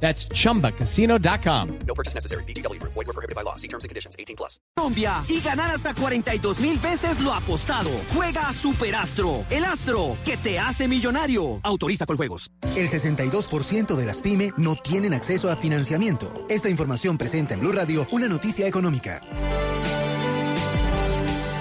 That's chumbacasino.com. No purchase necessary. BGW. Void were prohibited by law. See terms and conditions. 18 plus. Colombia y ganar hasta 42 mil veces lo apostado. Juega Superastro, el astro que te hace millonario. Autoriza con juegos. El 62% de las pymes no tienen acceso a financiamiento. Esta información presenta en Blue Radio una noticia económica.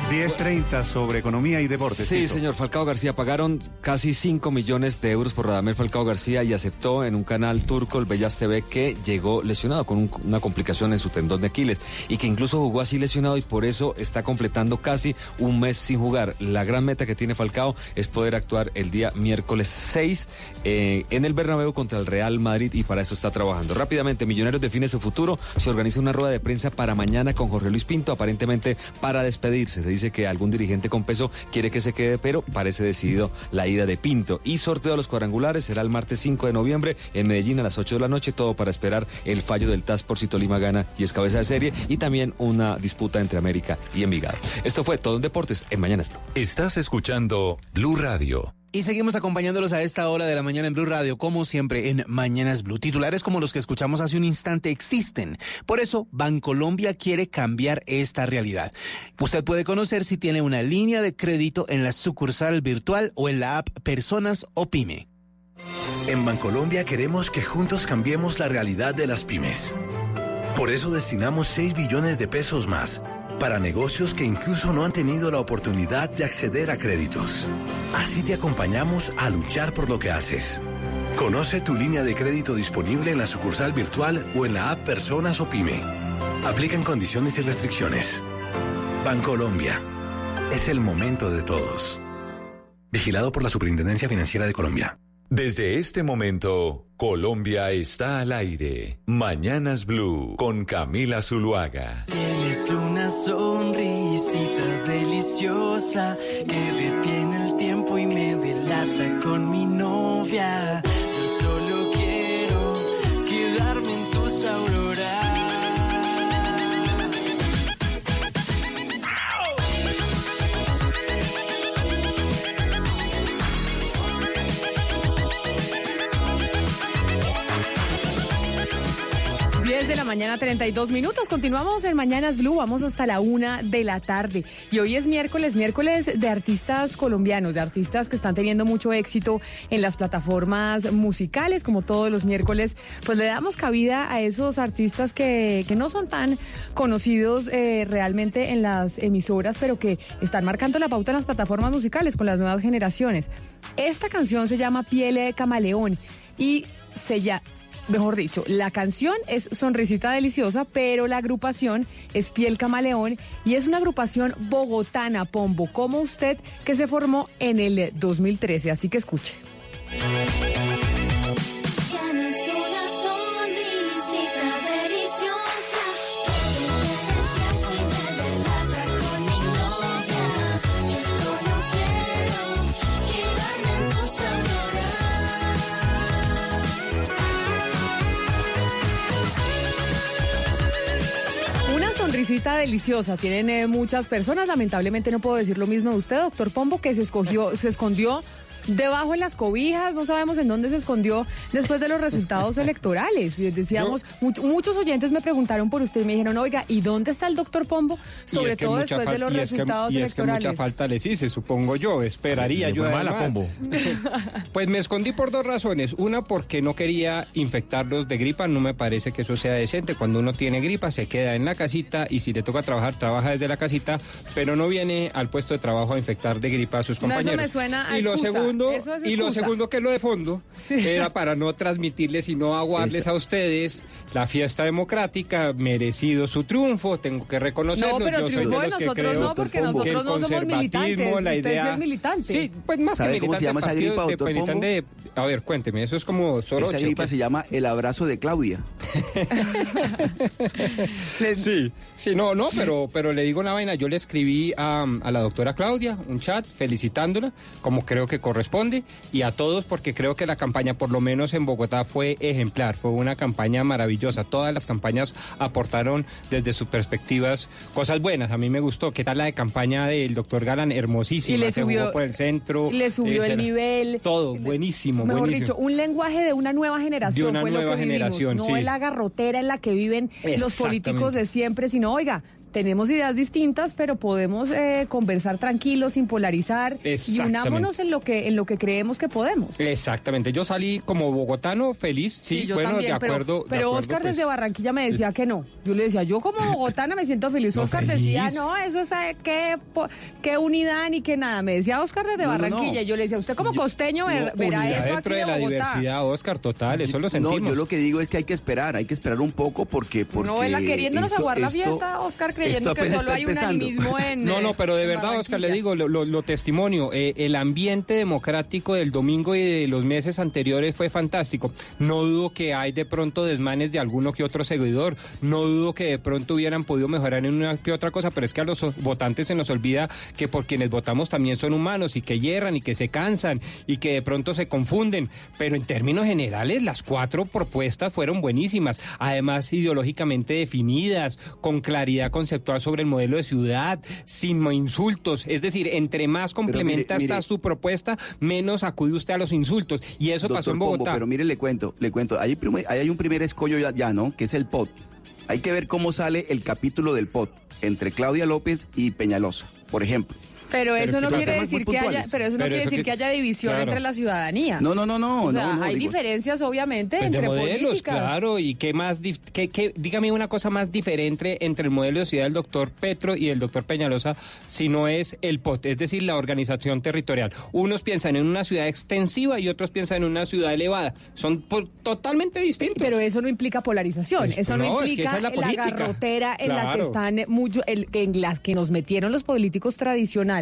10.30 sobre economía y deportes. Sí, Tito. señor Falcao García. Pagaron casi 5 millones de euros por Radamel Falcao García y aceptó en un canal turco, el Bellas TV, que llegó lesionado con un- una complicación en su tendón de Aquiles y que incluso jugó así lesionado y por eso está completando casi un mes sin jugar. La gran meta que tiene Falcao es poder actuar el día miércoles 6 eh, en el Bernabéu contra el Real Madrid y para eso está trabajando. Rápidamente, Millonarios define su futuro. Se organiza una rueda de prensa para mañana con Jorge Luis Pinto, aparentemente para despedirse. Dice que algún dirigente con peso quiere que se quede, pero parece decidido la ida de Pinto. Y sorteo de los cuadrangulares será el martes 5 de noviembre en Medellín a las 8 de la noche, todo para esperar el fallo del TAS por si Tolima gana y es cabeza de serie y también una disputa entre América y Envigado. Esto fue todo en deportes en Mañanas Blue. Estás escuchando Blue Radio. Y seguimos acompañándolos a esta hora de la mañana en Blue Radio, como siempre en Mañanas Blue. Titulares como los que escuchamos hace un instante existen. Por eso, Bancolombia quiere cambiar esta realidad. Usted puede conocer si tiene una línea de crédito en la sucursal virtual o en la app Personas o Pyme. En Bancolombia queremos que juntos cambiemos la realidad de las pymes. Por eso destinamos 6 billones de pesos más para negocios que incluso no han tenido la oportunidad de acceder a créditos. Así te acompañamos a luchar por lo que haces. Conoce tu línea de crédito disponible en la sucursal virtual o en la app Personas o Pyme. Aplican condiciones y restricciones. Bancolombia. Es el momento de todos. Vigilado por la Superintendencia Financiera de Colombia. Desde este momento, Colombia está al aire. Mañanas Blue con Camila Zuluaga. Tienes una sonrisita deliciosa que detiene el tiempo y me delata con mi novia. de la mañana, 32 minutos. Continuamos en Mañanas Blue, vamos hasta la una de la tarde. Y hoy es miércoles, miércoles de artistas colombianos, de artistas que están teniendo mucho éxito en las plataformas musicales, como todos los miércoles. Pues le damos cabida a esos artistas que, que no son tan conocidos eh, realmente en las emisoras, pero que están marcando la pauta en las plataformas musicales con las nuevas generaciones. Esta canción se llama Piel de Camaleón y se llama Mejor dicho, la canción es Sonrisita Deliciosa, pero la agrupación es Piel Camaleón y es una agrupación bogotana, Pombo, como usted, que se formó en el 2013. Así que escuche. Sonrisita deliciosa. Tienen eh, muchas personas. Lamentablemente no puedo decir lo mismo de usted, doctor Pombo, que se escogió, se escondió debajo de las cobijas. No sabemos en dónde se escondió después de los resultados electorales. Decíamos, much- muchos oyentes me preguntaron por usted y me dijeron, oiga, ¿y dónde está el doctor Pombo? Sobre Y es que todo después de los y es que- resultados y es que electorales. mucha falta les hice, supongo yo, esperaría yo fue mal a además. Pombo. Pues me escondí por dos razones. Una, porque no quería infectarlos de gripa, no me parece que eso sea decente. Cuando uno tiene gripa se queda en la casita y si le toca trabajar, trabaja desde la casita, pero no viene al puesto de trabajo a infectar de gripa a sus No, eso compañeros. me suena a y lo excusa. Segundo, es y lo segundo que es lo de fondo era para no transmitirles y no aguarles a ustedes la fiesta democrática, merecido su triunfo, tengo que reconocerlo. No, pero yo soy triunfo de de los que nosotros creo no, porque que el nosotros no somos conservatismo, militantes. la Usted sí idea... es militante. Sí, pues más ¿Sabe que cómo se militante, llama esa gripa, doctor militante Pombo? de- A ver, cuénteme, eso es como Soroche. Esa ¿o gripa qué? se llama el abrazo de Claudia. Sí, sí, no, no, pero, pero le digo una vaina, yo le escribí a, a la doctora Claudia un chat felicitándola, como creo que corresponde, y a todos porque creo que la campaña, por lo menos en Bogotá, fue ejemplar, fue una campaña maravillosa. Todas las campañas aportaron desde sus perspectivas cosas buenas, a mí me gustó. ¿Qué tal la de campaña del doctor Galán? Hermosísima, Y le se subió- jugó por el centro. Le subió el nivel. Todo, buenísimo, Mejor buenísimo. dicho, un lenguaje de una nueva generación una fue lo que vivimos, no sí. la garrotera en la que viven los políticos de siempre, sino, oiga, tenemos ideas distintas, pero podemos eh, conversar tranquilos, sin polarizar y unámonos en lo que en lo que creemos que podemos. Exactamente, yo salí como bogotano feliz, sí, yo bueno, también, de pero- acuerdo. de Pero, acuerdo, Oscar pues. desde Barranquilla me decía que no. Yo le decía, yo como bogotana me siento feliz. No, Oscar feliz. decía, no, eso es eh, qué, qué unidad ni qué nada. Me decía Oscar desde No, no, no. Barranquilla. Y yo le decía, usted como costeño ver- verá eso dentro aquí de la Bogotá. diversidad, Oscar, total, eso lo sentimos. No, yo lo que digo es que hay que esperar, hay que esperar un poco porque... porque No, vela queriéndonos esto- aguar la esto- fiesta, Oscar, creyendo esto que apenas solo está hay empezando. unanimismo en. No, no, pero de verdad, Oscar, le digo, lo, lo- lo testimonio, eh, el ambiente democrático del domingo y de los meses anteriores fue fantástico. No dudo que hay de pronto desmanes de alguno que otro seguidor, no dudo que de pronto hubieran podido mejorar en una que otra cosa, pero es que a los votantes se nos olvida que por quienes votamos también son humanos y que hierran y que se cansan y que de pronto se confunden. Pero en términos generales, las cuatro propuestas fueron buenísimas, además ideológicamente definidas, con claridad conceptual sobre el modelo de ciudad, sin insultos. Es decir, entre más complementa mire, su propuesta, menos acude usted a los insultos. Y eso pasó en Pombo, Bogotá. pero mire, le cuento, le cuento. Ahí hay un primer escollo ya, ya, ¿no? Que es el POT. Hay que ver cómo sale el capítulo del POT entre Claudia López y Peñalosa, por ejemplo. Pero eso no quiere decir que haya, pero eso no Pero quiere eso decir que- que haya división claro. entre la ciudadanía. No, no, no, no, O sea, no, no, hay digo- diferencias obviamente Pues de entre modelos, políticas. claro, y qué más, dif- qué, qué- dígame una cosa más diferente entre el modelo de ciudad del doctor Petro y el doctor Peñalosa, si no es el POT, es decir, la organización territorial. Unos piensan en una ciudad extensiva y otros piensan en una ciudad elevada. Son por- totalmente distintos. Pero eso no implica polarización, Pues, eso no, no, es que implica esa es la garrotera en la que están mucho, el- en las que nos metieron los políticos tradicionales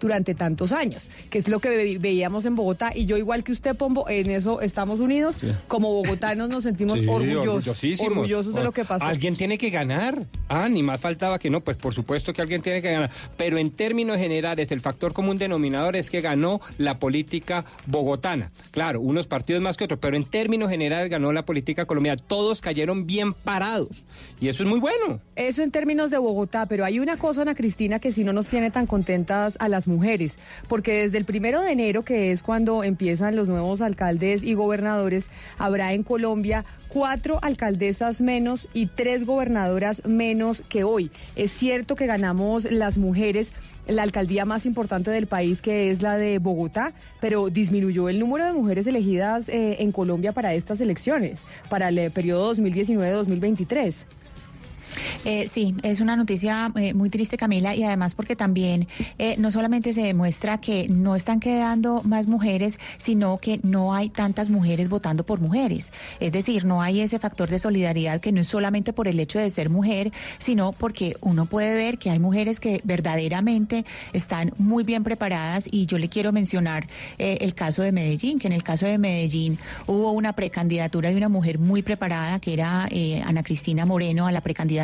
durante tantos años, que es lo que ve- veíamos en Bogotá y yo igual que usted Pombo, en eso estamos unidos, como bogotanos nos sentimos Sí, orgullosos, orgullosos de lo que pasó. Alguien tiene que ganar. Ah, ni más faltaba que no, pues por supuesto que alguien tiene que ganar. Pero en términos generales, el factor común denominador es que ganó la política bogotana. Claro, unos partidos más que otros, pero en términos generales ganó la política colombiana. Todos cayeron bien parados. Y eso es muy bueno. Eso en términos de Bogotá, pero hay una cosa, Ana Cristina, que sí no nos tiene tan a las mujeres, porque desde el primero de enero, que es cuando empiezan los nuevos alcaldes y gobernadores, habrá en Colombia cuatro alcaldesas menos y tres gobernadoras menos que hoy. Es cierto que ganamos las mujeres la alcaldía más importante del país, que es la de Bogotá, pero disminuyó el número de mujeres elegidas eh, en Colombia para estas elecciones, para el eh, periodo 2019-2023. Eh, sí, es una noticia eh, muy triste, Camila, y además porque también eh, no solamente se demuestra que no están quedando más mujeres, sino que no hay tantas mujeres votando por mujeres. Es decir, no hay ese factor de solidaridad que no es solamente por el hecho de ser mujer, sino porque uno puede ver que hay mujeres que verdaderamente están muy bien preparadas y yo le quiero mencionar eh, el caso de Medellín, que en el caso de Medellín hubo una precandidatura de una mujer muy preparada que era eh, Ana Cristina Moreno a la precandidatura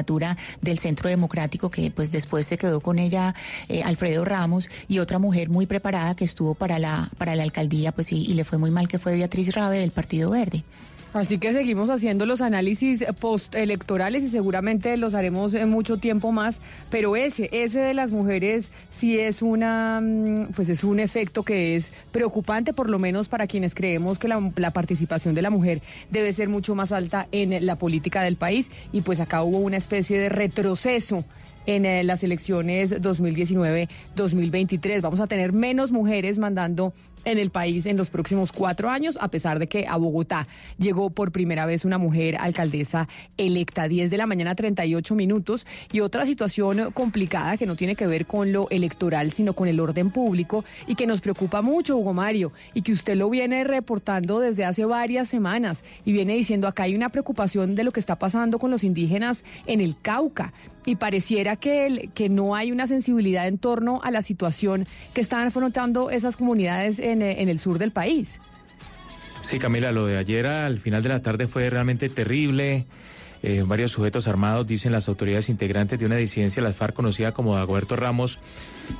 del Centro Democrático que pues después se quedó con ella eh, Alfredo Ramos y otra mujer muy preparada que estuvo para la para la alcaldía pues y, y le fue muy mal que fue Beatriz Rabe del Partido Verde. Así que seguimos haciendo los análisis postelectorales y seguramente los haremos en mucho tiempo más, pero ese, ese de las mujeres sí es una, mm, pues es un efecto que es preocupante, por lo menos para quienes creemos que la, la participación de la mujer debe ser mucho más alta en la política del país y pues acá hubo una especie de retroceso en eh, las elecciones 2019-2023. Vamos a tener menos mujeres mandando en el país en los próximos cuatro años, a pesar de que a Bogotá llegó por primera vez una mujer alcaldesa electa. 10 de la mañana, 38 minutos. Y otra situación complicada que no tiene que ver con lo electoral, sino con el orden público y que nos preocupa mucho, Hugo Mario, y que usted lo viene reportando desde hace varias semanas y viene diciendo acá hay una preocupación de lo que está pasando con los indígenas en el Cauca y pareciera que, que no hay una sensibilidad en torno a la situación que están afrontando esas comunidades en, eh, en el sur del país. Sí, Camila, lo de ayer al final de la tarde fue realmente terrible. Eh, varios sujetos armados, dicen las autoridades integrantes de una disidencia de las FARC conocida como Dagoberto Ramos,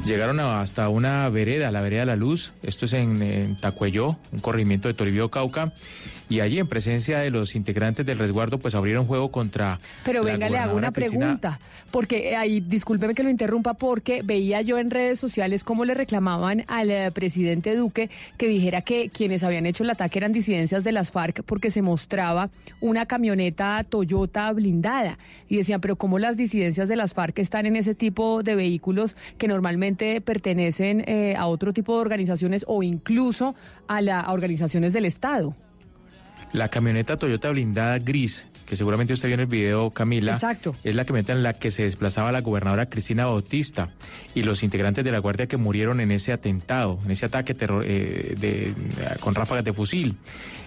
llegaron a- hasta una vereda, la vereda La Luz, esto es en, en Tacuelló, un corregimiento de Toribio, Cauca, y allí en presencia de los integrantes del resguardo, pues abrieron juego contra Pero venga, le hago una Cristina- pregunta, porque ahí, discúlpeme que lo interrumpa, porque veía yo en redes sociales cómo le reclamaban al eh, presidente Duque que dijera que quienes habían hecho el ataque eran disidencias de las FARC porque se mostraba una camioneta Toyota blindada. Y decían, pero ¿cómo las disidencias de las FARC están en ese tipo de vehículos que normalmente pertenecen eh, a otro tipo de organizaciones o incluso a, la, a organizaciones del Estado? La camioneta Toyota blindada gris, que seguramente usted vio en el video, Camila, Exacto. es la camioneta en la que se desplazaba la gobernadora Cristina Bautista y los integrantes de la Guardia que murieron en ese atentado, en ese ataque terror, eh, de- con ráfagas de fusil.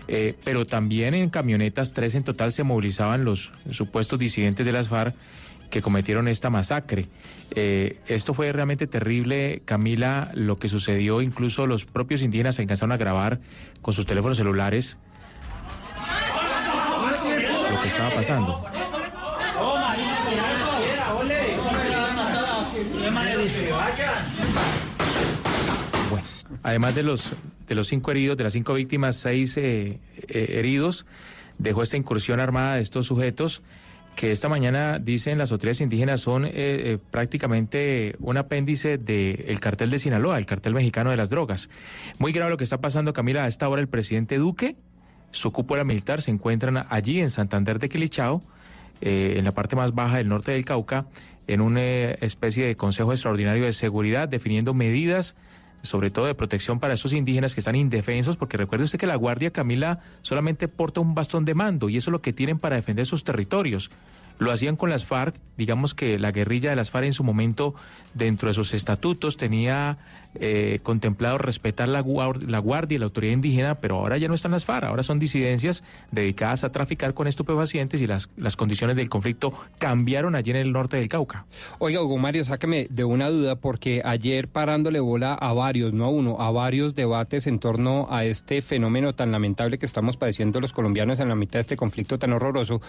Eh, pero también en camionetas, tres en total, se movilizaban los supuestos disidentes de las FARC que cometieron esta masacre. Eh, esto fue realmente terrible, Camila, lo que sucedió, incluso los propios indígenas se alcanzaron a grabar con sus teléfonos celulares estaba pasando. Bueno, además de los, de los cinco heridos, de las cinco víctimas, seis eh, eh, heridos, dejó esta incursión armada de estos sujetos que esta mañana, dicen las autoridades indígenas, son eh, eh, prácticamente un apéndice del cartel de Sinaloa, el cartel mexicano de las drogas. Muy grave lo que está pasando, Camila. A esta hora el presidente Duque, su cúpula militar, se encuentran allí en Santander de Quilichao, eh, en la parte más baja del norte del Cauca, en una eh, especie de Consejo Extraordinario de Seguridad, definiendo medidas sobre todo de protección para esos indígenas que están indefensos, porque recuerde usted que la Guardia Camila solamente porta un bastón de mando y eso es lo que tienen para defender sus territorios. Lo hacían con las FARC, digamos que la guerrilla de las FARC en su momento, dentro de sus estatutos, tenía eh, contemplado respetar la, guar- la guardia y la autoridad indígena, pero ahora ya no están las FARC, ahora son disidencias dedicadas a traficar con estupefacientes y las, las condiciones del conflicto cambiaron allí en el norte del Cauca. Oiga, Hugo Mario, sáqueme de una duda porque ayer parándole bola a varios, no a uno, a varios debates en torno a este fenómeno tan lamentable que estamos padeciendo los colombianos en la mitad de este conflicto tan horroroso.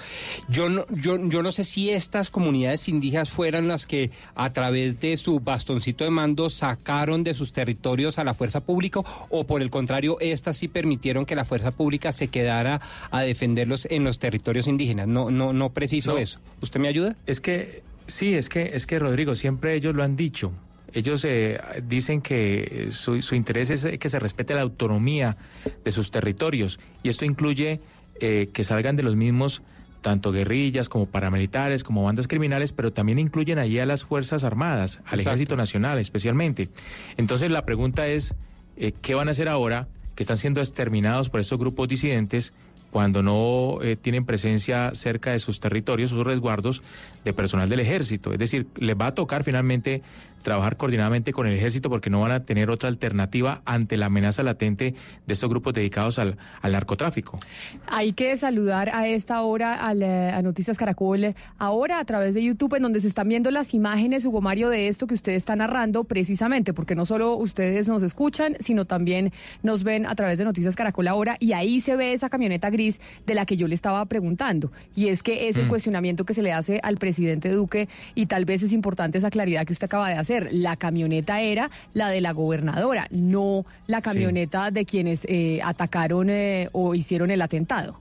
Yo no, yo, yo no sé si estas comunidades indígenas fueran las que a través de su bastoncito de mando sacaron de sus territorios a la fuerza pública o por el contrario, estas sí permitieron que la fuerza pública se quedara a defenderlos en los territorios indígenas. No, no, no preciso No. eso. ¿Usted me ayuda? Es que, sí, es que, es que Rodrigo, siempre ellos lo han dicho. Ellos eh, dicen que su, su interés es eh, que se respete la autonomía de sus territorios y esto incluye eh, que salgan de los mismos tanto guerrillas como paramilitares, como bandas criminales, pero también incluyen allí a las Fuerzas Armadas, al Exacto. Ejército Nacional especialmente. Entonces la pregunta es, eh, ¿qué van a hacer ahora que están siendo exterminados por estos grupos disidentes cuando no eh, tienen presencia cerca de sus territorios, sus resguardos de personal del ejército. Es decir, les va a tocar finalmente trabajar coordinadamente con el ejército porque no van a tener otra alternativa ante la amenaza latente de estos grupos dedicados al, al narcotráfico. Hay que saludar a esta hora eh, a Noticias Caracol, ahora a través de YouTube, en donde se están viendo las imágenes, Hugo Mario, de esto que usted está narrando, precisamente, porque no solo ustedes nos escuchan, sino también nos ven a través de Noticias Caracol ahora, y ahí se ve esa camioneta gris de la que yo le estaba preguntando. Y es que es el Mm. cuestionamiento que se le hace al presidente Duque, y tal vez es importante esa claridad que usted acaba de hacer. La camioneta era la de la gobernadora, no la camioneta de quienes eh, atacaron eh, o hicieron el atentado.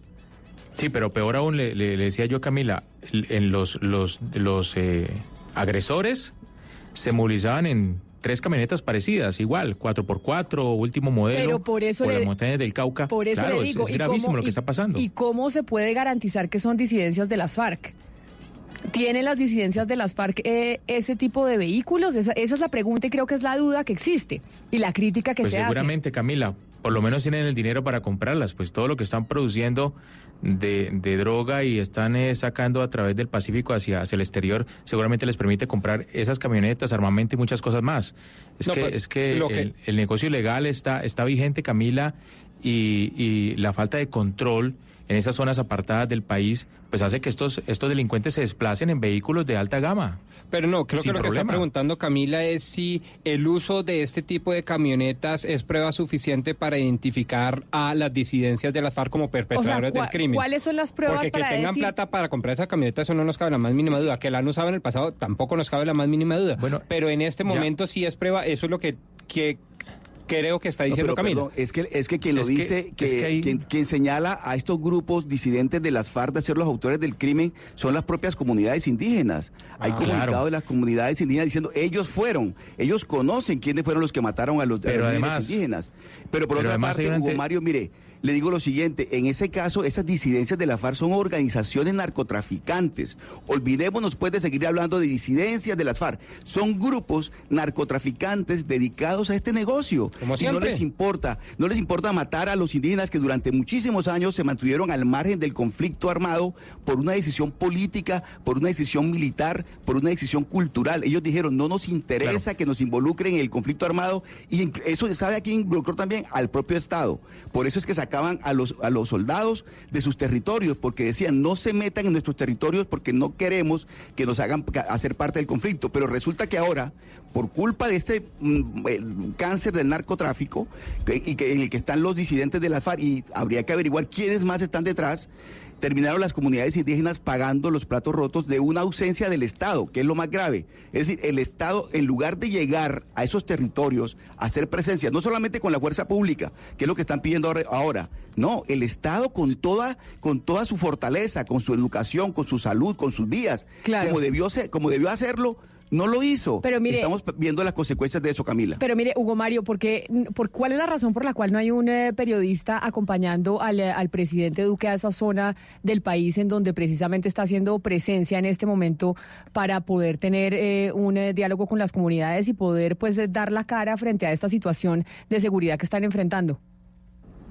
Sí, pero peor aún, le, le- le decía yo a Camila, en los, los, los eh, agresores se movilizaban en tres camionetas parecidas, igual, 4x4, último modelo, Pero por eso le- las montañas del Cauca. Por eso Claro, le es- digo, es, ¿y gravísimo cómo- lo que y- está pasando. ¿Y cómo se puede garantizar que son disidencias de las FARC? ¿Tienen las disidencias de las FARC eh, ese tipo de vehículos? Esa, esa es la pregunta y creo que es la duda que existe y la crítica que Pues se seguramente, Camila, por lo menos tienen el dinero para comprarlas, pues todo lo que están produciendo de, de droga y están eh, sacando a través del Pacífico hacia, hacia el exterior, seguramente les permite comprar esas camionetas, armamento y muchas cosas más. Es No, que, pues, es que, lo que- El, el negocio ilegal está, está vigente, Camila, y, y la falta de control en esas zonas apartadas del país, pues hace que estos, estos delincuentes se desplacen en vehículos de alta gama. Pero no, creo que lo que está preguntando Camila es si el uso de este tipo de camionetas es prueba suficiente para identificar a las disidencias de las FARC como perpetradores del ¿cuá- crimen. ¿cuáles son las pruebas Porque que tengan decir- plata para comprar esa camioneta, eso no nos cabe la más mínima duda. Que la han usado en el pasado, tampoco nos cabe la más mínima duda. pero en este ya. momento sí es prueba, eso es lo que, que creo que está No, diciendo pero, perdón, es que es que quien lo Es dice, que, es que ahí- quien, quien señala a estos grupos disidentes de las FARC de ser los autores del crimen son las propias comunidades indígenas. Hay Ah, comunicado claro. de las comunidades indígenas diciendo ellos fueron, ellos conocen quiénes fueron los que mataron a los, a los además- indígenas. Pero por pero otra parte, Hugo Mario, mire, le digo lo siguiente, en ese caso, esas disidencias de la FARC son organizaciones narcotraficantes. Olvidémonos pues de seguir hablando de disidencias de las FARC. Son grupos narcotraficantes dedicados a este negocio. Como y no les importa, no les importa matar a los indígenas que durante muchísimos años se mantuvieron al margen del conflicto armado por una decisión política, por una decisión militar, por una decisión cultural. Ellos dijeron, no nos interesa que nos involucren en el conflicto armado y eso sabe a quién involucró también al propio Estado. Por eso es que sacaban a los, a los soldados de sus territorios, porque decían, no se metan en nuestros territorios porque no queremos que nos hagan hacer parte del conflicto. Pero resulta que ahora, por culpa de este mm, el cáncer del narcotráfico, y que en el que están los disidentes de la FARC, y habría que averiguar quiénes más están detrás, terminaron las comunidades indígenas pagando los platos rotos de una ausencia del Estado, que es lo más grave. Es decir, el Estado, en lugar de llegar a esos territorios, a hacer presencia, no solamente con la fuerza pública, que es lo que están pidiendo ahora- no, el Estado con toda, con toda su fortaleza, con su educación, con su salud, con sus vías, Claro. como, debió ser, como debió hacerlo, no lo hizo. Pero mire- Estamos viendo las consecuencias de eso, Camila. Pero mire, Hugo Mario, ¿por, qué, por ¿cuál es la razón por la cual no hay un eh, periodista acompañando al, eh, al presidente Duque a esa zona del país en donde precisamente está haciendo presencia en este momento para poder tener eh, un eh, diálogo con las comunidades y poder pues eh, dar la cara frente a esta situación de seguridad que están enfrentando?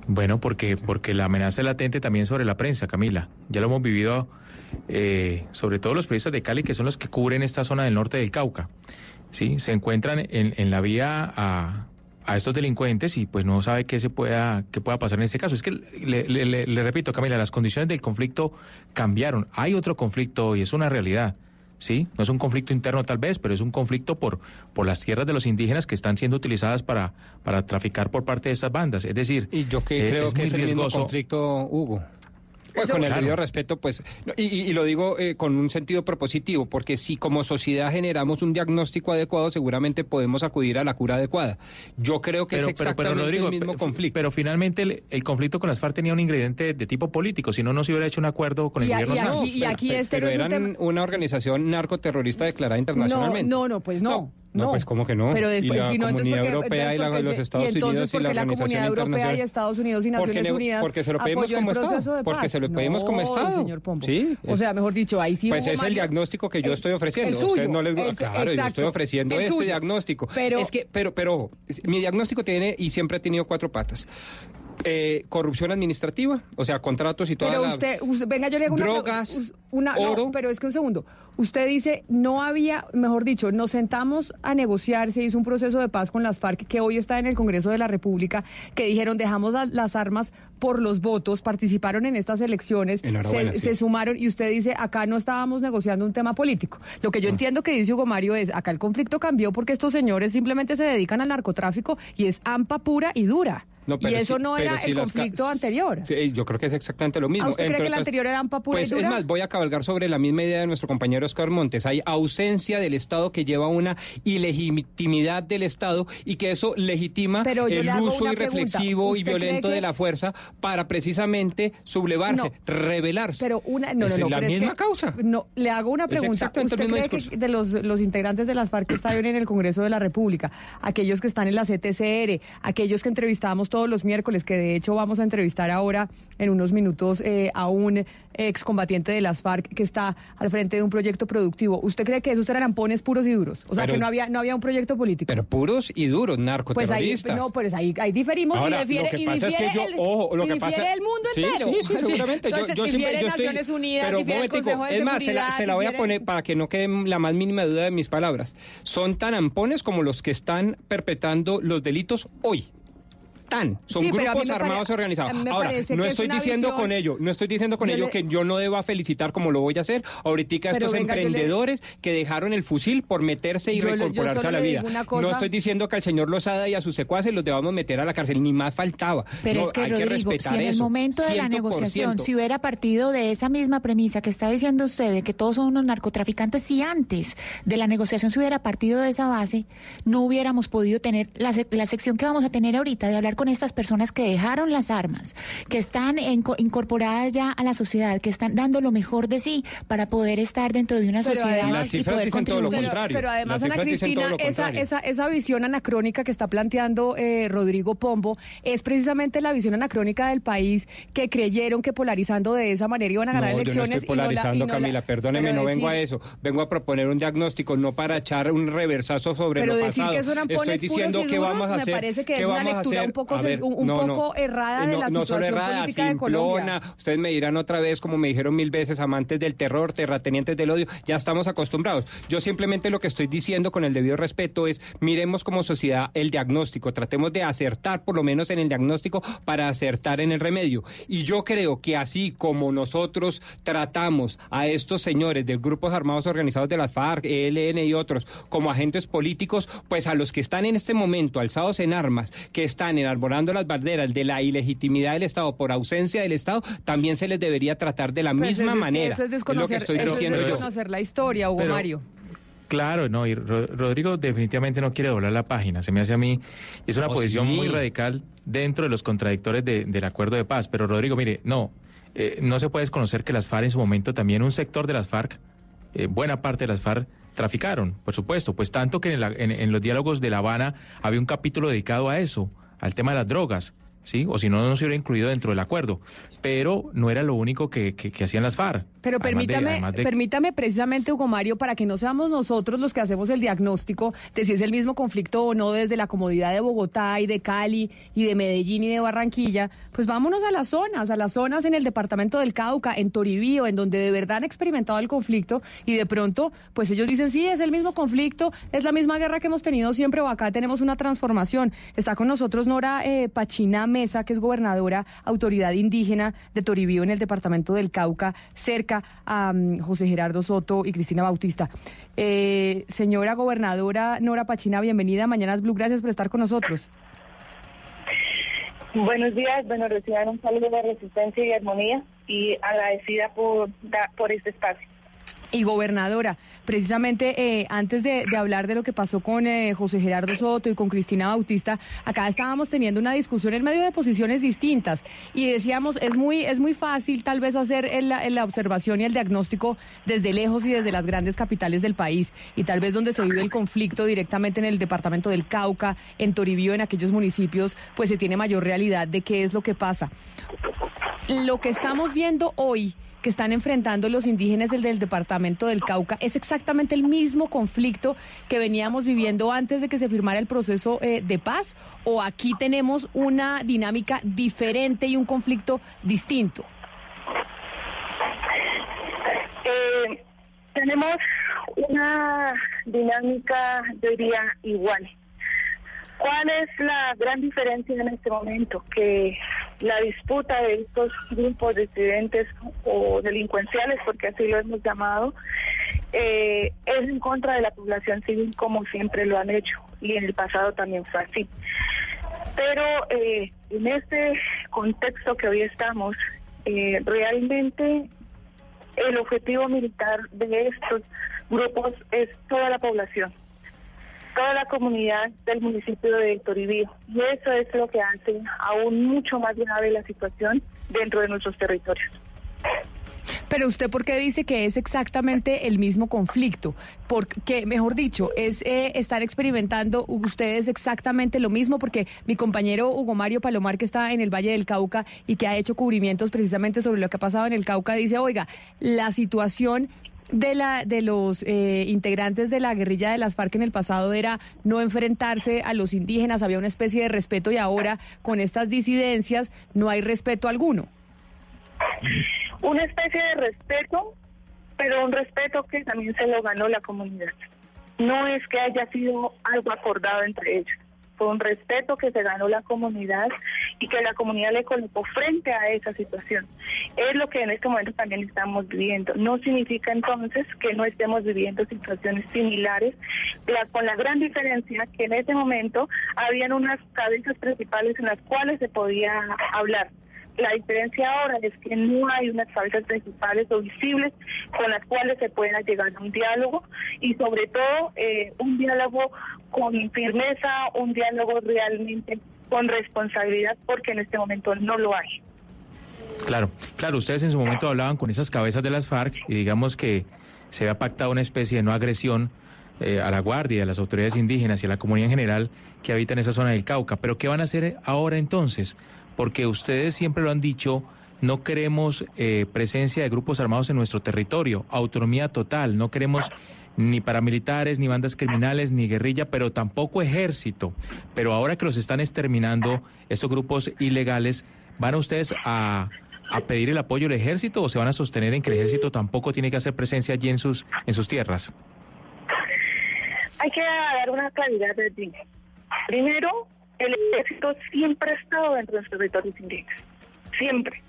Bueno, porque, porque la amenaza es latente también sobre la prensa, Camila. Ya lo hemos vivido, eh, sobre todo los periodistas de Cali, que son los que cubren esta zona del norte del Cauca. ¿sí? Se encuentran en, en la vía a, a estos delincuentes y pues no sabe qué se pueda, qué pueda pasar en este caso. Es que le, le- le- le repito, Camila, las condiciones del conflicto cambiaron. Hay otro conflicto hoy, es una realidad. Sí, no es un conflicto interno tal vez, pero es un conflicto por, por las tierras de los indígenas que están siendo utilizadas para, para traficar por parte de estas bandas. Es decir, Y yo que eh, creo es que es el mismo conflicto, Hugo. Pues con el Claro. debido respeto, pues, no, y, y- y lo digo eh, con un sentido propositivo, porque si como sociedad generamos un diagnóstico adecuado, seguramente podemos acudir a la cura adecuada. Yo creo que es exactamente Rodrigo, el mismo conflicto. Pero finalmente el, el conflicto con las FARC tenía un ingrediente de tipo político, si no, no se hubiera hecho un acuerdo con el Y gobierno y y aquí Pero- este pero no es un eran tema- una organización narcoterrorista declarada internacionalmente. No, no, pues no. No, pues ¿cómo que no? Pero Y después, la si no, Comunidad porque- Europea y la- entonces los porque- Estados y entonces Unidos y la porque la Comunidad Europea y. Estados Unidos y Porque Naciones ne- Unidas porque se lo pedimos el como Estado, porque se lo pedimos como No, Estado. señor Pombo. Sí, O es- sea, mejor dicho, ahí sí Pues es el Mario- diagnóstico que yo el- estoy ofreciendo. el A ustedes suyo, no les el- claro, yo exacto. estoy ofreciendo El este suyo. diagnóstico. Pero- es que, pero, pero, mi diagnóstico tiene y siempre ha tenido cuatro patas. Eh, corrupción administrativa, o sea, contratos y toda Pero la- usted, usted- venga, yo le hago. Drogas, una, no, oro. pero es que un segundo. Usted dice, no había, mejor dicho, nos sentamos a negociar, se hizo un proceso de paz con las FARC que hoy está en el Congreso de la República, que dijeron, dejamos la- las armas por los votos, participaron en estas elecciones, se, sí. se sumaron y usted dice, acá no estábamos negociando un tema político. Lo Ah. que yo entiendo que dice Hugo Mario es, acá el conflicto cambió porque estos señores simplemente se dedican al narcotráfico y es AMPA pura y dura. No, y pero eso sí- no era si el las conflicto anterior. Sí, yo creo que es exactamente lo mismo. ¿A usted cree que el anterior era y Pues es más, voy a cabalgar sobre la misma idea de nuestro compañero Oscar Montes. Hay ausencia del Estado que lleva una ilegitimidad del Estado y que eso legitima Pero el uso irreflexivo y pregunta. ¿Usted cree violento que- de la fuerza para precisamente sublevarse, No. rebelarse. Pero una, no, Esa no, es la es misma que- causa. No, le hago una Es pregunta. ¿Usted cree que de los, los integrantes de las FARC que están en el Congreso de la República, aquellos que están en la CTCR, aquellos que entrevistamos todos los miércoles, que de hecho vamos a entrevistar ahora en unos minutos eh, a un excombatiente de las FARC que está al frente de un proyecto productivo, ¿usted cree que esos eran ampones puros y duros? O sea, Pero- que no había, no había un proyecto político. Pero puros y duros, pues ahí, narcoterroristas. no, pues ahí, ahí diferimos Ahora, y difiere, lo que y pasa es que difiere yo, el, ojo, lo y que pasa el mundo Sí, entero. Sí, sí, seguramente. Yo- Entonces, yo, siempre, yo estoy, Naciones Unidas, pero difiere el Consejo de es más, se la, se la voy a poner para que no quede la más mínima duda de mis palabras. Son tan ampones como los que están perpetrando los delitos hoy. Están, son Sí, grupos pare- armados a organizados. Ahora, no es estoy diciendo visión- con ello, no estoy diciendo con Yo ello le- que yo no deba felicitar como lo voy a hacer ahorita estos venga, yo le- emprendedores que dejaron el fusil por meterse y Yo reincorporarse a la vida. cosa- No estoy diciendo que al señor Lozada y a sus secuaces los debamos meter a la cárcel, ni más faltaba. Pero No, es que, hay Rodrigo, si respetar en el momento de la 100%. negociación si hubiera partido de esa misma premisa que está diciendo usted, de que todos son unos narcotraficantes, si antes de la negociación se hubiera partido de esa base, no hubiéramos podido tener la, sec- la sección que vamos a tener ahorita de hablar con estas personas que dejaron las armas, que están incorporadas ya a la sociedad, que están dando lo mejor de sí para poder estar dentro de una Pero sociedad además- Las y poder dicen todo lo contribuir. contrario. Pero además, Ana Cristina, esa, esa, esa visión anacrónica que está planteando eh, Rodrigo Pombo es precisamente la visión anacrónica del país que creyeron que polarizando de esa manera iban a ganar No, yo no elecciones. estoy polarizando, y no la- y no la- Camila, perdóneme, pero no vengo a eso. Vengo a proponer un diagnóstico, no para echar un reversazo sobre Pero lo decir pasado. que Estoy diciendo puros y qué vamos a me hacer. parece que es una vamos a lectura hacer. un poco Ver, un- un no, no. poco errada de no, la solo situación errada, política de simplona. Colombia. Ustedes me dirán otra vez, como me dijeron mil veces, amantes del terror, terratenientes del odio, ya estamos acostumbrados. Yo simplemente lo que estoy diciendo con el debido respeto es, miremos como sociedad el diagnóstico, tratemos de acertar por lo menos en el diagnóstico para acertar en el remedio. Y yo creo que así como nosotros tratamos a estos señores de grupos armados organizados de las FARC, ELN y otros como agentes políticos, pues a los que están en este momento alzados en armas, que están enarbolando las banderas de la ilegitimidad del Estado por ausencia del Estado, también se les debería tratar de la Pues misma es- es que manera. Eso es lo que desconocer, estoy eso es diciendo yo. desconocer la historia, Hugo Pero- Mario. Claro, no, y Ro- Rodrigo definitivamente no quiere doblar la página, se me hace a mí, es una Oh, posición sí. muy radical dentro de los contradictores de- del acuerdo de paz, pero Rodrigo, mire, no, eh, no se puede desconocer que las FARC en su momento, también un sector de las FARC, eh, buena parte de las FARC, traficaron, por supuesto, pues tanto que en, la- en- en los diálogos de La Habana había un capítulo dedicado a eso, al tema de las drogas. ¿Sí? O si no, no se hubiera incluido dentro del acuerdo. Pero no era lo único que, que- que hacían las FARC. Pero Además permítame, de- permítame precisamente, Hugo Mario, para que no seamos nosotros los que hacemos el diagnóstico de si es el mismo conflicto o no desde la comodidad de Bogotá y de Cali y de Medellín y de Barranquilla, pues vámonos a las zonas, a las zonas en el departamento del Cauca, en Toribío, en donde de verdad han experimentado el conflicto y de pronto, pues ellos dicen, sí, es el mismo conflicto, es la misma guerra que hemos tenido siempre o acá tenemos una transformación. Está con nosotros Nora eh, Pachina Mesa, que es gobernadora, autoridad indígena de Toribío en el departamento del Cauca, cerca a mm, José Gerardo Soto y Cristina Bautista. Eh, señora gobernadora Nora Pachina, bienvenida a Mañanas Blue, gracias por estar con nosotros. Buenos días, bueno, reciban un saludo de resistencia y armonía y agradecida por, por este espacio. Y gobernadora, precisamente eh, antes de, hablar de lo que pasó con eh, José Gerardo Soto y con Cristina Bautista, acá estábamos teniendo una discusión en medio de posiciones distintas y decíamos, es muy, es muy fácil tal vez hacer el- la observación y el diagnóstico desde lejos y desde las grandes capitales del país y tal vez donde se vive el conflicto directamente en el departamento del Cauca, en Toribío, en aquellos municipios, pues se tiene mayor realidad de qué es lo que pasa. Lo que estamos viendo hoy que están enfrentando los indígenas del, del departamento del Cauca es exactamente el mismo conflicto que veníamos viviendo antes de que se firmara el proceso eh, de paz o aquí tenemos una dinámica diferente y un conflicto distinto. Eh, tenemos una dinámica, yo diría, igual. ¿Cuál es la gran diferencia en este momento? Que la disputa de estos grupos de estudiantes o delincuenciales, porque así lo hemos llamado, eh, es en contra de la población civil como siempre lo han hecho y en el pasado también fue así. Pero eh, en este contexto que hoy estamos, eh, realmente el objetivo militar de estos grupos es toda la población, toda la comunidad del municipio de Toribío. Y eso es lo que hace aún mucho más grave la situación dentro de nuestros territorios. Pero usted, ¿por qué dice que es exactamente el mismo conflicto? Porque, mejor dicho, es eh, estar experimentando ustedes exactamente lo mismo, porque mi compañero Hugo Mario Palomar, que está en el Valle del Cauca y que ha hecho cubrimientos precisamente sobre lo que ha pasado en el Cauca, dice, oiga, la situación de la de los eh, integrantes de la guerrilla de las FARC en el pasado era no enfrentarse a los indígenas, había una especie de respeto y ahora con estas disidencias no hay respeto alguno. Una especie de respeto, pero un respeto que también se lo ganó la comunidad. No es que haya sido algo acordado entre ellos. Fue un respeto que se ganó la comunidad y que la comunidad le colocó frente a esa situación. Es lo que en este momento también estamos viviendo. No significa entonces que no estemos viviendo situaciones similares, la- con la gran diferencia que en ese momento habían unas cabezas principales en las cuales se podía hablar. La diferencia ahora es que no hay unas cabezas principales o visibles con las cuales se pueda llegar a un diálogo y sobre todo eh, un diálogo con firmeza, un diálogo realmente con responsabilidad porque en este momento no lo hay. Claro, claro, ustedes en su momento hablaban con esas cabezas de las FARC y digamos que se había pactado una especie de no agresión eh, a la Guardia, a las autoridades indígenas y a la comunidad en general que habita en esa zona del Cauca. Pero ¿qué van a hacer ahora entonces? Porque ustedes siempre lo han dicho, no queremos eh, presencia de grupos armados en nuestro territorio, autonomía total, no queremos ni paramilitares, ni bandas criminales, ni guerrilla, pero tampoco ejército. Pero ahora que los están exterminando estos grupos ilegales, ¿van ustedes a, pedir el apoyo del ejército o se van a sostener en que el ejército tampoco tiene que hacer presencia allí en sus, en sus tierras? Hay que dar una claridad allí. Primero, el ejército siempre ha estado dentro de los territorios indígenas. Siempre.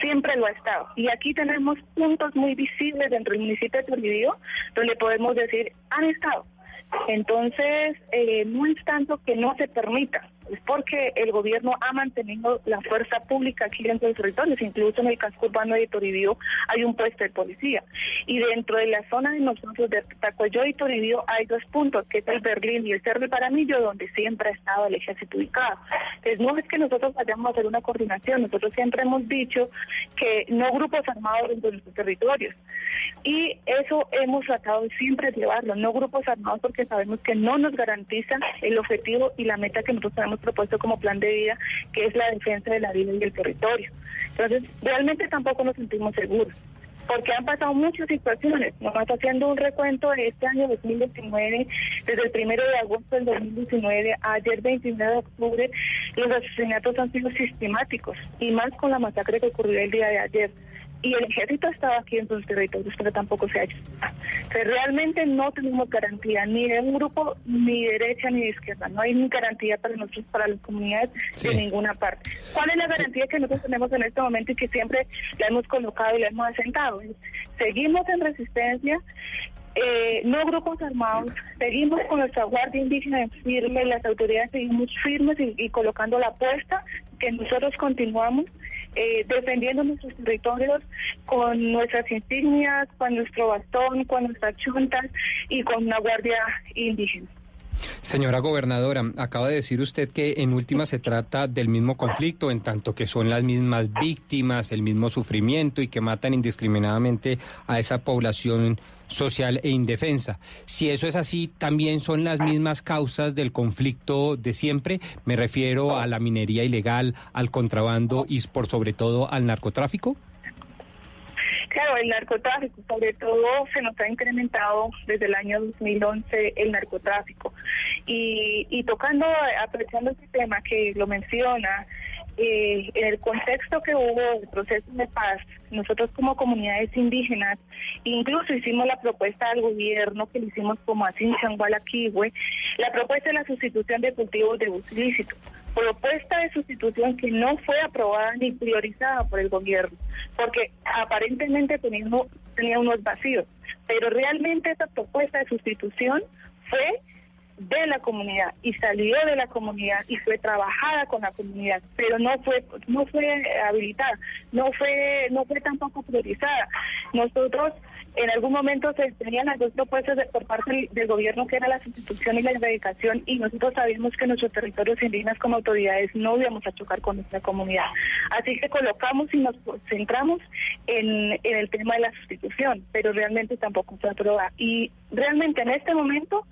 Siempre lo ha estado. Y aquí tenemos puntos muy visibles dentro del municipio de Toribío donde podemos decir, han estado. Entonces, eh, no es tanto que no se permita, porque el gobierno ha mantenido la fuerza pública aquí dentro de los territorios, incluso en el casco urbano de Toribío hay un puesto de policía. Y dentro de la zona de nosotros, de Tacuayó y Toribío, hay dos puntos, que es el Berlín y el Cerro de Paramillo, donde siempre ha estado el ejército ubicado. Entonces, no es que nosotros vayamos a hacer una coordinación, nosotros siempre hemos dicho que no grupos armados dentro de nuestros territorios. Y eso hemos tratado de siempre llevarlo, no grupos armados porque sabemos que no nos garantiza el objetivo y la meta que nosotros tenemos propuesto como plan de vida, que es la defensa de la vida y del territorio. Entonces, realmente tampoco nos sentimos seguros porque han pasado muchas situaciones. Nos haciendo un recuento de este año 2019, desde el primero de agosto del 2019 a ayer 29 de octubre, los asesinatos han sido sistemáticos y más con la masacre que ocurrió el día de ayer. Y el ejército estaba aquí en sus territorios, pero tampoco se ha hecho. Entonces, realmente no tenemos garantía ni de un grupo, ni de derecha ni de izquierda. No hay ni garantía para nosotros, para las comunidades, Sí. de ninguna parte. ¿Cuál es la garantía que nosotros tenemos en este momento y que siempre la hemos colocado y la hemos asentado? Seguimos en resistencia, eh, no grupos armados, seguimos con nuestra guardia indígena en firme, las autoridades seguimos firmes y, y colocando la apuesta que nosotros continuamos eh, defendiendo nuestros territorios con nuestras insignias, con nuestro bastón, con nuestras chuntas y con una guardia indígena. Señora gobernadora, acaba de decir usted que en última se trata del mismo conflicto, en tanto que son las mismas víctimas, el mismo sufrimiento y que matan indiscriminadamente a esa población social e indefensa. Si eso es así, también son las mismas causas del conflicto de siempre. Me refiero a la minería ilegal, al contrabando y por sobre todo al narcotráfico. Claro, el narcotráfico, sobre todo, se nos ha incrementado desde el año 2011 el narcotráfico. Y, y tocando, aprovechando este tema que lo menciona, eh, en el contexto que hubo del proceso de paz, nosotros como comunidades indígenas, incluso hicimos la propuesta al gobierno que le hicimos como así en Changualaquihue, la propuesta de la sustitución de cultivos de uso ilícito propuesta de sustitución que no fue aprobada ni priorizada por el gobierno, porque aparentemente tenía, tenía unos vacíos, pero realmente esa propuesta de sustitución fue de la comunidad y salió de la comunidad y fue trabajada con la comunidad, pero no fue no fue habilitada, no fue no fue tampoco priorizada. Nosotros en algún momento se tenían las dos propuestas de- por parte del, gobierno que era la sustitución y la erradicación y nosotros sabíamos que nuestros territorios indígenas como autoridades no íbamos a chocar con nuestra comunidad. Así que colocamos y nos centramos en, el tema de la sustitución, pero realmente tampoco fue aprobada. Y realmente en este momento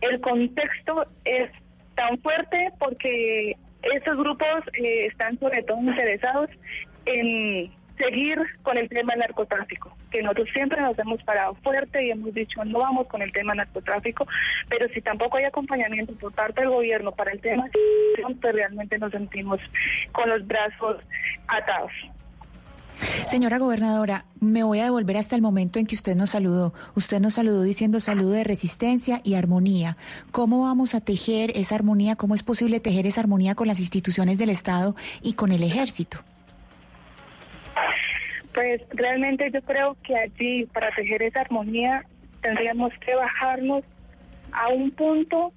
el contexto es tan fuerte porque estos grupos eh, están sobre todo interesados en seguir con el tema del narcotráfico, que nosotros siempre nos hemos parado fuerte y hemos dicho no vamos con el tema narcotráfico, pero si tampoco hay acompañamiento por parte del gobierno para el tema, pues realmente nos sentimos con los brazos atados. Señora gobernadora, me voy a devolver hasta el momento en que usted nos saludó. Usted nos saludó diciendo saludo de resistencia y armonía. ¿Cómo vamos a tejer esa armonía? ¿Cómo es posible tejer esa armonía con las instituciones del Estado y con el ejército? Pues realmente yo creo que allí para tejer esa armonía tendríamos que bajarnos a un punto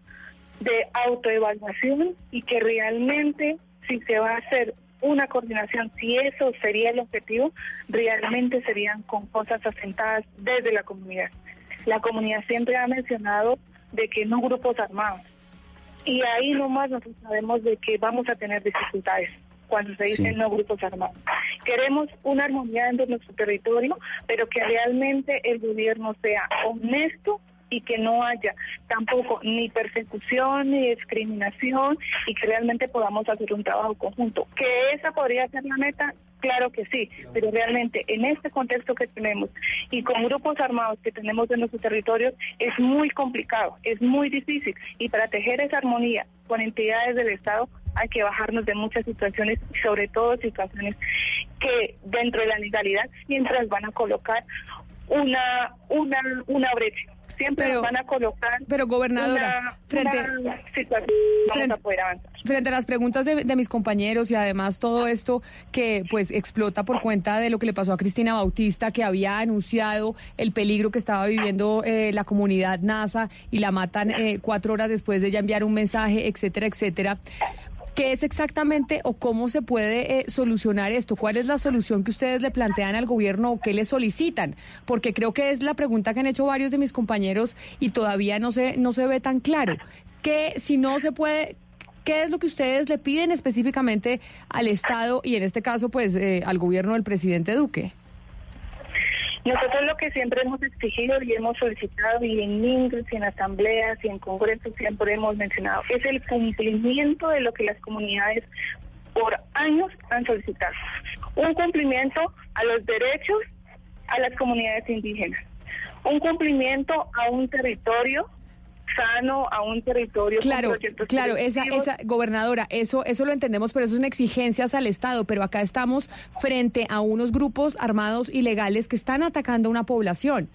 de autoevaluación y que realmente si se va a hacer una coordinación, si eso sería el objetivo, realmente serían con cosas asentadas desde la comunidad. La comunidad siempre ha mencionado de que no grupos armados. Y ahí nomás nosotros sabemos de que vamos a tener dificultades cuando se dicen Sí. no grupos armados. Queremos una armonía dentro de nuestro territorio, pero que realmente el gobierno sea honesto y que no haya tampoco ni persecución ni discriminación y que realmente podamos hacer un trabajo conjunto. Que esa podría ser la meta, claro que sí, pero realmente en este contexto que tenemos y con grupos armados que tenemos en nuestro territorio es muy complicado, es muy difícil y para tejer esa armonía con entidades del Estado hay que bajarnos de muchas situaciones, sobre todo situaciones que dentro de la legalidad siempre van a colocar una una una brecha. Siempre Pero- van a colocar pero, gobernadora, una, frente- una situación vamos frente- a poder avanzar. Frente a las preguntas de, de mis compañeros y además todo esto que pues explota por cuenta de lo que le pasó a Cristina Bautista, que había anunciado el peligro que estaba viviendo eh, la comunidad NASA y la matan eh, cuatro horas después de ella enviar un mensaje, etcétera, etcétera. ¿Qué es exactamente o cómo se puede eh, solucionar esto? ¿Cuál es la solución que ustedes le plantean al gobierno o qué le solicitan? Porque creo que es la pregunta que han hecho varios de mis compañeros y todavía no se, no se ve tan claro. ¿Qué, si no se puede, qué es lo que ustedes le piden específicamente al Estado y en este caso pues eh, al gobierno del presidente Duque? Nosotros lo que siempre hemos exigido y hemos solicitado y en ingresos y en asambleas y en congresos siempre hemos mencionado es el cumplimiento de lo que las comunidades por años han solicitado. Un cumplimiento a los derechos a las comunidades indígenas. Un cumplimiento a un territorio sano, a un territorio Claro, claro, esa, esa gobernadora, eso, eso lo entendemos, pero eso son exigencias al Estado. Pero acá estamos frente a unos grupos armados ilegales que están atacando a una población.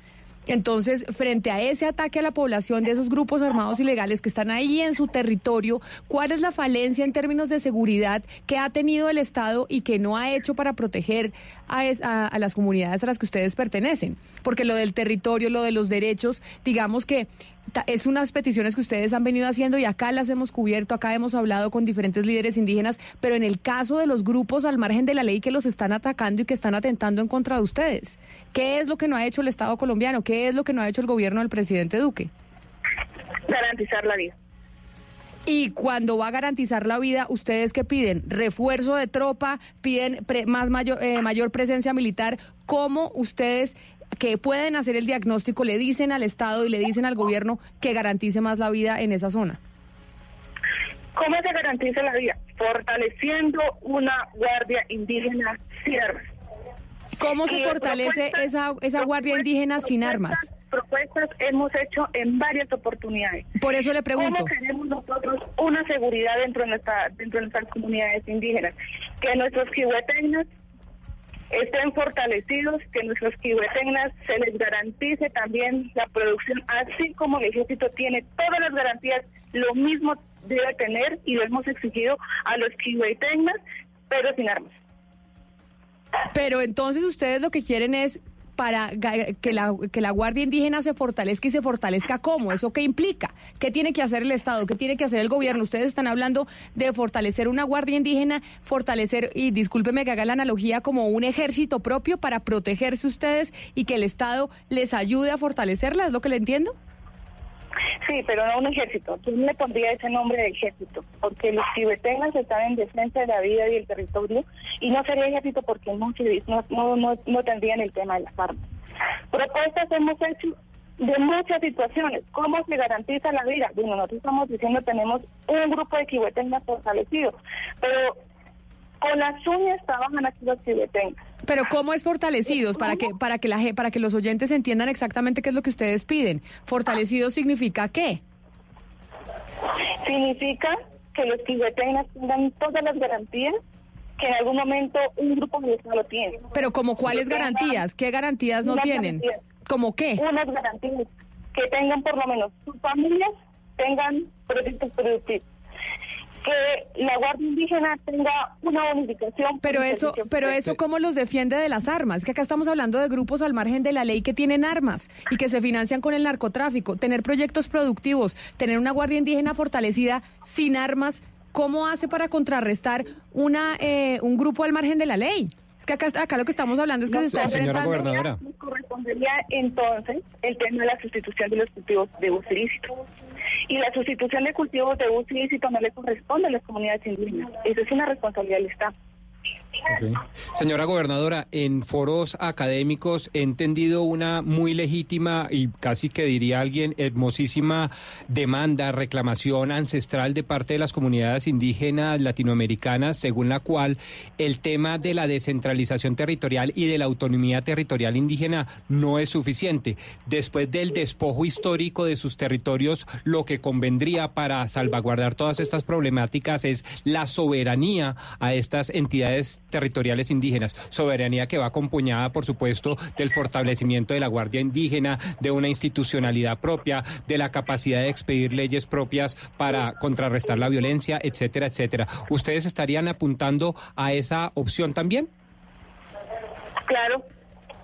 Entonces, frente a ese ataque a la población de esos grupos armados ilegales que están ahí en su territorio, ¿cuál es la falencia en términos de seguridad que ha tenido el Estado y que no ha hecho para proteger a, es- a- a las comunidades a las que ustedes pertenecen? Porque lo del territorio, lo de los derechos, digamos que es unas peticiones que ustedes han venido haciendo y acá las hemos cubierto, acá hemos hablado con diferentes líderes indígenas, pero en el caso de los grupos al margen de la ley que los están atacando y que están atentando en contra de ustedes, ¿qué es lo que no ha hecho el Estado colombiano? ¿Qué es lo que no ha hecho el gobierno del presidente Duque? garantizar la vida. Y cuando va a garantizar la vida, ¿ustedes qué piden? ¿Refuerzo de tropa? ¿Piden pre- más mayor, eh, mayor presencia militar? ¿Cómo ustedes que pueden hacer el diagnóstico le dicen al Estado y le dicen al gobierno que garantice más la vida en esa zona? ¿Cómo se garantiza la vida? Fortaleciendo una guardia indígena sin armas. ¿Cómo se Y fortalece esa, esa guardia indígena sin armas? Propuestas hemos hecho en varias oportunidades. Por eso le pregunto. ¿Cómo queremos nosotros una seguridad dentro de, nuestra, dentro de nuestras comunidades indígenas? Que nuestros kihuetegnas estén fortalecidos, que nuestros kihuetegnas se les garantice también la producción, así como el ejército tiene todas las garantías, lo mismo debe tener y lo hemos exigido a los kihuetegnas, pero sin armas. Pero entonces ustedes lo que quieren es para que la, que la Guardia Indígena se fortalezca y se fortalezca cómo, ¿eso qué implica? ¿Qué tiene que hacer el Estado? ¿Qué tiene que hacer el gobierno? Ustedes están hablando de fortalecer una Guardia Indígena, fortalecer, y discúlpeme que haga la analogía, como un ejército propio para protegerse ustedes y que el Estado les ayude a fortalecerla, ¿es lo que le entiendo? Sí, pero no un ejército. Yo le pondría ese nombre de ejército, porque los tibeteños están en defensa de la vida y el territorio, y no sería ejército porque no, no, no, tendrían el tema de las armas. Propuestas hemos hecho de muchas situaciones. ¿Cómo se garantiza la vida? Bueno, nosotros estamos diciendo tenemos un grupo de tibeteños fortalecido, pero con las uñas trabajan aquí los tibeteños. Pero ¿cómo es fortalecidos? Para que, para, que la, para que los oyentes entiendan exactamente qué es lo que ustedes piden. ¿Fortalecidos significa qué? Significa que los tibeteños tengan todas las garantías que en algún momento un grupo militar lo tiene. Pero como cuáles garantías, ¿qué garantías no tienen? garantías. ¿Cómo qué? Unas garantías que tengan por lo menos sus familias tengan proyectos productivos. Que la Guardia Indígena tenga una bonificación. Pero eso, pero eso cómo los defiende de las armas. Que acá estamos hablando de grupos al margen de la ley que tienen armas y que se financian con el narcotráfico. Tener proyectos productivos, tener una guardia indígena fortalecida sin armas, ¿cómo hace para contrarrestar una eh, un grupo al margen de la ley? Es que acá, acá lo que estamos hablando es que se está enfrentando. Nos correspondería entonces el tema de la sustitución de los cultivos de uso ilícito. Y la sustitución de cultivos de uso ilícito no le corresponde a las comunidades indígenas. Eso es una responsabilidad del Estado. Señora gobernadora, en foros académicos he entendido una muy legítima y casi que diría alguien hermosísima demanda, reclamación ancestral de parte de las comunidades indígenas latinoamericanas, según la cual el tema de la descentralización territorial y de la autonomía territorial indígena no es suficiente. Después del despojo histórico de sus territorios, lo que convendría para salvaguardar todas estas problemáticas es la soberanía a estas entidades territoriales indígenas, soberanía que va acompañada, por supuesto, del fortalecimiento de la Guardia Indígena, de una institucionalidad propia, de la capacidad de expedir leyes propias para contrarrestar la violencia, etcétera, etcétera. ¿Ustedes estarían apuntando a esa opción también? Claro,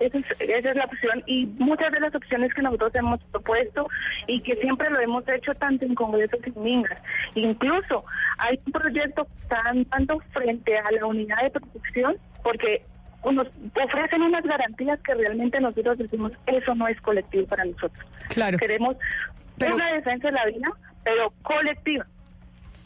esa es, esa es la opción y muchas de las opciones que nosotros hemos propuesto y que siempre lo hemos hecho tanto en congresos y mingas. Incluso hay un proyecto tan tanto frente a la unidad de protección porque nos ofrecen unas garantías que realmente nosotros decimos eso no es colectivo para nosotros. Claro. Queremos una defensa de la vida, pero colectiva.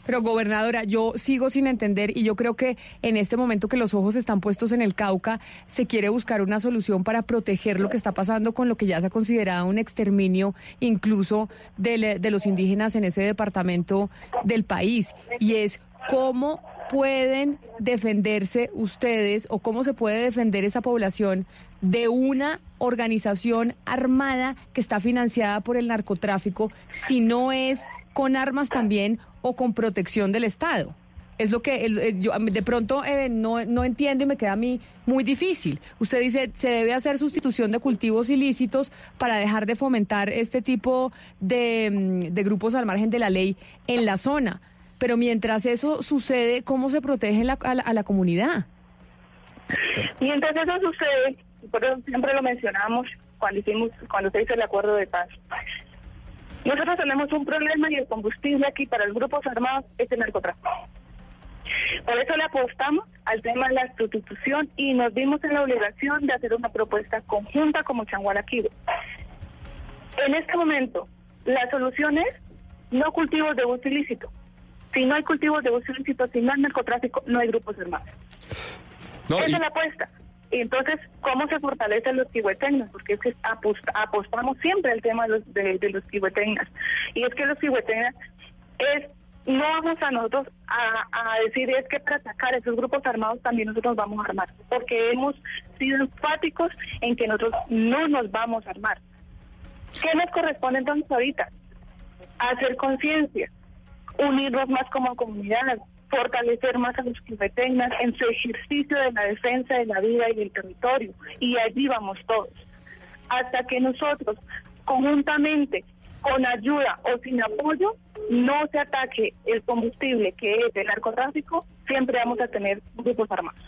Pero gobernadora, yo sigo sin entender y yo creo que en este momento que los ojos están puestos en el Cauca, se quiere buscar una solución para proteger lo que está pasando con lo que ya se ha considerado un exterminio incluso de, de los indígenas en ese departamento del país. Y es cómo pueden defenderse ustedes o cómo se puede defender esa población de una organización armada que está financiada por el narcotráfico si no es con armas también o con protección del Estado. Es lo que yo de pronto eh, no, no entiendo y me queda a mí muy difícil. Usted dice, se debe hacer sustitución de cultivos ilícitos para dejar de fomentar este tipo de, mm, grupos al margen de la ley en la zona. Pero mientras eso sucede, ¿cómo se protege a, la, a la comunidad? Mientras eso sucede, por eso siempre lo mencionamos cuando hicimos, cuando se hizo el acuerdo de paz. Nosotros tenemos un problema y el combustible aquí para los grupos armados es el narcotráfico. Por eso le apostamos al tema de la sustitución y nos dimos en la obligación de hacer una propuesta conjunta como Changuaraquibo. En este momento, la solución es no cultivos de uso ilícito. Si no hay cultivos de uso ilícito, si no hay narcotráfico, no hay grupos armados. No, Esa y- es la apuesta. Entonces, ¿cómo se fortalecen los kihueteñas? Porque es que apost- apostamos siempre al tema de los, de, los. Y es que los kihueteñas es, no vamos a nosotros a, a decir es que para atacar esos grupos armados también nosotros nos vamos a armar. Porque hemos sido enfáticos en que nosotros no nos vamos a armar. ¿Qué nos corresponde entonces ahorita? Hacer conciencia, unirnos más como comunidad, fortalecer más a los kibeteñas en su ejercicio de la defensa de la vida y del territorio. Y allí vamos todos. Hasta que nosotros, conjuntamente, con ayuda o sin apoyo, no se ataque el combustible que es el narcotráfico, siempre vamos a tener grupos armados.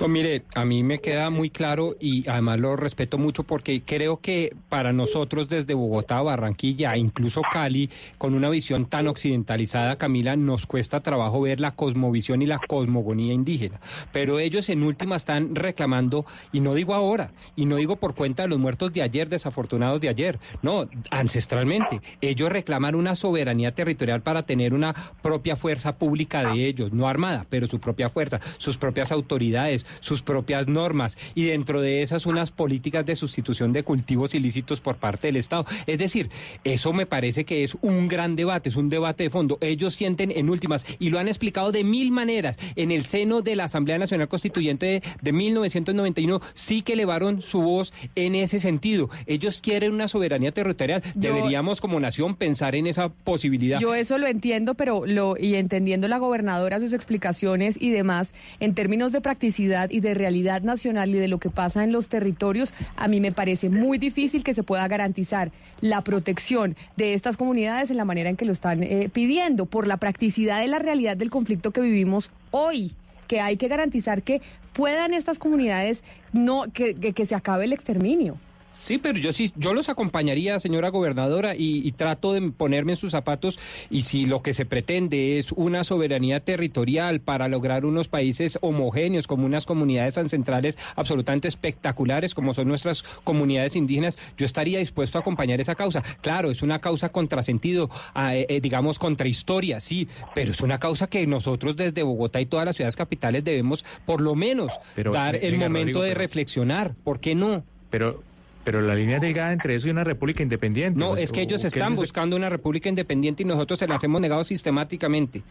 No, mire, a mí me queda muy claro y además lo respeto mucho porque creo que para nosotros desde Bogotá, Barranquilla, e incluso Cali, con una visión tan occidentalizada, Camila, nos cuesta trabajo ver la cosmovisión y la cosmogonía indígena. Pero ellos en última están reclamando, y no digo ahora, y no digo por cuenta de los muertos de ayer, desafortunados de ayer, no, ancestralmente, ellos reclaman una soberanía territorial para tener una propia fuerza pública de ellos, no armada, pero su propia fuerza, sus propias autoridades, sus propias normas y dentro de esas unas políticas de sustitución de cultivos ilícitos por parte del Estado. Es decir, eso me parece que es un gran debate, es un debate de fondo. Ellos sienten en últimas y lo han explicado de mil maneras en el seno de la Asamblea Nacional Constituyente de, de 1991 sí que elevaron su voz en ese sentido. Ellos quieren una soberanía territorial. Yo- Deberíamos como nación pensar en esa posibilidad. Yo eso lo entiendo, pero lo y entendiendo la gobernadora sus explicaciones y demás en términos de practicidad y de realidad nacional y de lo que pasa en los territorios, a mí me parece muy difícil que se pueda garantizar la protección de estas comunidades en la manera en que lo están eh, pidiendo por la practicidad de la realidad del conflicto que vivimos hoy que hay que garantizar que puedan estas comunidades no que, que- que se acabe el exterminio. Sí, pero yo sí, yo los acompañaría, señora gobernadora, y, y trato de ponerme en sus zapatos. Y si lo que se pretende es una soberanía territorial para lograr unos países homogéneos, como unas comunidades ancestrales absolutamente espectaculares, como son nuestras comunidades indígenas, yo estaría dispuesto a acompañar esa causa. Claro, es una causa contrasentido, ah, eh, eh, digamos, contra historia, sí, pero es una causa que nosotros desde Bogotá y todas las ciudades capitales debemos, por lo menos, Pero, dar eh, el momento Rodrigo, de pero- reflexionar. ¿Por qué no? Pero, pero la línea es delgada entre eso y una república independiente. No, pues, es que ellos están es buscando una república independiente y nosotros se las hemos negado sistemáticamente.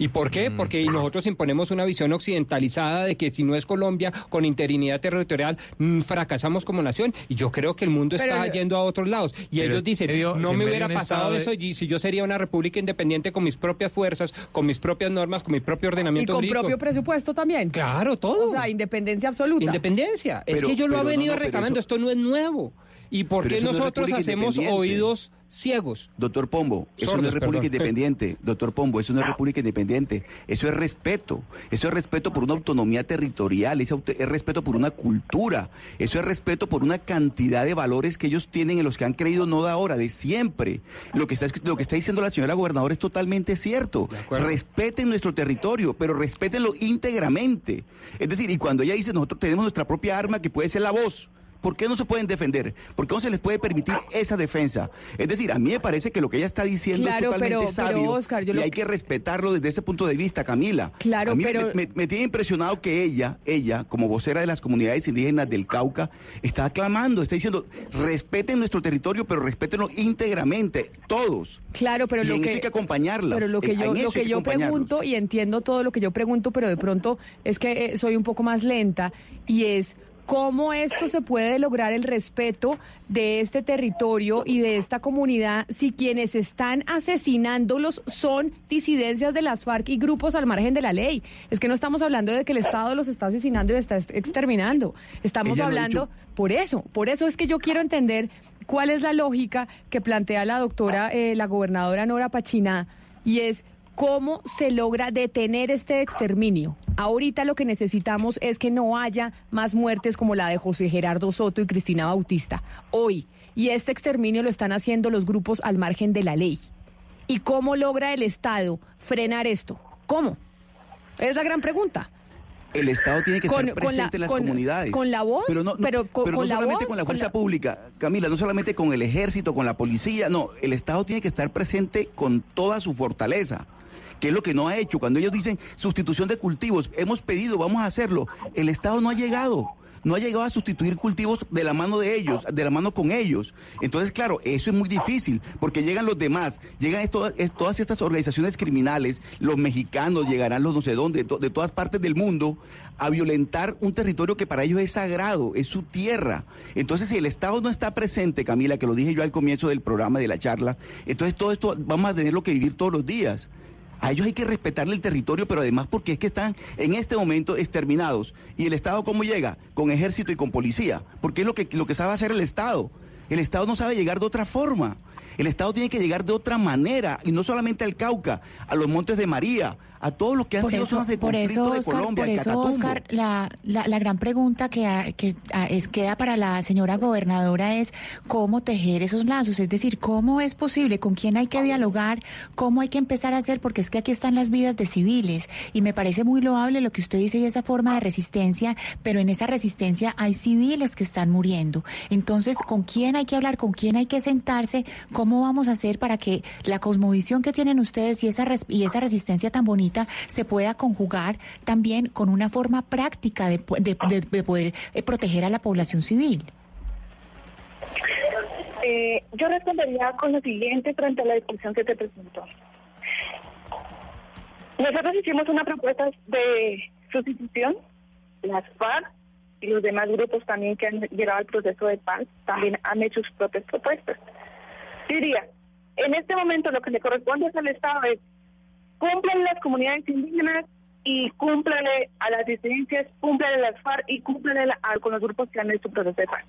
¿Y por qué? Mm. Porque nosotros imponemos una visión occidentalizada de que si no es Colombia con interinidad territorial, mm, fracasamos como nación. Y yo creo que el mundo Pero- está yendo a otros lados. Y ellos es dicen, medio- no me hubiera pasado de- eso y si yo sería una república independiente con mis propias fuerzas, con mis propias normas, con mi propio Y ordenamiento con jurídico. propio presupuesto también. Claro, todo. O sea, independencia absoluta. Independencia. es Pero- que yo lo he no, venido no, reclamando, eso- esto no es nuevo. ¿Y por Pero qué eso no nosotros hacemos oídos ciegos? Doctor Pombo, eso no es República perdón. Independiente. Doctor Pombo, eso no es República Independiente. Eso es respeto. Eso es respeto por una autonomía territorial. Es, auto- es respeto por una cultura. Eso es respeto por una cantidad de valores que ellos tienen en los que han creído no de ahora, de siempre. Lo que está, lo que está diciendo la señora gobernadora es totalmente cierto. Respeten nuestro territorio, pero respétenlo íntegramente. Es decir, y cuando ella dice nosotros tenemos nuestra propia arma que puede ser la voz. ¿Por qué no se pueden defender? ¿Por qué no se les puede permitir esa defensa? Es decir, a mí me parece que lo que ella está diciendo Claro, es totalmente pero- pero, sabio Oscar, yo y lo hay que- respetarlo desde ese punto de vista, Camila. Claro, a mí me- pero- me, me tiene impresionado que ella, ella, como vocera de las comunidades indígenas del Cauca, está aclamando, está diciendo, respeten nuestro territorio, pero respétenlo íntegramente, todos. Claro, pero y lo en que eso hay que acompañarlas. Pero lo que En- yo en lo que yo pregunto y entiendo todo lo que yo pregunto, pero de pronto es que eh, soy un poco más lenta y es cómo esto se puede lograr el respeto de este territorio y de esta comunidad si quienes están asesinándolos son disidencias de las FARC y grupos al margen de la ley. Es que no estamos hablando de que el Estado los está asesinando y está exterminando. Estamos hablando por eso, por eso es que yo quiero entender cuál es la lógica que plantea la doctora, eh, la gobernadora Nora Pachina, y es cómo se logra detener este exterminio. Ahorita lo que necesitamos es que no haya más muertes como la de José Gerardo Soto y Cristina Bautista. Hoy. Y este exterminio lo están haciendo los grupos al margen de la ley. ¿Y cómo logra el Estado frenar esto? ¿Cómo? Es la gran pregunta. El Estado tiene que Con- estar la- presente en las con- comunidades. con la voz, pero no, no- pero con- pero no la solamente voz, con la fuerza la- pública, Camila, no solamente con el ejército, con la policía, no, el Estado tiene que estar presente con toda su fortaleza. Que es lo que no ha hecho. Cuando ellos dicen sustitución de cultivos, hemos pedido, vamos a hacerlo. El Estado no ha llegado. No ha llegado a sustituir cultivos de la mano de ellos, de la mano con ellos. Entonces, claro, eso es muy difícil, porque llegan los demás, llegan todas estas organizaciones criminales, los mexicanos, llegarán los no sé dónde, de, to- de todas partes del mundo, a violentar un territorio que para ellos es sagrado, es su tierra. Entonces, si el Estado no está presente, Camila, que lo dije yo al comienzo del programa, de la charla, entonces todo esto vamos a tenerlo que vivir todos los días. A ellos hay que respetarle el territorio, pero además porque es que están en este momento exterminados. ¿Y el Estado cómo llega? Con ejército y con policía. Porque es lo que, lo que sabe hacer el Estado. El Estado no sabe llegar de otra forma. El Estado tiene que llegar de otra manera. Y no solamente al Cauca, a los Montes de María, a todos los que han Por sido eso, zonas de por conflicto eso, de Colombia, por eso. Oscar, la, la, la gran pregunta que, ha- que ah, es, queda para la señora gobernadora es cómo tejer esos lazos, es decir, cómo es posible, con quién hay que dialogar, cómo hay que empezar a hacer, porque es que aquí están las vidas de civiles y me parece muy loable lo que usted dice y esa forma de resistencia, pero en esa resistencia hay civiles que están muriendo. Entonces, ¿con quién hay que hablar? ¿Con quién hay que sentarse ¿Cómo vamos a hacer para que la cosmovisión que tienen ustedes y esa, res- y esa resistencia tan bonita se pueda conjugar también con una forma práctica de, de- de poder eh, proteger a la población civil? Eh, yo respondería con lo siguiente frente a la discusión que te presentó. Nosotros hicimos una propuesta de sustitución, las FARC y los demás grupos también que han llegado al proceso de paz también han hecho sus propias propuestas. Diría, en este momento lo que le corresponde al Estado es cúmplale las comunidades indígenas y cúmplale a las disidencias, cúmplale a las FARC y cúmplale con los grupos que han hecho proceso de paz.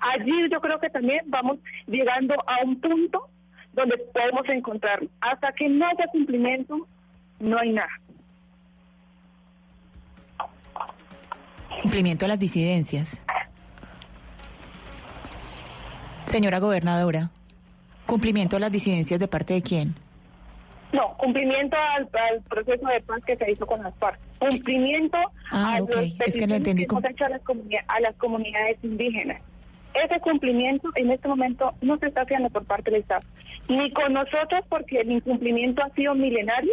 Allí yo creo que también vamos llegando a un punto donde podemos encontrar. Hasta que no haya cumplimiento, no hay nada. Cumplimiento a las disidencias. Señora gobernadora, ¿cumplimiento a las disidencias de parte de quién? No, cumplimiento al, al proceso de paz que se hizo con las FARC. Cumplimiento Ah, a los Es que hemos hecho a las, a las comunidades indígenas. Ese cumplimiento en este momento no se está haciendo por parte del Estado. Ni con nosotros, porque el incumplimiento ha sido milenario,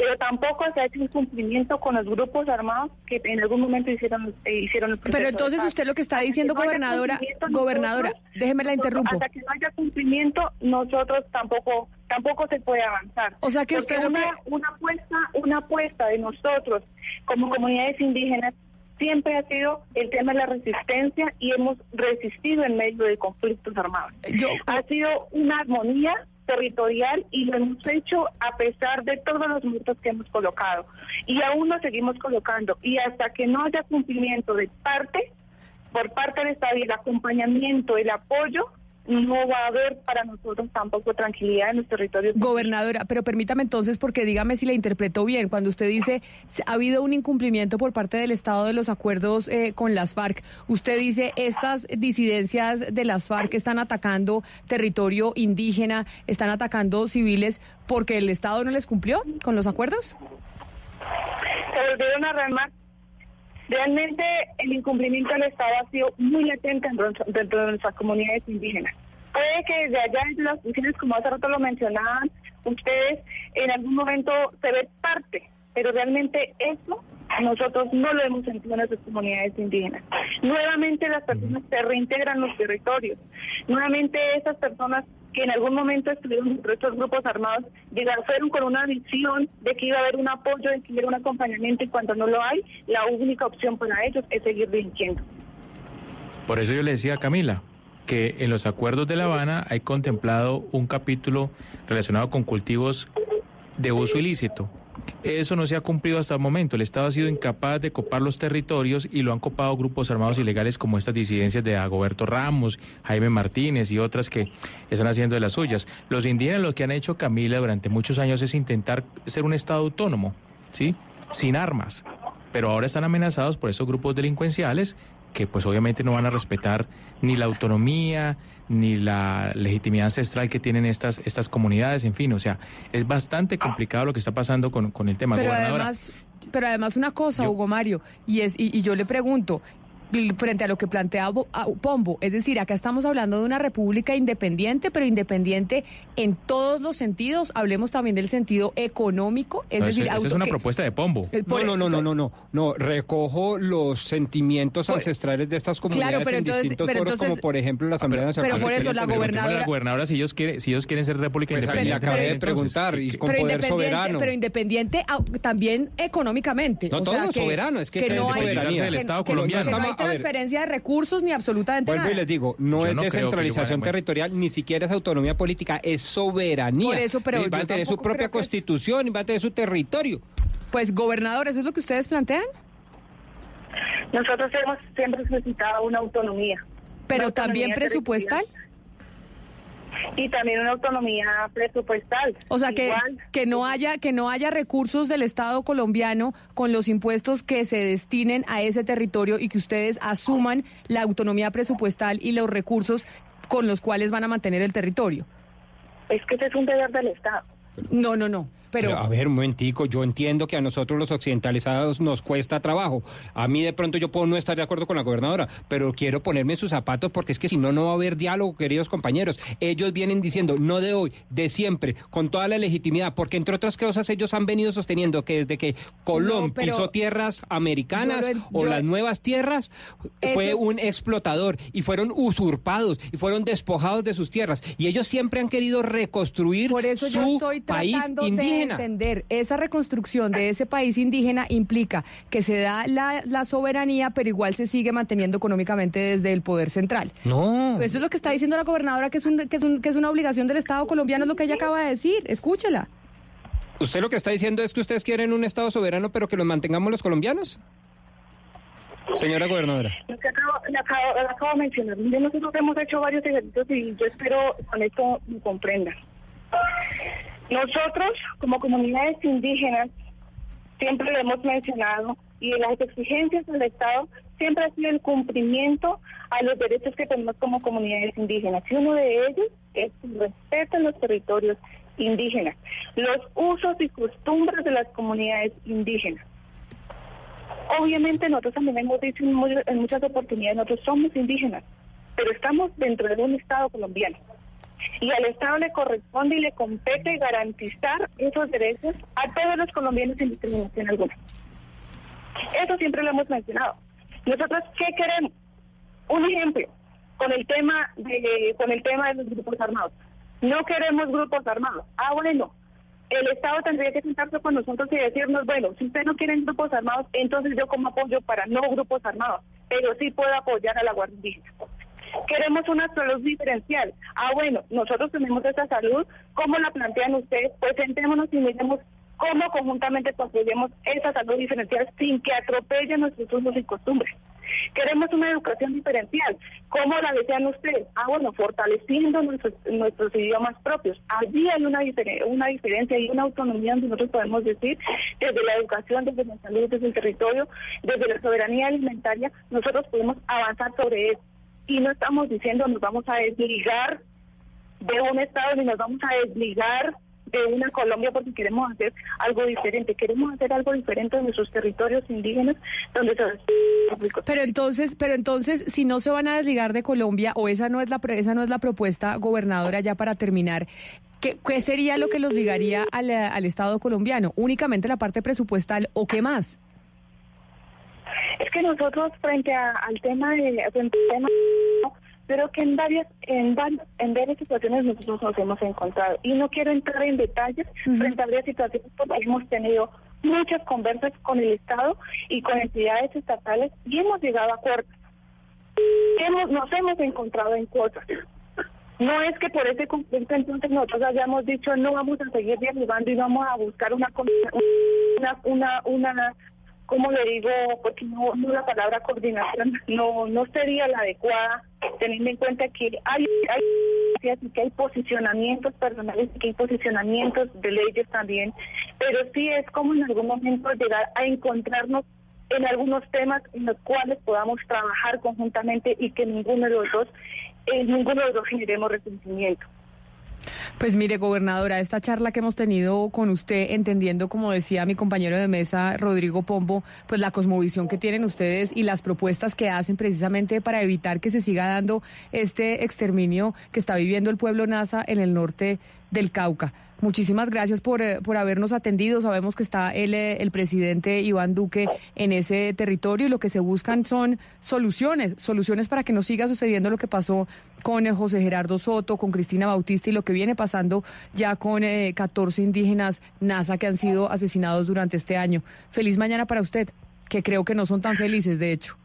pero tampoco se ha hecho incumplimiento con los grupos armados que en algún momento hicieron, eh, hicieron el Pero entonces usted lo que está diciendo, no gobernadora, cumplimiento gobernadora, nosotros- déjeme la interrumpo. Hasta que no haya cumplimiento, nosotros tampoco tampoco se puede avanzar. O sea que Porque usted lo una, que- una apuesta, una apuesta de nosotros como comunidades indígenas siempre ha sido el tema de la resistencia y hemos resistido en medio de conflictos armados. ha sido una armonía territorial y lo hemos hecho a pesar de todos los muertos que hemos colocado. Y aún nos seguimos colocando. Y hasta que no haya cumplimiento de parte por parte del Estado y el acompañamiento, el apoyo, no va a haber para nosotros tampoco tranquilidad en los territorios. Gobernadora, pero permítame entonces, porque dígame si la interpretó bien, cuando usted dice "Se- ha habido un incumplimiento por parte del Estado de los acuerdos eh, con las FARC, usted dice estas disidencias de las FARC están atacando territorio indígena, están atacando civiles porque el Estado no les cumplió con los acuerdos. se volvieron a rearmar. Realmente el incumplimiento del Estado ha sido muy latente dentro, de nuestras comunidades indígenas. Puede que desde allá en las oficinas, como hace rato lo mencionaban, ustedes en algún momento se ve parte, pero realmente eso nosotros no lo hemos sentido en nuestras comunidades indígenas. Nuevamente las personas se reintegran los territorios. Nuevamente esas personas que en algún momento estuvieron estos grupos armados llegaron, con una visión de que iba a haber un apoyo, de que iba a haber un acompañamiento y cuando no lo hay, la única opción para ellos es seguir delinquiendo. Por eso yo le decía a Camila que en los acuerdos de La Habana hay contemplado un capítulo relacionado con cultivos de uso ilícito. Eso no se ha cumplido hasta el momento. El Estado ha sido incapaz de copar los territorios y lo han copado grupos armados ilegales como estas disidencias de Agoberto Ramos, Jaime Martínez y otras que están haciendo de las suyas. Los indígenas lo que han hecho, Camila, durante muchos años es intentar ser un Estado autónomo, ¿sí? Sin armas. Pero ahora están amenazados por esos grupos delincuenciales que pues obviamente no van a respetar ni la autonomía, ni la legitimidad ancestral que tienen estas, estas comunidades, en fin, o sea, es bastante complicado lo que está pasando con, con el tema. Pero Gobernadora, además, pero además una cosa, Hugo Mario, y es y, y yo le pregunto frente a lo que plantea Pombo, es decir, acá estamos hablando de una república independiente, pero independiente en todos los sentidos. Hablemos también del sentido económico, es no, decir, esa es una que- propuesta de Pombo. No, no, no, no, no, no, no, recojo los sentimientos Por- ancestrales de estas comunidades Claro, pero en entonces- distintos pero foros, entonces- como por ejemplo la Asamblea Nacional. pero por eso la gobernadora- la gobernadora si ellos quieren, si ellos quieren ser república Pues ahí le independiente. acabé de preguntar, ¿qué- y con pero poder independiente, soberano. pero independiente también económicamente. No, o todo sea, es soberano, es que no es hay del que- Estado que no- colombiano. que no hay Estamos-. Transferencia de recursos ni absolutamente Vuelvo nada. y les digo, no Yo es no descentralización vaya- territorial, ni siquiera es autonomía política, es soberanía. Por eso, pero y van a tener su propia constitución y van a tener su territorio. Pues gobernador, ¿eso es lo que ustedes plantean? Nosotros hemos siempre solicitado una autonomía. Pero Una también autonomía presupuestal. territorial Y también una autonomía presupuestal. O sea que, Igual, que no haya que no haya recursos del Estado colombiano con los impuestos que se destinen a ese territorio y que ustedes asuman la autonomía presupuestal y los recursos con los cuales van a mantener el territorio. es que ese es un deber del Estado. No, no, no. Pero- a ver, un momentico, yo entiendo que a nosotros los occidentalizados nos cuesta trabajo. A mí de pronto yo puedo no estar de acuerdo con la gobernadora, pero quiero ponerme en sus zapatos porque es que si no, no va a haber diálogo, queridos compañeros. Ellos vienen diciendo, no de hoy, de siempre, con toda la legitimidad, porque entre otras cosas ellos han venido sosteniendo que desde que Colón No, pisó tierras americanas Yo o yo- las nuevas tierras, fue es- un explotador y fueron usurpados y fueron despojados de sus tierras. Y ellos siempre han querido reconstruir Por eso yo su estoy país de indígena. entender. Esa reconstrucción de ese país indígena implica que se da la, la soberanía, pero igual se sigue manteniendo económicamente desde el poder central. No. Eso es lo que está diciendo la gobernadora, que es, un, que es, un- que es una obligación del Estado colombiano, es lo que ella acaba de decir. Escúchela. ¿Usted lo que está diciendo es que ustedes quieren un Estado soberano, pero que los mantengamos los colombianos? Señora gobernadora. Lo que acabo, le acabo, le acabo de mencionar, mire, nosotros hemos hecho varios ejercicios y yo espero con esto me comprendan. Nosotros, como comunidades indígenas, siempre lo hemos mencionado y las exigencias del Estado siempre ha sido el cumplimiento a los derechos que tenemos como comunidades indígenas. Y uno de ellos es el respeto a los territorios indígenas, los usos y costumbres de las comunidades indígenas. Obviamente nosotros también hemos dicho en, mu- en muchas oportunidades, nosotros somos indígenas, pero estamos dentro de un Estado colombiano. Y al Estado le corresponde y le compete garantizar esos derechos a todos los colombianos sin discriminación alguna. Eso siempre lo hemos mencionado. Nosotros, ¿qué queremos? Un ejemplo, con el tema de, con el tema de los grupos armados. No queremos grupos armados. Ah, bueno, el Estado tendría que sentarse con nosotros y decirnos, bueno, si ustedes no quieren grupos armados, entonces yo como apoyo para no grupos armados, pero sí puedo apoyar a la Guardia Indígena. Queremos una salud diferencial. Ah, bueno, nosotros tenemos esa salud. ¿Cómo la plantean ustedes? Pues sentémonos y miremos cómo conjuntamente construyemos esa salud diferencial sin que atropellen nuestros usos y costumbres. Queremos una educación diferencial. ¿Cómo la desean ustedes? Ah, bueno, fortaleciendo nuestros, idiomas propios. Allí hay una diferencia y una autonomía donde nosotros podemos decir, desde la educación, desde la salud, desde el territorio, desde la soberanía alimentaria, nosotros podemos avanzar sobre eso. Y no estamos diciendo nos vamos a desligar de un Estado ni nos vamos a desligar de una Colombia porque queremos hacer algo diferente. Queremos hacer algo diferente en nuestros territorios indígenas donde se Pero entonces, pero entonces, si no se van a desligar de Colombia o esa no es la esa no es la propuesta gobernadora ya para terminar, ¿qué, qué sería lo que los ligaría al, al Estado colombiano? Únicamente la parte presupuestal o qué más? Es que nosotros frente a- al tema de frente al tema, pero que en varias en, en varias situaciones nosotros nos hemos encontrado y no quiero entrar en detalles frente a varias situaciones porque hemos tenido muchas conversas con el Estado y con entidades estatales y hemos llegado a acuerdos. Hemos, nos hemos encontrado en cosas. No es que por ese conflicto entonces nosotros hayamos dicho no vamos a seguir dialogando y vamos a buscar una una una una ¿cómo le digo? Porque no, no la palabra coordinación no no sería la adecuada, teniendo en cuenta que hay, hay, que hay posicionamientos personales y que hay posicionamientos de leyes también, pero sí es como en algún momento llegar a encontrarnos en algunos temas en los cuales podamos trabajar conjuntamente y que ninguno de los dos, ninguno de los dos generemos resentimiento. Pues mire, gobernadora, esta charla que hemos tenido con usted, entendiendo, como decía mi compañero de mesa, Rodrigo Pombo, pues la cosmovisión que tienen ustedes y las propuestas que hacen precisamente para evitar que se siga dando este exterminio que está viviendo el pueblo NASA en el norte del Cauca. Muchísimas gracias por, eh, por habernos atendido. Sabemos que está el, eh, el presidente Iván Duque en ese territorio y lo que se buscan son soluciones, soluciones para que no siga sucediendo lo que pasó con eh, José Gerardo Soto, con Cristina Bautista y lo que viene pasando ya con eh, 14 indígenas NASA que han sido asesinados durante este año. Feliz mañana para usted, que creo que no son tan felices, de hecho.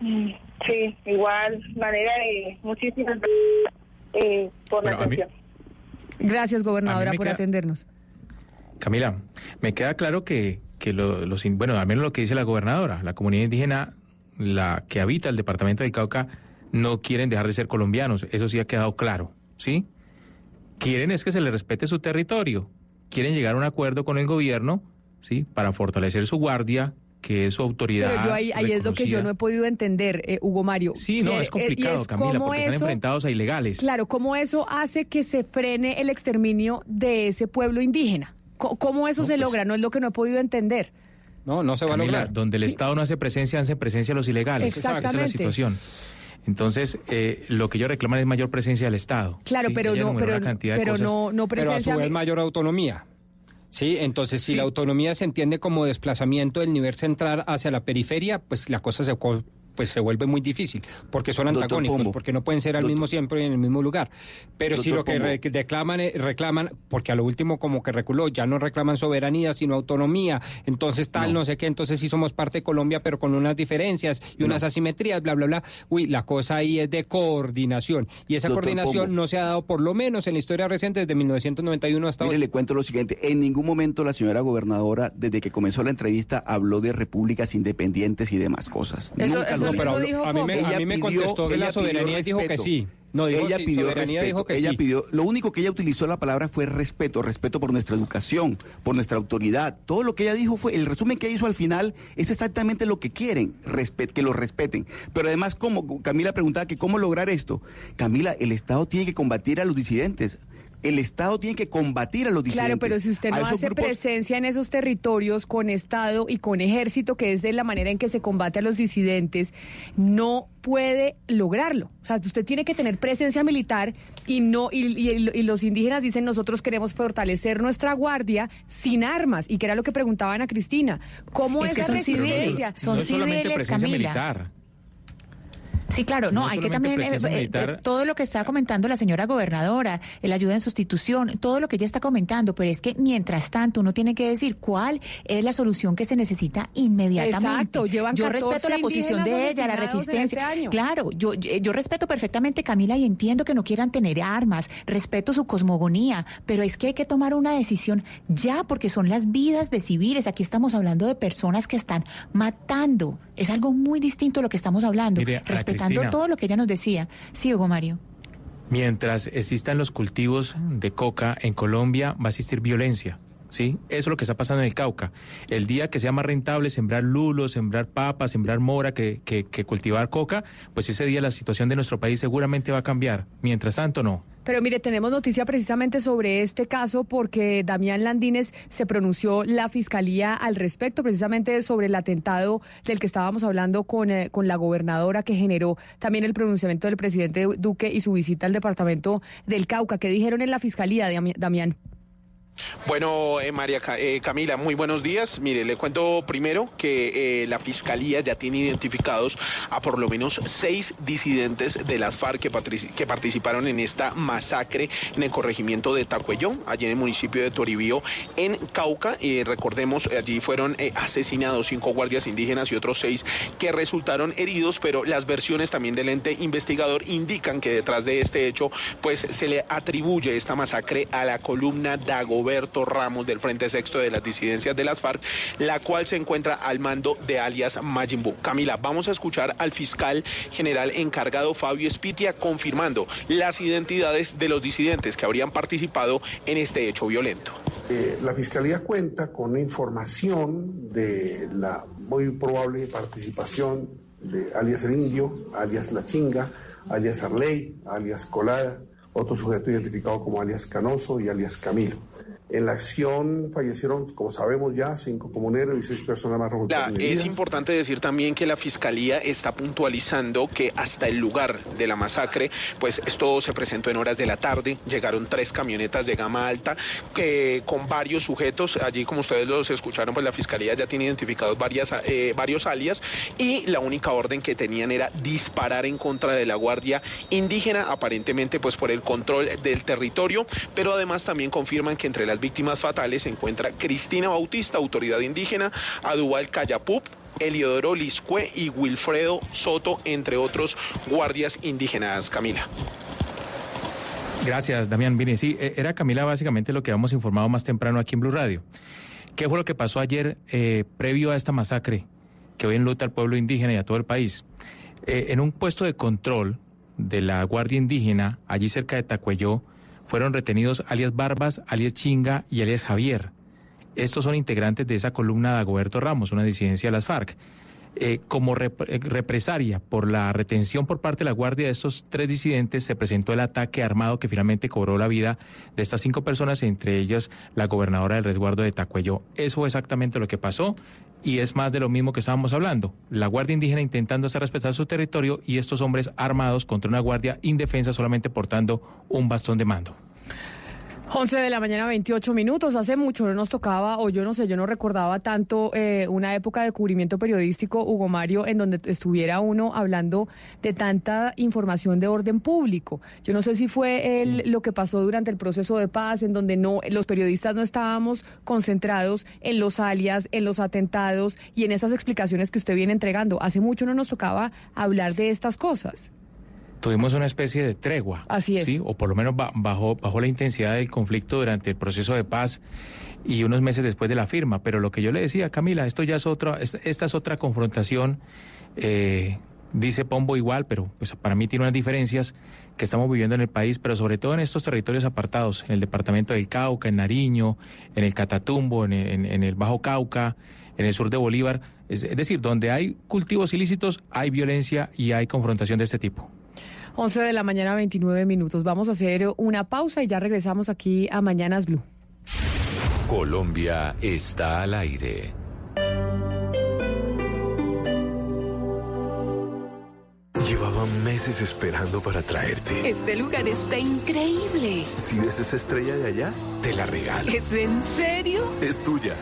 Mm, Sí, igual manera de muchísimas gracias eh, por la Bueno, atención. Gracias, gobernadora, por queda- atendernos. Camila, me queda claro que, que lo- los, bueno, al menos lo que dice la gobernadora, la comunidad indígena, la que habita el departamento del Cauca, no quieren dejar de ser colombianos, eso sí ha quedado claro, ¿sí? Quieren es que se les respete su territorio, quieren llegar a un acuerdo con el gobierno, ¿sí? Para fortalecer su guardia, que es su autoridad. Pero yo ahí, ahí es lo que yo no he podido entender, eh, Hugo Mario. Sí, no, es complicado, es Camila, cómo porque están eso- enfrentados a ilegales. Claro, ¿cómo eso hace que se frene el exterminio de ese pueblo indígena? ¿Cómo eso se pues- logra? No es lo que no he podido entender. No, no se va a lograr. donde el Estado no hace presencia, hace presencia los ilegales. Esa es la Exactamente. situación. Entonces, eh, lo que ellos reclaman es mayor presencia del Estado. Claro, Sí, pero ella no, pero, una cantidad de pero cosas. no, no Pero a su presencia. vez mayor autonomía. Sí, entonces si la autonomía se entiende como desplazamiento del nivel central hacia la periferia, pues la cosa se pues se vuelve muy difícil, porque son Doctor antagónicos, Pombo. porque no pueden ser al Doctor- mismo siempre en el mismo lugar. Pero si lo que Pombo. re- que declaman, eh, reclaman, porque a lo último como que reculó, ya no reclaman soberanía, sino autonomía, entonces tal, no, sé qué, entonces sí somos parte de Colombia, pero con unas diferencias y unas asimetrías, bla, bla, bla. Uy, la cosa ahí es de coordinación, y esa Doctor coordinación Pombo. no se ha dado por lo menos en la historia reciente desde 1991 hasta Mire, hoy. le cuento lo siguiente. En ningún momento la señora gobernadora, desde que comenzó la entrevista, habló de repúblicas independientes y demás cosas. Eso- Nunca eso- lo No, pero a mí me, a Ella mí me pidió- contestó que ella la soberanía dijo que respeto. sí. No, dijo ella sí, pidió soberanía respeto. dijo que ella sí. pidió, lo único que ella utilizó la palabra fue respeto, respeto por nuestra educación, por nuestra autoridad. Todo lo que ella dijo fue, el resumen que hizo al final es exactamente lo que quieren, respet- que lo respeten. Pero además, ¿cómo? Camila preguntaba que cómo lograr esto. Camila, el Estado tiene que combatir a los disidentes. El Estado tiene que combatir a los disidentes. Claro, pero si usted no hace grupos- presencia en esos territorios con Estado y con ejército, que es de la manera en que se combate a los disidentes, no puede lograrlo. O sea, usted tiene que tener presencia militar y no y, y- y los indígenas dicen nosotros queremos fortalecer nuestra guardia sin armas y que era lo que preguntaban a Cristina. ¿Cómo Es que son civiles, son no es solamente civiles, presencia Camila. militar. Sí, claro, no, No hay que también, eh, eh, eh, todo lo que está comentando la señora gobernadora, el ayuda en sustitución, todo lo que ella está comentando, pero es que mientras tanto uno tiene que decir cuál es la solución que se necesita inmediatamente. Exacto, llevan yo 14 respeto la posición de ella, la resistencia. este año. Claro, yo, yo respeto perfectamente, Camila, y entiendo que no quieran tener armas, respeto su cosmogonía, pero es que hay que tomar una decisión ya, porque son las vidas de civiles. Aquí estamos hablando de personas que están matando. Es algo muy distinto a lo que estamos hablando, Mire, respetando Cristina. todo lo que ella nos decía. Sí, Hugo Mario. Mientras existan los cultivos de coca en Colombia, va a existir violencia. ¿Sí? Eso es lo que está pasando en el Cauca. El día que sea más rentable sembrar lulo, sembrar papa, sembrar mora que, que- que cultivar coca, pues ese día la situación de nuestro país seguramente va a cambiar. Mientras tanto, no. Pero mire, tenemos noticia precisamente sobre este caso porque Damián Landines se pronunció la fiscalía al respecto, precisamente sobre el atentado del que estábamos hablando con, eh, con la gobernadora que generó también el pronunciamiento del presidente Duque y su visita al departamento del Cauca. ¿Qué dijeron en la fiscalía, Dami- Damián? Bueno, eh, María eh, Camila, muy buenos días. Mire, le cuento primero que eh, la Fiscalía ya tiene identificados a por lo menos seis disidentes de las FARC que, participaron en esta masacre en el corregimiento de Tacuellón, allí en el municipio de Toribío, en Cauca. Y recordemos, allí fueron asesinados cinco guardias indígenas y otros seis que resultaron heridos, pero las versiones también del ente investigador indican que detrás de este hecho, pues se le atribuye esta masacre a la columna Dagoberto Ramos del Frente Sexto de las disidencias de las FARC, la cual se encuentra al mando de alias Majimbu. Camila, vamos a escuchar al fiscal general encargado Fabio Espitia confirmando las identidades de los disidentes que habrían participado en este hecho violento. Eh, la Fiscalía cuenta con información de la muy probable participación de alias El Indio, alias La Chinga, alias Arley, alias Colada, otro sujeto identificado como alias Canoso y alias Camilo. En la acción fallecieron, como sabemos ya, cinco comuneros y seis personas más resultaron es importante decir también que la fiscalía está puntualizando que hasta el lugar de la masacre, pues esto se presentó en horas de la tarde, llegaron tres camionetas de gama alta con varios sujetos, allí como ustedes los escucharon, pues la fiscalía ya tiene identificados varias, eh, varios alias y la única orden que tenían era disparar en contra de la guardia indígena, aparentemente pues por el control del territorio, pero además también confirman que entre las víctimas fatales se encuentra Cristina Bautista, autoridad indígena, Adubal Cayapup, Eliodoro Liscue y Wilfredo Soto, entre otros guardias indígenas. Camila. Gracias, Damián. Mire, sí, eh, era Camila básicamente lo que habíamos informado más temprano aquí en Blue Radio. ¿Qué fue lo que pasó ayer eh, previo a esta masacre que hoy enluta al pueblo indígena y a todo el país? Eh, en un puesto de control de la Guardia Indígena, allí cerca de Tacuelló, fueron retenidos alias Barbas, alias Chinga y alias Javier. Estos son integrantes de esa columna de Agoberto Ramos, una disidencia de las FARC. Eh, como rep- eh, represalia por la retención por parte de la Guardia de estos tres disidentes, se presentó el ataque armado que finalmente cobró la vida de estas cinco personas, entre ellas la gobernadora del resguardo de Tacuello. Eso fue exactamente lo que pasó y es más de lo mismo que estábamos hablando. La Guardia Indígena intentando hacer respetar su territorio y estos hombres armados contra una guardia indefensa solamente portando un bastón de mando. 11 de la mañana, 28 minutos. Hace mucho no nos tocaba, o yo no sé, yo no recordaba tanto eh, una época de cubrimiento periodístico, Hugo Mario, en donde estuviera uno hablando de tanta información de orden público. Yo no sé si fue el, lo que pasó durante el proceso de paz, en donde no los periodistas no estábamos concentrados en los alias, en los atentados y en esas explicaciones que usted viene entregando. Hace mucho no nos tocaba hablar de estas cosas. Tuvimos una especie de tregua. Así es. ¿sí? O por lo menos ba- bajó, bajó la intensidad del conflicto durante el proceso de paz y unos meses después de la firma. Pero lo que yo le decía, Camila, esto ya es otra, es- esta es otra confrontación. eh, dice Pombo igual, pero pues para mí tiene unas diferencias que estamos viviendo en el país, pero sobre todo en estos territorios apartados, en el departamento del Cauca, en Nariño, en el Catatumbo, en, en- en el Bajo Cauca, en el sur de Bolívar. Es, es decir, donde hay cultivos ilícitos, hay violencia y hay confrontación de este tipo. 11 de la mañana, 29 minutos. Vamos a hacer una pausa y ya regresamos aquí a Mañanas Blue. Colombia está al aire. Llevaba meses esperando para traerte. Este lugar está increíble. Si ves esa estrella de allá, te la regalo. ¿Es en serio? Es tuya.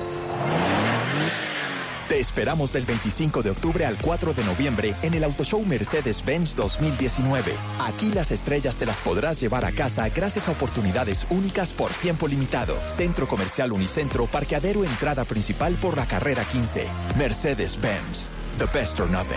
Te esperamos del 25 de octubre al 4 de noviembre en el Auto Show Mercedes-Benz 2019. Aquí las estrellas te las podrás llevar a casa gracias a oportunidades únicas por tiempo limitado. Centro Comercial Unicentro, parqueadero entrada principal por la carrera 15. Mercedes-Benz. The best or nothing.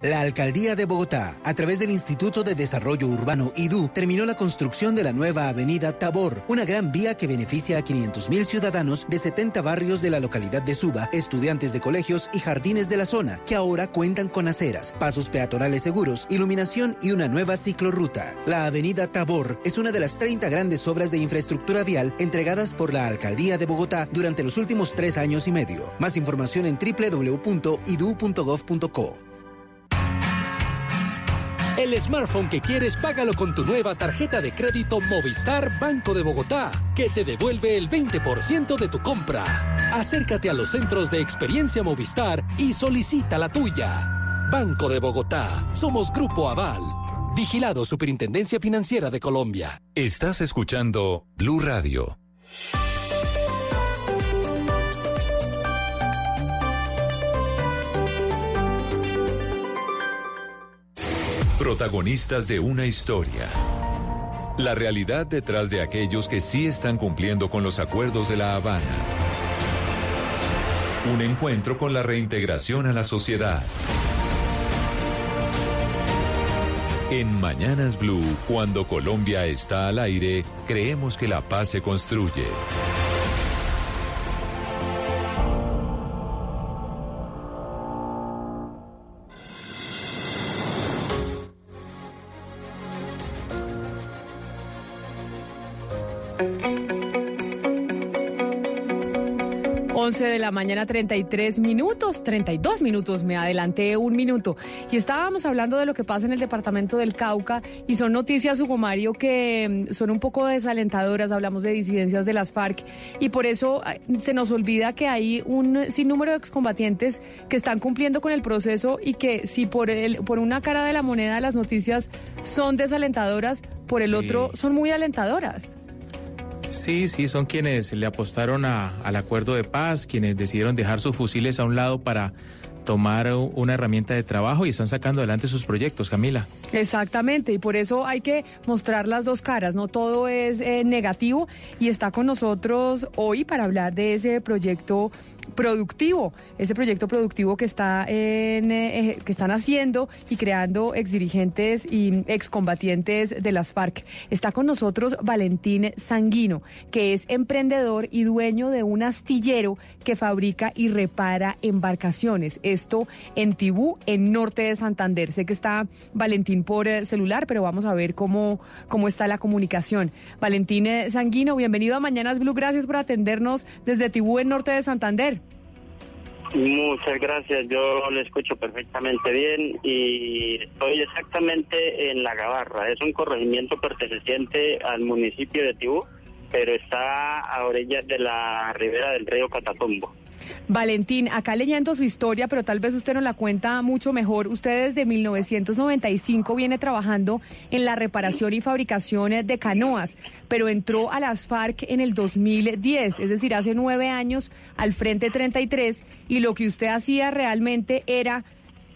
La Alcaldía de Bogotá, a través del Instituto de Desarrollo Urbano IDU, terminó la construcción de la nueva avenida Tabor, una gran vía que beneficia a 500.000 ciudadanos de 70 barrios de la localidad de Suba, estudiantes de colegios y jardines de la zona, que ahora cuentan con aceras, pasos peatonales seguros, iluminación y una nueva ciclorruta. La avenida Tabor es una de las 30 grandes obras de infraestructura vial entregadas por la Alcaldía de Bogotá durante los últimos tres años y medio. Más información en www.idu.gov.co. El smartphone que quieres, págalo con tu nueva tarjeta de crédito Movistar Banco de Bogotá, que te devuelve el 20% de tu compra. Acércate a los centros de experiencia Movistar y solicita la tuya. Banco de Bogotá. Somos Grupo Aval. Vigilado Superintendencia Financiera de Colombia. Estás escuchando Blue Radio. Protagonistas de una historia. La realidad detrás de aquellos que sí están cumpliendo con los acuerdos de La Habana. Un encuentro con la reintegración a la sociedad. En Mañanas Blue, cuando Colombia está al aire, creemos que la paz se construye. Once de la mañana, 33 minutos, 32 minutos, me adelanté un minuto. Y estábamos hablando de lo que pasa en el departamento del Cauca y son noticias, Hugo Mario, que mm, son un poco desalentadoras. Hablamos de disidencias de las FARC y por eso eh, se nos olvida que hay un sinnúmero de excombatientes que están cumpliendo con el proceso y que si por, el, por una cara de la moneda las noticias son desalentadoras, por el Sí. otro son muy alentadoras. Sí, sí, son quienes le apostaron a- al acuerdo de paz, quienes decidieron dejar sus fusiles a un lado para tomar una herramienta de trabajo y están sacando adelante sus proyectos, Camila. Exactamente, y por eso hay que mostrar las dos caras, no todo es eh, negativo y está con nosotros hoy para hablar de ese proyecto productivo, ese proyecto productivo que está en, eh, eh, que están haciendo y creando exdirigentes y excombatientes de las FARC. Está con nosotros Valentín Sanguino, que es emprendedor y dueño de un astillero que fabrica y repara embarcaciones. Esto en Tibú, en norte de Santander. Sé que está Valentín por eh, celular, pero vamos a ver cómo, cómo está la comunicación. Valentín Sanguino, bienvenido a Mañanas Blue. Gracias por atendernos desde Tibú, en norte de Santander. Muchas gracias, yo le escucho perfectamente bien y estoy exactamente en La Gabarra. Es un corregimiento perteneciente al municipio de Tibú, pero está a orillas de la ribera del río Catatumbo. Valentín, acá leyendo su historia, pero tal vez usted nos la cuenta mucho mejor. Usted desde 1995 viene trabajando en la reparación y fabricación de canoas, pero entró a las FARC en el 2010, es decir, hace nueve años al Frente 33, y lo que usted hacía realmente era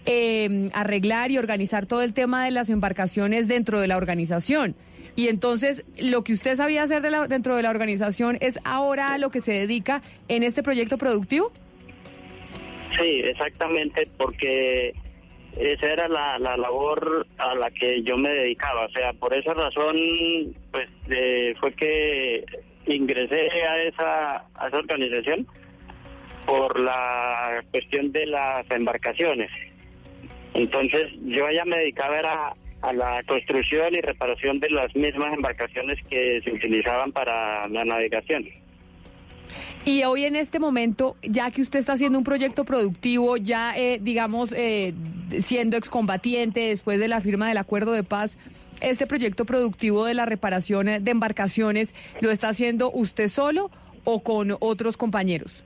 eh, arreglar y organizar todo el tema de las embarcaciones dentro de la organización. Y entonces, lo que usted sabía hacer de la- dentro de la organización es ahora a lo que se dedica en este proyecto productivo. Sí, exactamente, porque esa era la, la labor a la que yo me dedicaba. O sea, por esa razón, pues eh, fue que ingresé a esa, a esa organización por la cuestión de las embarcaciones. Entonces, yo allá me dedicaba era a la construcción y reparación de las mismas embarcaciones que se utilizaban para la navegación. Y hoy en este momento, ya que usted está haciendo un proyecto productivo, ya eh, digamos eh, siendo excombatiente después de la firma del acuerdo de paz, este proyecto productivo de la reparación eh, de embarcaciones, ¿lo está haciendo usted solo o con otros compañeros?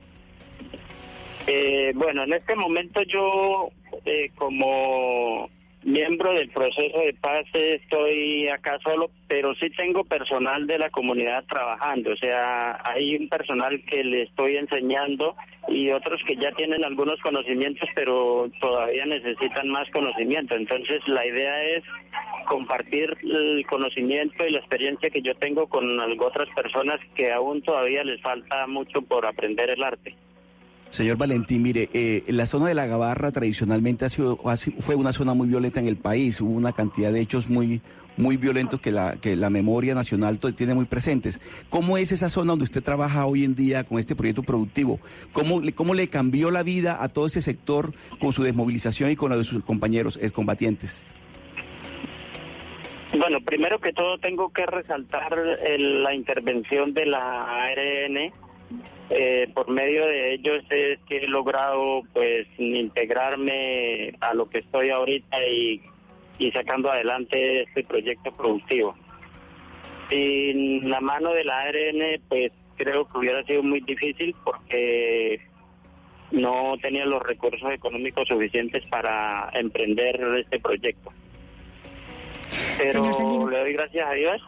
Eh, bueno, en este momento yo, eh, como miembro del proceso de paz, estoy acá solo, pero sí tengo personal de la comunidad trabajando. O sea, hay un personal que le estoy enseñando y otros que ya tienen algunos conocimientos, pero todavía necesitan más conocimiento. Entonces, la idea es compartir el conocimiento y la experiencia que yo tengo con otras personas que aún todavía les falta mucho por aprender el arte. Señor Valentín, mire, eh, la zona de la Gabarra tradicionalmente ha sido, fue una zona muy violenta en el país. Hubo una cantidad de hechos muy, muy violentos que la, que la memoria nacional tiene muy presentes. ¿Cómo es esa zona donde usted trabaja hoy en día con este proyecto productivo? ¿Cómo, cómo le cambió la vida a todo ese sector con su desmovilización y con la de sus compañeros eh, combatientes? Bueno, primero que todo tengo que resaltar el- la intervención de la ARN. Eh, por medio de ellos es que he logrado pues integrarme a lo que estoy ahorita y, y sacando adelante este proyecto productivo. Sin la mano de la ARN pues creo que hubiera sido muy difícil porque no tenía los recursos económicos suficientes para emprender este proyecto. Pero le doy gracias a Dios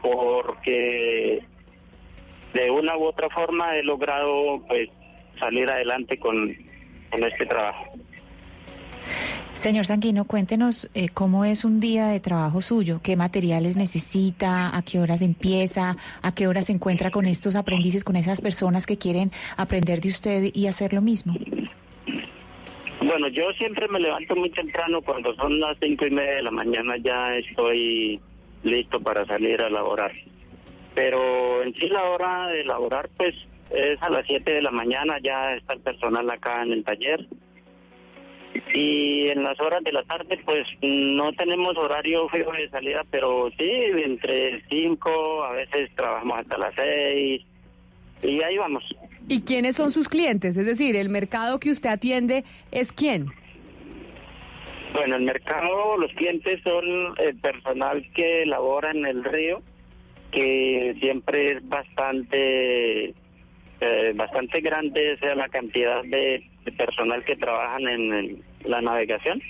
porque de una u otra forma he logrado pues salir adelante con, con este trabajo. Señor Sanguino, cuéntenos eh, cómo es un día de trabajo suyo, qué materiales necesita, a qué horas empieza, a qué horas se encuentra con estos aprendices, con esas personas que quieren aprender de usted y hacer lo mismo. Bueno, yo siempre me levanto muy temprano, cuando son las cinco y media de la mañana ya estoy listo para salir a laborar. Pero en sí la hora de laborar pues es a las siete de la mañana, ya está el personal acá en el taller. Y en las horas de la tarde pues no tenemos horario fijo de salida, pero sí, entre cinco, a veces trabajamos hasta las seis y ahí vamos. ¿Y quiénes son sus clientes? Es decir, el mercado que usted atiende es quién. Bueno, el mercado, los clientes son el personal que labora en el río, que siempre es bastante, eh, bastante grande, sea la cantidad de, personal que trabajan en la navegación.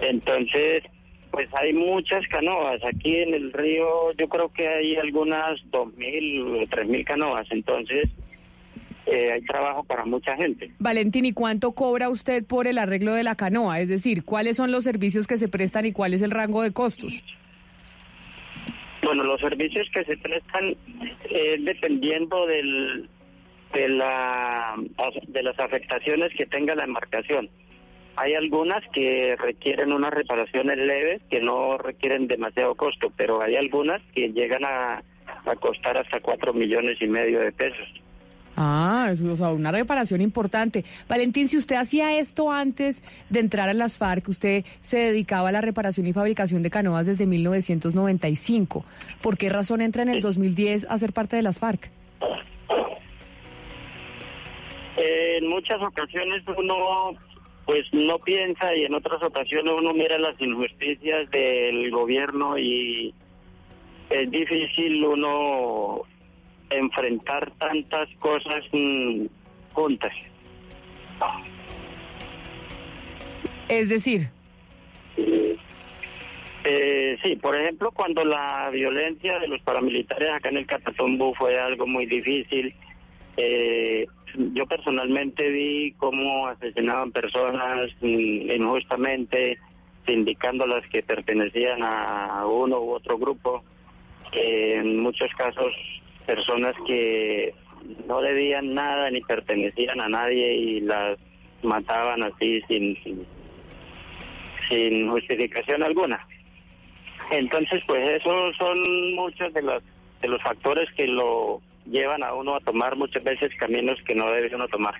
Entonces, pues hay muchas canoas. Aquí en el río yo creo que hay algunas dos mil o tres mil canoas. Entonces, eh, hay trabajo para mucha gente. Valentín, ¿y cuánto cobra usted por el arreglo de la canoa? Es decir, ¿cuáles son los servicios que se prestan y cuál es el rango de costos? Bueno, los servicios que se prestan eh, dependiendo del, de, la, de las afectaciones que tenga la embarcación. Hay algunas que requieren unas reparaciones leves que no requieren demasiado costo, pero hay algunas que llegan a, a costar hasta cuatro millones y medio de pesos. Ah, es o sea, una reparación importante. Valentín, si usted hacía esto antes de entrar a las FARC, usted se dedicaba a la reparación y fabricación de canoas desde 1995. ¿Por qué razón entra en el 2010 a ser parte de las FARC? En muchas ocasiones uno pues no piensa y en otras ocasiones uno mira las injusticias del gobierno y es difícil uno enfrentar tantas cosas mm, juntas. Es decir, Eh, sí, por ejemplo, cuando la violencia de los paramilitares acá en el Catatumbo fue algo muy difícil, eh, yo personalmente vi cómo asesinaban personas mm, injustamente, indicando las que pertenecían a uno u otro grupo. En muchos casos, personas que no debían nada ni pertenecían a nadie y las mataban así sin, sin, sin justificación alguna. Entonces, pues esos son muchos de los, de los factores que lo llevan a uno a tomar muchas veces caminos que no debe uno tomar.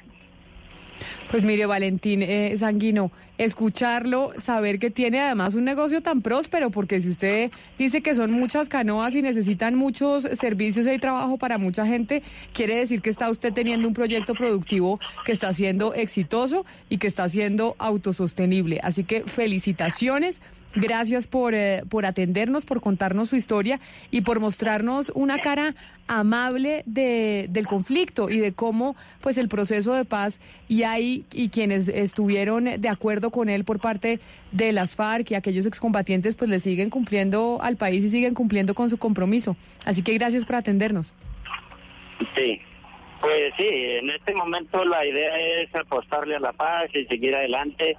Pues mire, Valentín eh, Sanguino, escucharlo, saber que tiene además un negocio tan próspero, porque si usted dice que son muchas canoas y necesitan muchos servicios y trabajo para mucha gente, quiere decir que está usted teniendo un proyecto productivo que está siendo exitoso y que está siendo autosostenible. Así que felicitaciones. Gracias por, eh, por atendernos, por contarnos su historia y por mostrarnos una cara amable de, del conflicto y de cómo pues el proceso de paz y hay y quienes estuvieron de acuerdo con él por parte de las FARC y aquellos excombatientes pues le siguen cumpliendo al país y siguen cumpliendo con su compromiso. Así que gracias por atendernos. Sí, pues sí, en este momento la idea es apostarle a la paz y seguir adelante.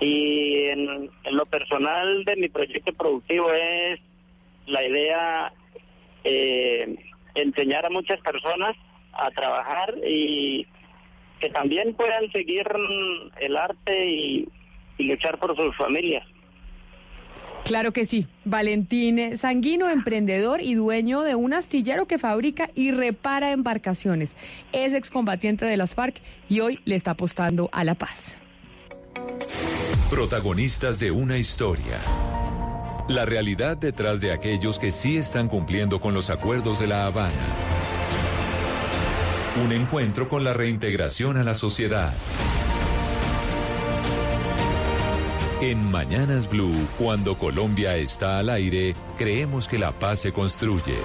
Y en, lo personal de mi proyecto productivo es la idea eh, enseñar a muchas personas a trabajar y que también puedan seguir el arte y, y luchar por sus familias. Claro que sí. Valentín Sanguino, emprendedor y dueño de un astillero que fabrica y repara embarcaciones. Es excombatiente de las FARC y hoy le está apostando a la paz. Protagonistas de una historia. La realidad detrás de aquellos que sí están cumpliendo con los acuerdos de La Habana. Un encuentro con la reintegración a la sociedad. En Mañanas Blue, cuando Colombia está al aire, creemos que la paz se construye.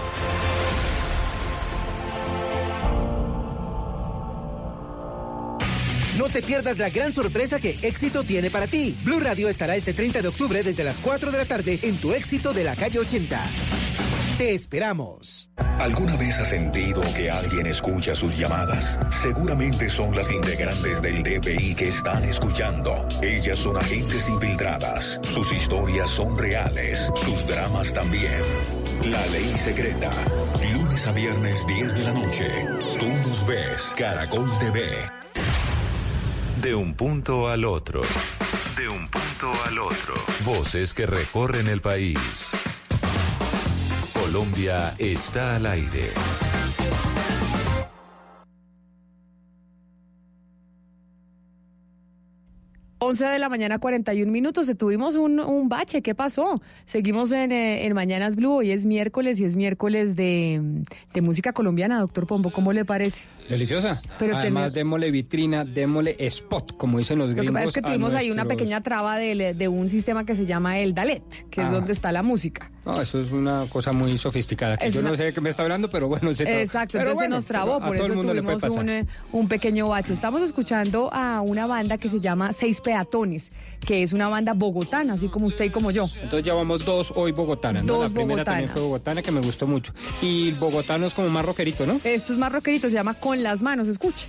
No te pierdas la gran sorpresa que Éxito tiene para ti. Blue Radio estará este 30 de octubre desde las 4 de la tarde en tu éxito de la calle 80. Te esperamos. ¿Alguna vez has sentido que alguien escucha sus llamadas? Seguramente son las integrantes del DPI que están escuchando. Ellas son agentes infiltradas. Sus historias son reales. Sus dramas también. La ley secreta. Lunes a viernes 10 de la noche. Tú nos ves. Caracol TV. De un punto al otro. De un punto al otro. Voces que recorren el país. Colombia está al aire. Once de la mañana, 41 minutos. Tuvimos un, bache. ¿Qué pasó? Seguimos en, eh, en Mañanas Blue. Hoy es miércoles y es miércoles de música colombiana. Doctor Pombo, ¿cómo le parece? Deliciosa. Pero Además, tenés- démosle vitrina, démosle spot, como dicen los Lo que gringos. pasa es que tuvimos ahí una nuestros- pequeña traba de, de un sistema que se llama el DALET, que es Ah. donde está la música. No, eso es una cosa muy sofisticada. Que Es yo no una- sé de qué me está hablando, pero bueno, se tra- Exacto, pero entonces bueno, se nos trabó, por eso tuvimos un, un pequeño bache. Estamos escuchando a una banda que se llama Seis Peatones, que es una banda bogotana, así como usted y como yo. Entonces llevamos dos hoy bogotanas, ¿no? Dos La primera también bogotanas. fue bogotana, que me gustó mucho. Y el bogotano es como más rockerito, ¿no? Esto es más rockerito, se llama Con las manos, escuche.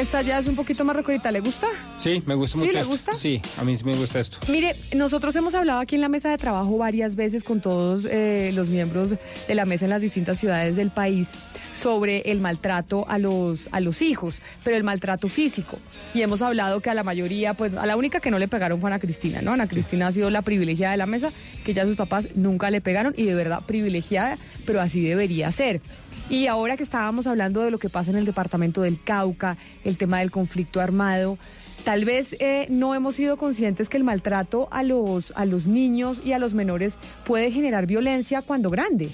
Esta ya es un poquito más rockerita, ¿le gusta? Sí, me gusta ¿Sí, mucho le esto. gusta? Sí, a mí sí me gusta esto. Mire, nosotros hemos hablado aquí en la mesa de trabajo varias veces con todos eh, los miembros de la mesa en las distintas ciudades del país sobre el maltrato a los, a los hijos, pero el maltrato físico. Y hemos hablado que a la mayoría, pues a la única que no le pegaron fue a Ana Cristina, ¿no? Ana Cristina ha sido la privilegiada de la mesa, que ya sus papás nunca le pegaron y de verdad privilegiada, pero así debería ser. Y ahora que estábamos hablando de lo que pasa en el departamento del Cauca, el tema del conflicto armado, tal vez eh, no hemos sido conscientes que el maltrato a los, a los niños y a los menores puede generar violencia cuando grande.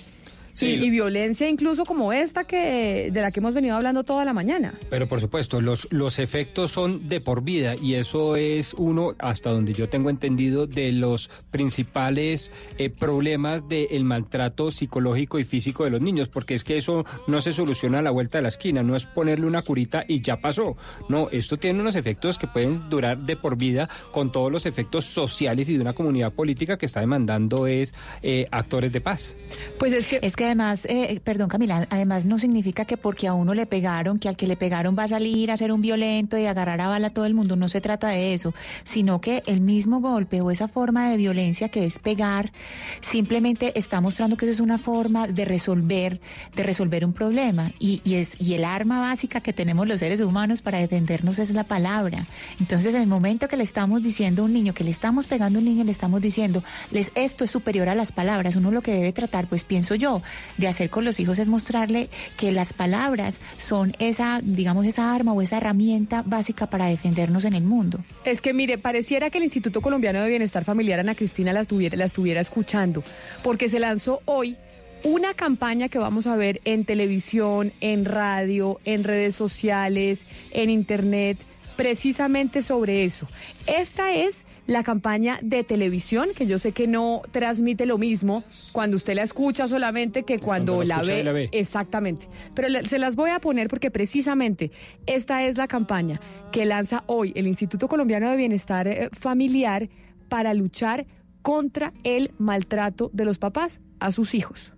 Sí. Y, y violencia incluso como esta que de la que hemos venido hablando toda la mañana. Pero por supuesto, los, los efectos son de por vida y eso es uno, hasta donde yo tengo entendido, de los principales eh, problemas del maltrato psicológico y físico de los niños, porque es que eso no se soluciona a la vuelta de la esquina, no es ponerle una curita y ya pasó. No, esto tiene unos efectos que pueden durar de por vida con todos los efectos sociales y de una comunidad política que está demandando es eh, actores de paz. Pues es que... Es que además, eh, perdón Camila, además no significa que porque a uno le pegaron, que al que le pegaron va a salir a ser un violento y agarrar a bala a todo el mundo, no se trata de eso, sino que el mismo golpe o esa forma de violencia que es pegar, simplemente está mostrando que esa es una forma de resolver, de resolver un problema. Y, y es, y el arma básica que tenemos los seres humanos para defendernos es la palabra. Entonces, en el momento que le estamos diciendo a un niño, que le estamos pegando a un niño, le estamos diciendo, les, esto es superior a las palabras, uno lo que debe tratar, pues pienso yo, de hacer con los hijos es mostrarle que las palabras son esa, digamos, esa arma o esa herramienta básica para defendernos en el mundo. Es que mire, pareciera que el Instituto Colombiano de Bienestar Familiar, Ana Cristina, la estuviera, la estuviera escuchando, porque se lanzó hoy una campaña que vamos a ver en televisión, en radio, en redes sociales, en internet, precisamente sobre eso. Esta es la campaña de televisión, que yo sé que no transmite lo mismo cuando usted la escucha solamente que cuando, Cuando la ve. la ve. Exactamente. Pero le- se las voy a poner porque precisamente esta es la campaña que lanza hoy el Instituto Colombiano de Bienestar eh, Familiar para luchar contra el maltrato de los papás a sus hijos.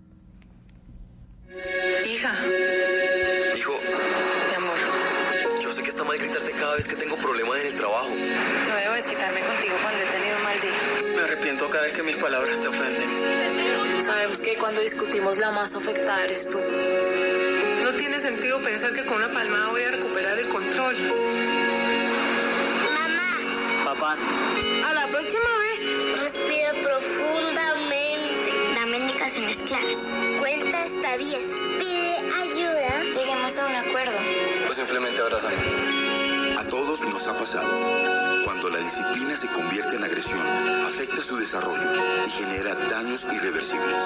Hija, cada vez que tengo problemas en el trabajo. no debo desquitarme contigo cuando he tenido un mal día. Me arrepiento cada vez que mis palabras te ofenden. Sabemos que cuando discutimos la más afectada eres tú. No tiene sentido pensar que con una palmada voy a recuperar el control. Papá, A la próxima vez. Respira profundamente. Dame indicaciones claras. Cuenta hasta 10. Pide ayuda. Lleguemos a un acuerdo. o simplemente abrázame. Todos nos ha pasado. Cuando la disciplina se convierte en agresión, afecta su desarrollo y genera daños irreversibles.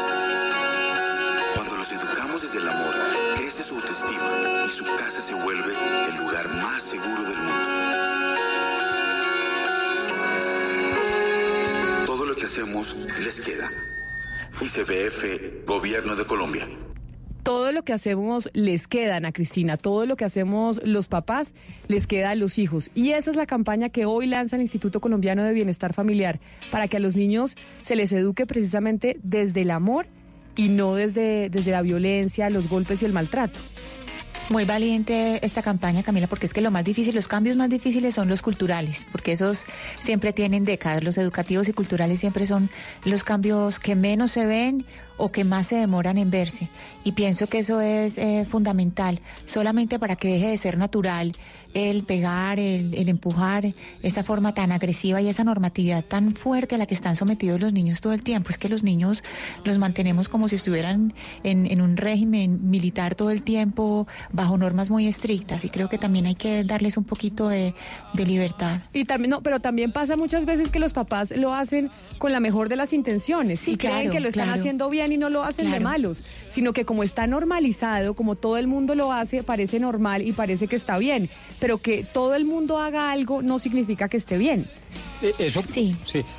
Cuando los educamos desde el amor, crece su autoestima y su casa se vuelve el lugar más seguro del mundo. Todo lo que hacemos les queda. ICBF, Gobierno de Colombia. Todo lo que hacemos les queda, Ana Cristina, todo lo que hacemos los papás les queda a los hijos. Y esa es la campaña que hoy lanza el Instituto Colombiano de Bienestar Familiar, para que a los niños se les eduque precisamente desde el amor y no desde, desde la violencia, los golpes y el maltrato. Muy valiente esta campaña, Camila, porque es que lo más difícil, los cambios más difíciles son los culturales, porque esos siempre tienen décadas. Los educativos y culturales siempre son los cambios que menos se ven o que más se demoran en verse. Y pienso que eso es eh, fundamental, solamente para que deje de ser natural el pegar, el, el empujar, esa forma tan agresiva y esa normatividad tan fuerte a la que están sometidos los niños todo el tiempo. Es que los niños los mantenemos como si estuvieran en, en un régimen militar todo el tiempo, bajo normas muy estrictas. Y creo que también hay que darles un poquito de, de libertad. Y también, no, pero también pasa muchas veces que los papás lo hacen con la mejor de las intenciones Sí, y creen claro, que lo están claro. haciendo bien y no lo hacen de malos, sino que como está normalizado, como todo el mundo lo hace, parece normal y parece que está bien, pero que todo el mundo haga algo no significa que esté bien. Eh, Eso, sí.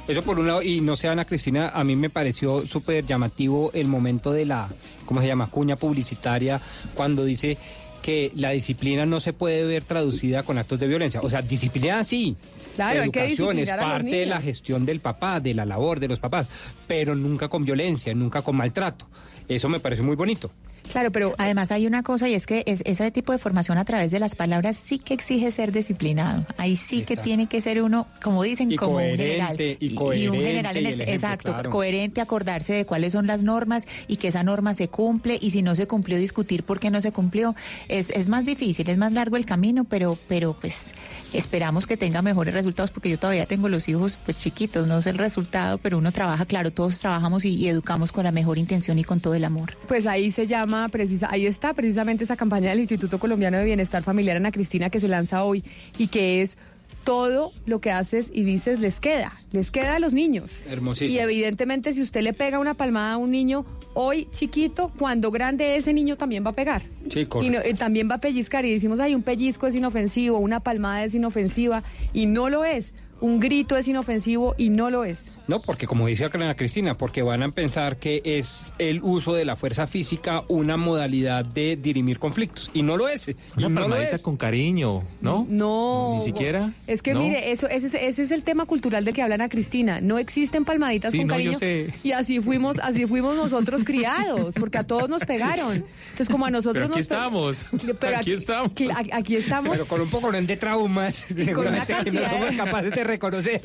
eso por un lado, y no sé, Ana Cristina, a mí me pareció súper llamativo el momento de la, ¿cómo se llama?, cuña publicitaria, cuando dice que la disciplina no se puede ver traducida con actos de violencia. O sea, disciplina sí. Claro, Educación es parte de la gestión del papá, de la labor de los papás, pero nunca con violencia, nunca con maltrato. Eso me parece muy bonito. Claro, pero además hay una cosa y es que es- ese tipo de formación a través de las palabras sí que exige ser disciplinado. Ahí sí que tiene que ser uno, como dicen, Y como un general. y un coherente, general en y el- el ejemplo, exacto, claro. coherente, acordarse de cuáles son las normas y que esa norma se cumple y si no se cumplió discutir por qué no se cumplió. Es, es más difícil, es más largo el camino, pero, pero pues esperamos que tenga mejores resultados porque yo todavía tengo los hijos pues chiquitos, no sé el resultado, pero uno trabaja, claro, todos trabajamos y, educamos con la mejor intención y con todo el amor. Pues ahí se llama, precisa, ahí está precisamente esa campaña del Instituto Colombiano de Bienestar Familiar Ana Cristina que se lanza hoy y que es todo lo que haces y dices les queda, les queda a los niños. Hermosísimo. Y evidentemente si usted le pega una palmada a un niño hoy chiquito, cuando grande ese niño también va a pegar. Sí, Y no- eh, también va a pellizcar y decimos, ay, un pellizco es inofensivo, una palmada es inofensiva y no lo es. Un grito es inofensivo y no lo es. No, porque como dice Ana Cristina, porque van a pensar que es el uso de la fuerza física una modalidad de dirimir conflictos. Y no lo es. Y Una no lo es. con cariño, ¿no? No. Ni siquiera. Es que ¿no? mire, eso, ese, es- ese es el tema cultural del que habla Ana Cristina. No existen palmaditas Sí, con no, yo cariño. sé. Y así fuimos, así fuimos nosotros criados, porque a todos nos pegaron. Entonces, como a nosotros Pero aquí nos estamos. Pero aquí estamos. aquí estamos. Pero con un poco de traumas, con una que no somos capaces de reconocer.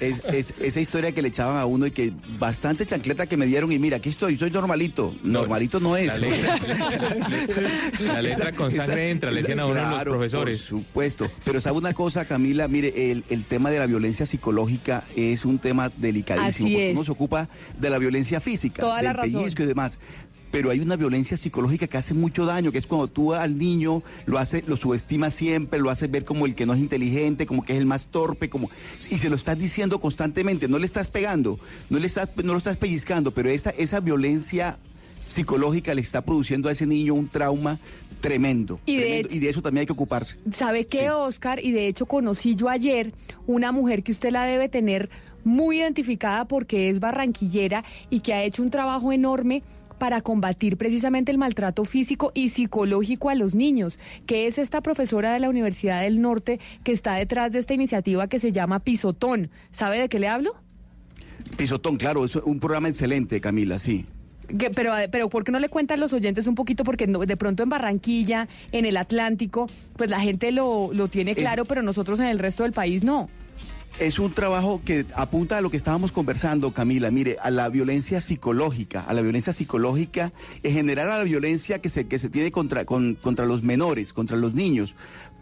Es, es- esa historia que le echaban a uno y que bastante chancleta que me dieron y mira, aquí estoy, soy normalito. Normalito no es. La letra, la letra con sangre entra, le decían a uno los profesores. Por supuesto. Pero sabe una cosa, Camila, mire, el, el tema de la violencia psicológica es un tema delicadísimo. Así porque es. uno se ocupa de la violencia física, Toda la del razón. pellizco y demás. Pero hay una violencia psicológica que hace mucho daño, que es cuando tú al niño lo hace, lo subestimas siempre, lo haces ver como el que no es inteligente, como que es el más torpe, como y se lo estás diciendo constantemente, no le estás pegando, no le estás, no lo estás pellizcando, pero esa, esa violencia psicológica le está produciendo a ese niño un trauma tremendo. Y de tremendo, hecho- y de eso también hay que ocuparse. ¿Sabe qué, Oscar? Y de hecho conocí yo ayer una mujer que usted la debe tener muy identificada porque es barranquillera y que ha hecho un trabajo enorme para combatir precisamente el maltrato físico y psicológico a los niños, que es esta profesora de la Universidad del Norte que está detrás de esta iniciativa que se llama Pisotón. ¿Sabe de qué le hablo? Pisotón, claro, es un programa excelente, Camila, sí. Pero, pero ¿por qué no le cuentan los oyentes un poquito? Porque no- de pronto en Barranquilla, en el Atlántico, pues la gente lo, lo tiene Es- claro, pero nosotros en el resto del país no. Es un trabajo que apunta a lo que estábamos conversando, Camila. Mire, a la violencia psicológica, a la violencia psicológica, en general a la violencia que se, que se tiene contra, con- contra los menores, contra los niños.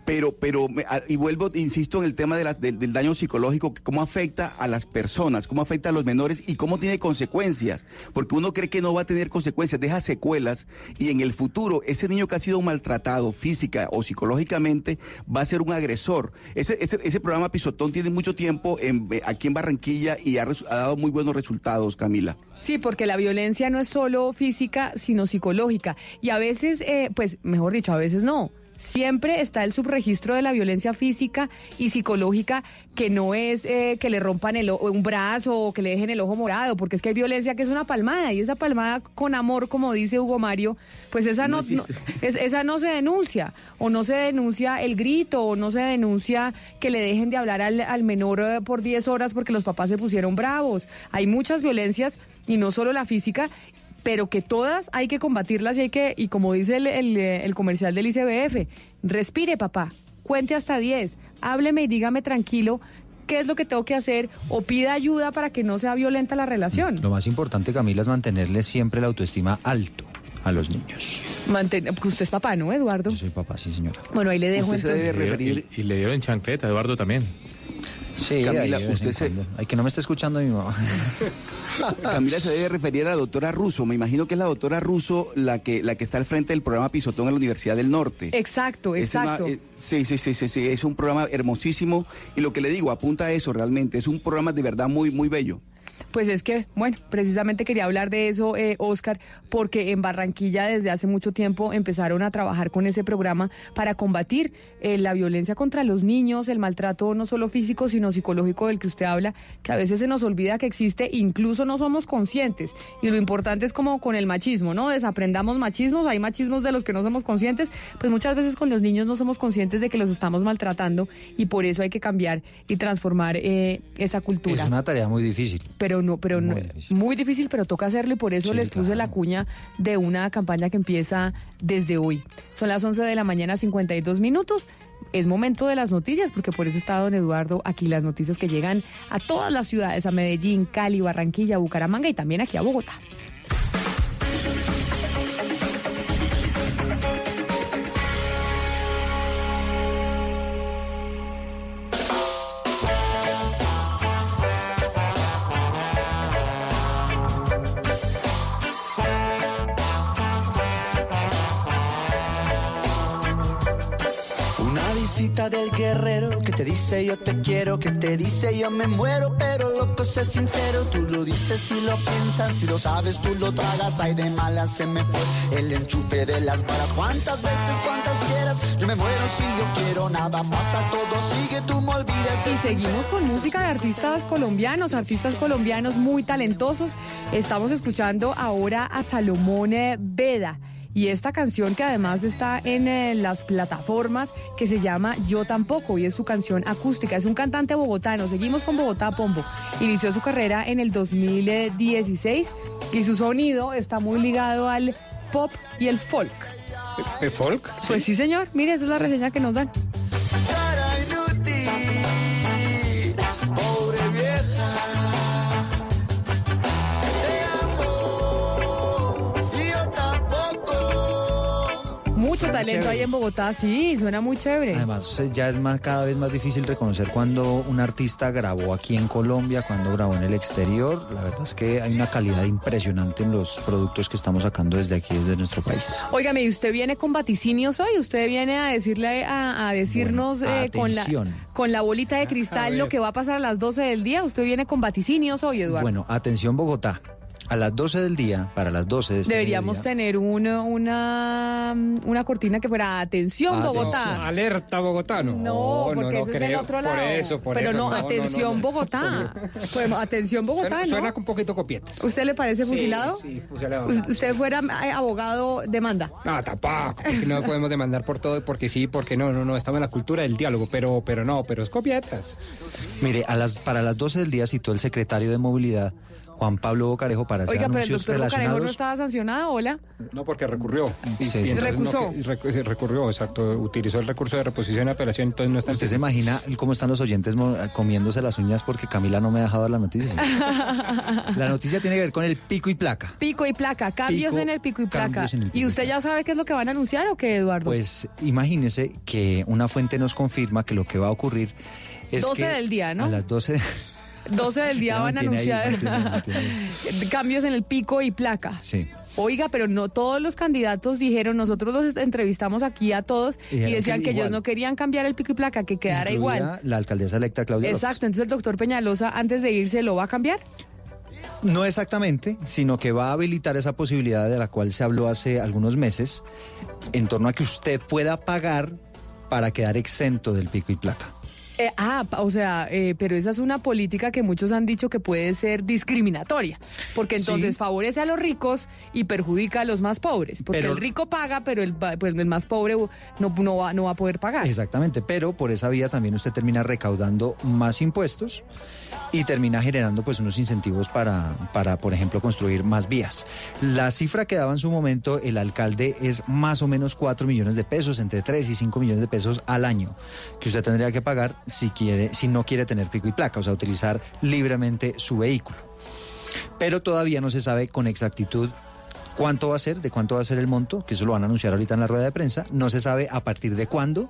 Pero, pero, y vuelvo, insisto, en el tema de las, del, del daño psicológico, cómo afecta a las personas, cómo afecta a los menores y cómo tiene consecuencias. Porque uno cree que no va a tener consecuencias, deja secuelas y en el futuro ese niño que ha sido maltratado física o psicológicamente va a ser un agresor. Ese, ese, ese programa Pisotón tiene mucho tiempo en- eh, aquí en Barranquilla y ha, ha dado muy buenos resultados, Camila. Sí, porque la violencia no es solo física, sino psicológica. Y a veces, eh, pues, mejor dicho, a veces no. Siempre está el subregistro de la violencia física y psicológica, que no es eh, que le rompan el, un brazo o que le dejen el ojo morado, porque es que hay violencia que es una palmada, y esa palmada con amor, como dice Hugo Mario, pues esa no, No existe. no- es- esa no se denuncia, o no se denuncia el grito, o no se denuncia que le dejen de hablar al, al menor eh, por 10 horas porque los papás se pusieron bravos. Hay muchas violencias, y no solo la física, pero que todas hay que combatirlas y hay que, y como dice el, el, eh, el comercial del ICBF, respire papá, cuente hasta 10, hábleme y dígame tranquilo qué es lo que tengo que hacer o pida ayuda para que no sea violenta la relación. Lo más importante, Camila, es mantenerle siempre la autoestima alto a los niños. Manten- porque usted es papá, ¿no, Eduardo? Yo soy papá, sí, señora. Bueno, ahí le dejo Usted se debe referir- Y, y le dieron chancleta, Eduardo también. Sí, Camila, ahí usted se-. Ay, que no me está escuchando mi mamá. Camila se debe referir a la doctora Russo. Me imagino que es la doctora Russo la que, la que está al frente del programa Pisotón en la Universidad del Norte. Exacto, Es una- exacto. eh, sí, sí, sí, sí, sí, es un programa hermosísimo y lo que le digo, apunta a eso realmente, es un programa de verdad muy, muy bello. Pues es que, bueno, precisamente quería hablar de eso, eh, Oscar, porque en Barranquilla desde hace mucho tiempo empezaron a trabajar con ese programa para combatir eh, la violencia contra los niños, el maltrato no solo físico, sino psicológico del que usted habla, que a veces se nos olvida que existe, incluso no somos conscientes. Y lo importante es como con el machismo, ¿no? Desaprendamos machismos, hay machismos de los que no somos conscientes, pues muchas veces con los niños no somos conscientes de que los estamos maltratando y por eso hay que cambiar y transformar eh, esa cultura Es una tarea muy difícil. pero no, pero no, muy difícil, pero toca hacerlo y por eso Sí, les puse la cuña de una campaña que empieza desde hoy. Son las 11 de la mañana, 52 minutos. Es momento de las noticias, porque por eso está don Eduardo aquí, las noticias que llegan a todas las ciudades, a Medellín, Cali, Barranquilla, Bucaramanga y también aquí a Bogotá. Del guerrero que te dice yo te quiero, que te dice yo me muero, pero sincero, tú lo dices si lo piensas, si lo sabes tú lo tragas. Y seguimos con música de artistas colombianos, artistas colombianos muy talentosos. Estamos escuchando ahora a Salomón eh, Veda. Y esta canción que además está en eh, las plataformas que se llama Yo tampoco y es su canción acústica. Es un cantante bogotano. Seguimos con Bogotá Pombo. Inició su carrera en el 2016 y su sonido está muy ligado al pop y el folk. ¿El folk? Pues sí, señor. Mire, esa es la reseña que nos dan. Mucho talento ahí en Bogotá, sí, suena muy chévere. Además, eh, ya es más, cada vez más difícil reconocer cuando un artista grabó aquí en Colombia, cuando grabó en el exterior. La verdad es que hay una calidad impresionante en los productos que estamos sacando desde aquí, desde nuestro país. Óigame, ¿y usted viene con vaticinios hoy? ¿Usted viene a decirle, a, a decirnos eh, con, la, con la bolita de cristal lo que va a pasar a las 12 del día? ¿Usted viene con vaticinios hoy, Eduardo? Bueno, atención Bogotá. A las 12 del día, para las 12 de este Deberíamos tener una, una, una cortina que fuera atención, Bogotá. Alerta bogotano. No, porque eso es del otro lado. Por eso, por Pero eso. no, atención Bogotá. Pues, atención Bogotá, Suena, ¿no? suena un poquito copieta. ¿Usted le parece fusilado? Sí, fusilado. U- ¿Usted fuera eh, abogado, demanda? No, tampoco, porque no podemos demandar por todo, porque sí, porque no, no, no, estamos en la cultura del diálogo, pero, pero no, pero es copietas. Mire, a las, para las 12 del día citó el secretario de Movilidad, Juan Pablo Bocarejo, para hacer Oiga, pero el doctor Bocarejo no estaba sancionado, ¿hola? No, porque recurrió. Y- Sí, y Recusó. no, que- recurrió, exacto. Utilizó el recurso de reposición y apelación, entonces no está ¿Usted se imagina cómo están los oyentes comiéndose las uñas porque Camila no me ha dejado la noticia? La noticia tiene que ver con el pico y placa. Pico y placa, cambios Pico, en el pico y placa. cambios en el pico ¿Y y usted ya sabe qué es lo que van a anunciar o qué, Eduardo? Pues imagínese que una fuente nos confirma que lo que va a ocurrir es 12 que del día, ¿no? A las 12 de- 12 del día Ya van a ahí, anunciar mantiene, cambios en el pico y placa. Sí. Oiga, pero no todos los candidatos dijeron, nosotros los entrevistamos aquí a todos y decían que que, ellos no querían cambiar el pico y placa, que quedara Incluida igual. La alcaldesa electa Claudia López. Exacto, entonces el doctor Peñalosa antes de irse lo va a cambiar. No exactamente, sino que va a habilitar esa posibilidad de la cual se habló hace algunos meses, en torno a que usted pueda pagar para quedar exento del pico y placa. Eh, ah, o sea, eh, pero esa es una política que muchos han dicho que puede ser discriminatoria, porque entonces Sí. favorece a los ricos y perjudica a los más pobres, porque Pero- el rico paga, pero el, pues el más pobre no, no, va, no va a poder pagar. Exactamente, pero por esa vía también usted termina recaudando más impuestos y termina generando pues unos incentivos para, para, por ejemplo, construir más vías. La cifra que daba en su momento el alcalde es más o menos 4 millones de pesos, entre 3 y 5 millones de pesos al año, que usted tendría que pagar si quiere, si no quiere tener pico y placa, o sea, utilizar libremente su vehículo. Pero todavía no se sabe con exactitud cuánto va a ser, de cuánto va a ser el monto, que eso lo van a anunciar ahorita en la rueda de prensa. No se sabe a partir de cuándo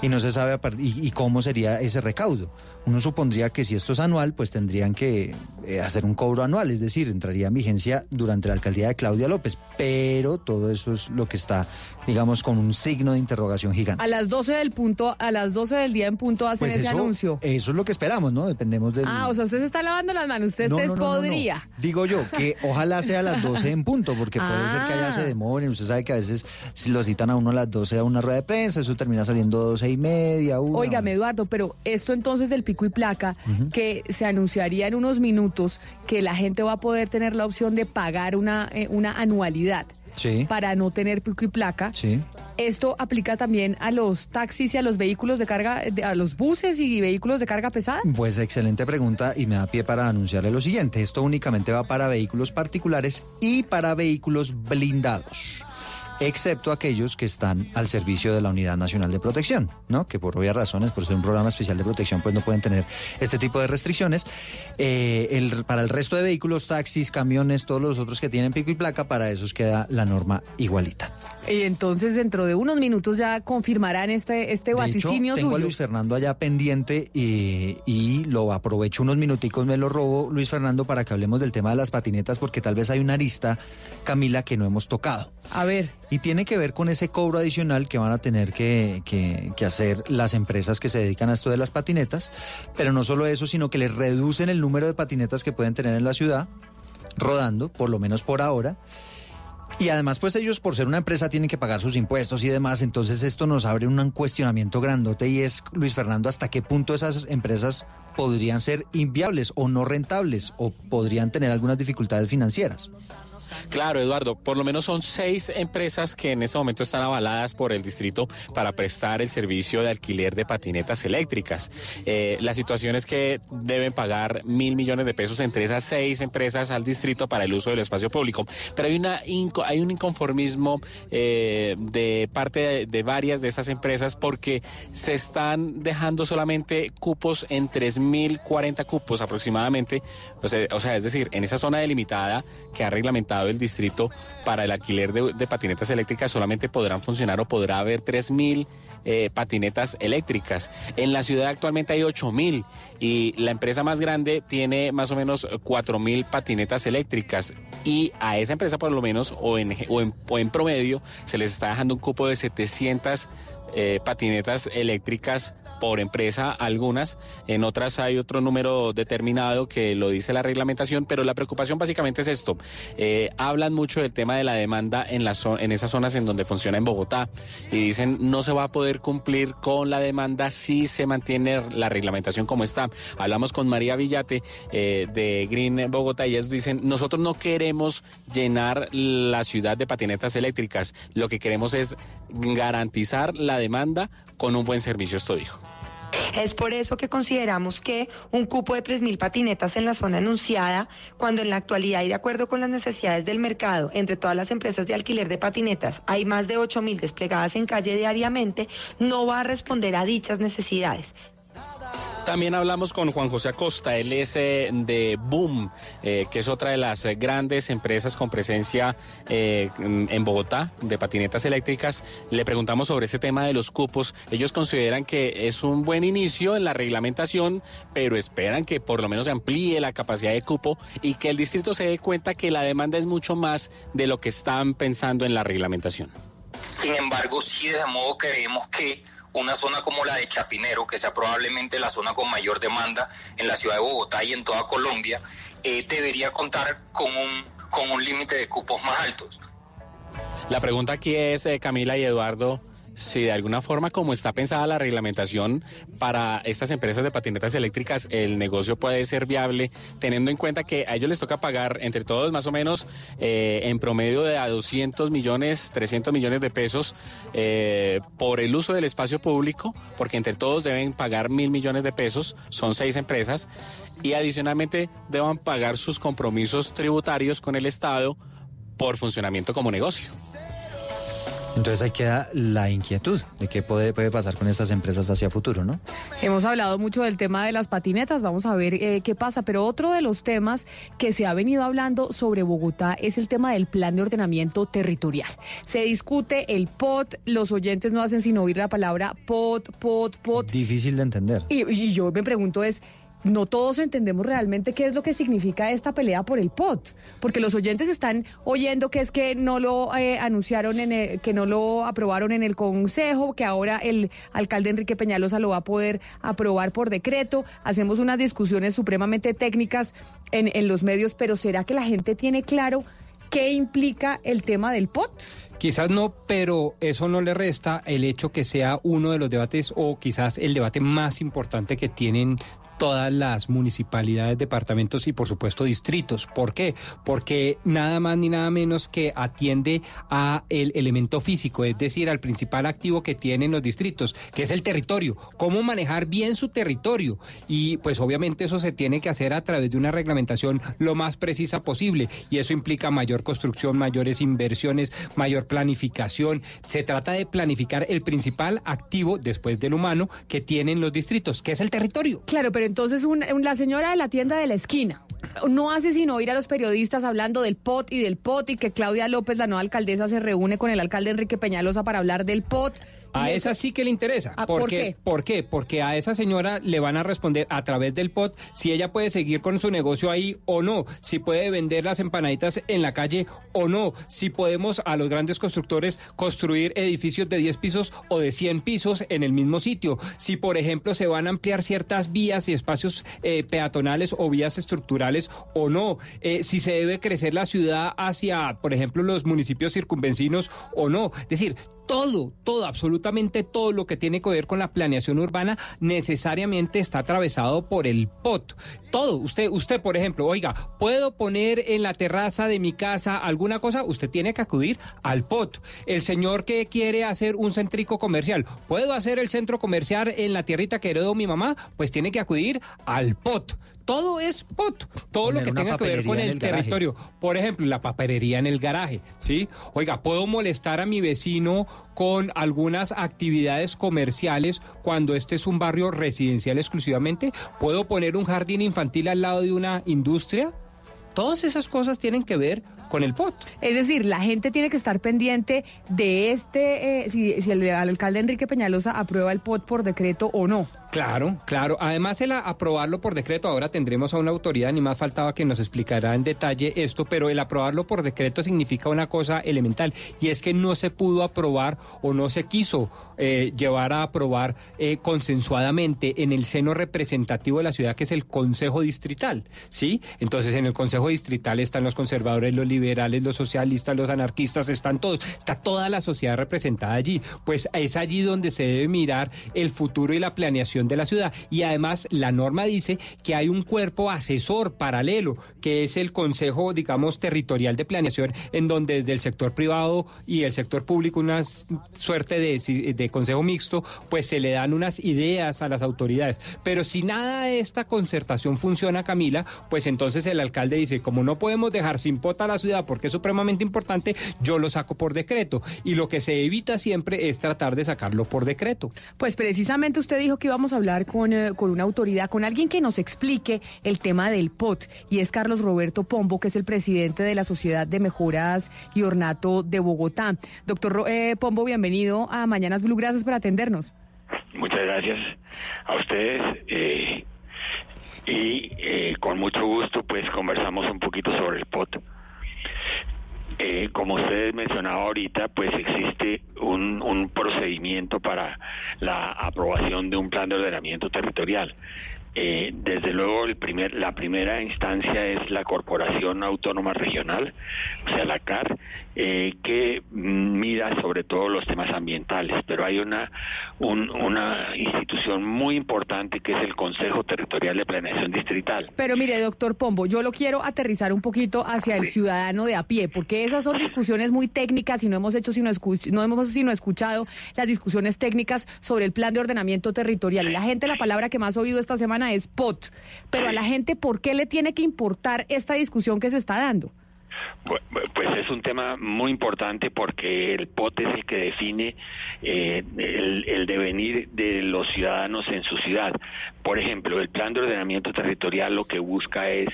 y no se sabe a y cómo sería ese recaudo. Uno supondría que si esto es anual, pues tendrían que eh, hacer un cobro anual, es decir, entraría en vigencia durante la alcaldía de Claudia López, pero todo eso es lo que está, digamos, con un signo de interrogación gigante. A las 12 del punto, a las 12 del día en punto hacen Pues ese eso, anuncio. eso es lo que esperamos, ¿no? Dependemos del... Ah, o sea, usted se está lavando las manos, usted, No, usted no, no, no, no. podría. Digo yo, que ojalá sea a las 12 en punto, porque puede ser que allá Ah. se demoren. Usted sabe que a veces si lo citan a uno a las 12 a una rueda de prensa, eso termina saliendo 12 y media, una. Óigame, Eduardo, pero esto entonces del pico y placa, que se anunciaría en unos minutos que la gente va a poder tener la opción de pagar una, eh, una anualidad Sí. para no tener pico y placa. Sí. Esto aplica también a los taxis y a los vehículos de carga, a los buses y vehículos de carga pesada. Pues excelente pregunta y me da pie para anunciarle lo siguiente. Esto únicamente va para vehículos particulares y para vehículos blindados, excepto aquellos que están al servicio de la Unidad Nacional de Protección, ¿no? Que por obvias razones, por ser un programa especial de protección, pues no pueden tener este tipo de restricciones. Eh, el- para el resto de vehículos, taxis, camiones, todos los otros que tienen pico y placa, para esos queda la norma igualita. Y entonces dentro de unos minutos ya confirmarán este, este De hecho, vaticinio tengo a. Luis Fernando allá pendiente y, y lo aprovecho unos minuticos, me lo robo, Luis Fernando, para que hablemos del tema de las patinetas, porque tal vez hay una arista, Camila, que no hemos tocado. A ver. Y tiene que ver con ese cobro adicional que van a tener que, que- que hacer las empresas que se dedican a esto de las patinetas. Pero no solo eso, sino que les reducen el número de patinetas que pueden tener en la ciudad, rodando, por lo menos por ahora. Y además, pues ellos por ser una empresa tienen que pagar sus impuestos y demás, entonces esto nos abre un cuestionamiento grandote y es, Luis Fernando, hasta qué punto esas empresas podrían ser inviables o no rentables o podrían tener algunas dificultades financieras. Claro, Eduardo, por lo menos son seis empresas que en este momento están avaladas por el distrito para prestar el servicio de alquiler de patinetas eléctricas. Eh, la situación es que deben pagar mil millones de pesos entre esas seis empresas al distrito para el uso del espacio público. Pero hay, una un inconformismo eh, de parte de, varias de esas empresas porque se están dejando solamente cupos en 3.040 cupos aproximadamente. O sea, es decir, en esa zona delimitada que ha reglamentado el distrito para el alquiler de, patinetas eléctricas solamente podrán funcionar o podrá haber 3.000 eh, patinetas eléctricas. En la ciudad actualmente hay 8.000 y la empresa más grande tiene más o menos 4.000 patinetas eléctricas y a esa empresa por lo menos o en, o en, o en promedio se les está dejando un cupo de 700 eh, patinetas eléctricas por empresa algunas, en otras hay otro número determinado que lo dice la reglamentación, pero la preocupación básicamente es esto. Eh, hablan mucho del tema de la demanda en, la en esas zonas en donde funciona en Bogotá y dicen no se va a poder cumplir con la demanda si se mantiene la reglamentación como está. Hablamos con María Villate eh, de Green Bogotá y ellos dicen nosotros no queremos llenar la ciudad de patinetas eléctricas, lo que queremos es garantizar la demanda con un buen servicio, esto dijo. Es por eso que consideramos que un cupo de 3.000 patinetas en la zona enunciada, cuando en la actualidad y de acuerdo con las necesidades del mercado, entre todas las empresas de alquiler de patinetas, hay más de 8.000 desplegadas en calle diariamente, no va a responder a dichas necesidades. También hablamos con Juan José Acosta, él es eh, de Boom, eh, que es otra de las grandes empresas con presencia eh, en Bogotá de patinetas eléctricas. Le preguntamos sobre ese tema de los cupos. Ellos consideran que es un buen inicio en la reglamentación, pero esperan que por lo menos se amplíe la capacidad de cupo y que el distrito se dé cuenta que la demanda es mucho más de lo que están pensando en la reglamentación. Sin embargo, sí de modo creemos que una zona como la de Chapinero, que sea probablemente la zona con mayor demanda en la ciudad de Bogotá y en toda Colombia, eh, debería contar con un, con un límite de cupos más altos. La pregunta aquí es, eh, Camila y Eduardo, si de alguna forma, como está pensada la reglamentación para estas empresas de patinetas eléctricas, el negocio puede ser viable, teniendo en cuenta que a ellos les toca pagar entre todos más o menos eh, en promedio de a 200 millones, 300 millones de pesos eh, por el uso del espacio público, porque entre todos deben pagar mil millones de pesos, son seis empresas, y adicionalmente deban pagar sus compromisos tributarios con el Estado por funcionamiento como negocio. Entonces ahí queda la inquietud de qué puede, puede pasar con estas empresas hacia futuro, ¿no? Hemos hablado mucho del tema de las patinetas, vamos a ver eh, qué pasa, pero otro de los temas que se ha venido hablando sobre Bogotá es el tema del plan de ordenamiento territorial. Se discute el POT, los oyentes no hacen sino oír la palabra POT, POT, POT. Difícil de entender. Y, y yo me pregunto es, no todos entendemos realmente qué es lo que significa esta pelea por el POT, porque los oyentes están oyendo que es que no lo eh, anunciaron, en el- que no lo aprobaron en el Consejo, que ahora el alcalde Enrique Peñalosa lo va a poder aprobar por decreto. Hacemos unas discusiones supremamente técnicas en, en los medios, pero ¿será que la gente tiene claro qué implica el tema del POT? Quizás no, pero eso no le resta el hecho que sea uno de los debates o quizás el debate más importante que tienen todas las municipalidades, departamentos y por supuesto distritos. ¿Por qué? Porque nada más ni nada menos que atiende a el elemento físico, es decir, al principal activo que tienen los distritos, que es el territorio. Cómo manejar bien su territorio. Y pues obviamente eso se tiene que hacer a través de una reglamentación lo más precisa posible. Y eso implica mayor construcción, mayores inversiones, mayor planificación. Se trata de planificar el principal activo después del humano que tienen los distritos, que es el territorio. Claro, pero entonces un- la señora de la tienda de la esquina no hace sino ir a los periodistas hablando del POT y del POT y que Claudia López, la nueva alcaldesa, se reúne con el alcalde Enrique Peñalosa para hablar del POT. A esa sí que le interesa. Ah, ¿por qué? ¿Por qué? Porque a esa señora le van a responder a través del POT si ella puede seguir con su negocio ahí o no, si puede vender las empanaditas en la calle o no, si podemos a los grandes constructores construir edificios de 10 pisos o de 100 pisos en el mismo sitio, si por ejemplo se van a ampliar ciertas vías y espacios eh, peatonales o vías estructurales o no, eh, si se debe crecer la ciudad hacia, por ejemplo, los municipios circunvencinos o no. Es decir, todo, todo, absolutamente todo lo que tiene que ver con la planeación urbana necesariamente está atravesado por el POT. Todo, usted, usted, por ejemplo, oiga, ¿puedo poner en la terraza de mi casa alguna cosa? Usted tiene que acudir al POT. El señor que quiere hacer un centrico comercial, ¿puedo hacer el centro comercial en la tierrita que heredó mi mamá? Pues tiene que acudir al POT. Todo es POT. Todo lo que tenga que ver papelería con el, garaje. territorio. Por ejemplo, la paperería en el garaje, ¿sí? Oiga, ¿puedo molestar a mi vecino con algunas actividades comerciales cuando este es un barrio residencial exclusivamente? ¿Puedo poner un jardín infantil al lado de una industria? Todas esas cosas tienen que ver con el POT. Es decir, la gente tiene que estar pendiente de este, eh, si, si el alcalde Enrique Peñalosa aprueba el POT por decreto o no. Claro, claro. Además, el aprobarlo por decreto, ahora tendremos a una autoridad, ni más faltaba que nos explicará en detalle esto, pero el aprobarlo por decreto significa una cosa elemental, y es que no se pudo aprobar o no se quiso eh, llevar a aprobar eh, consensuadamente en el seno representativo de la ciudad, que es el Consejo Distrital, ¿sí? Entonces, en el Consejo Distrital están los conservadores, los liberales, los socialistas, los anarquistas, están todos, está toda la sociedad representada allí. Pues es allí donde se debe mirar el futuro y la planeación de la ciudad. Y además la norma dice que hay un cuerpo asesor paralelo, que es el Consejo, digamos, Territorial de Planeación, en donde desde el sector privado y el sector público, una suerte de consejo mixto, pues se le dan unas ideas a las autoridades. Pero si nada de esta concertación funciona, Camila, pues entonces el alcalde dice, como no podemos dejar sin pota a la ciudad porque es supremamente importante, yo lo saco por decreto. Y lo que se evita siempre es tratar de sacarlo por decreto. Pues precisamente usted dijo que íbamos a hablar con, eh, con una autoridad, con alguien que nos explique el tema del POT, y es Carlos Roberto Pombo, que es el presidente de la Sociedad de Mejoras y Ornato de Bogotá. Doctor eh, Pombo, bienvenido a Mañanas Blue, gracias por atendernos. Muchas gracias a ustedes eh, y eh, con mucho gusto pues conversamos un poquito sobre el POT. Eh, como ustedes mencionaba ahorita, pues existe un, procedimiento para la aprobación de un plan de ordenamiento territorial. Eh, desde luego, la primera instancia es la Corporación Autónoma Regional, o sea, la CAR, eh, que mira sobre todo los temas ambientales, pero hay una, un- una institución muy importante que es el Consejo Territorial de Planeación Distrital. Pero mire, doctor Pombo, yo lo quiero aterrizar un poquito hacia el ciudadano de a pie, porque esas son discusiones muy técnicas y no hemos hecho sino no hemos sino escuchado las discusiones técnicas sobre el plan de ordenamiento territorial. Y la gente, la palabra que más ha oído esta semana es POT. Pero a la gente, ¿por qué le tiene que importar esta discusión que se está dando? Pues es un tema muy importante porque el POT es el que define eh, el, el devenir de los ciudadanos en su ciudad. Por ejemplo, el plan de ordenamiento territorial lo que busca es,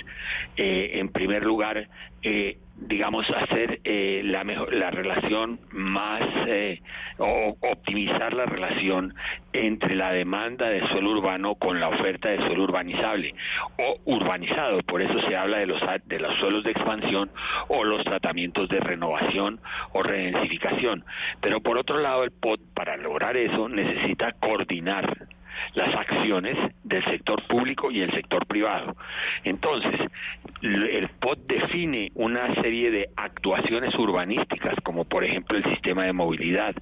eh, en primer lugar, eh, digamos, hacer eh, la, mejor, la relación más, eh, o optimizar la relación entre la demanda de suelo urbano con la oferta de suelo urbanizable o urbanizado. Por eso se habla de los, de los suelos de expansión o los tratamientos de renovación o redensificación. Pero por otro lado, el POT, para lograr eso, necesita coordinar las acciones del sector público y el sector privado. Entonces, el POT define una serie de actuaciones urbanísticas, como por ejemplo el sistema de movilidad,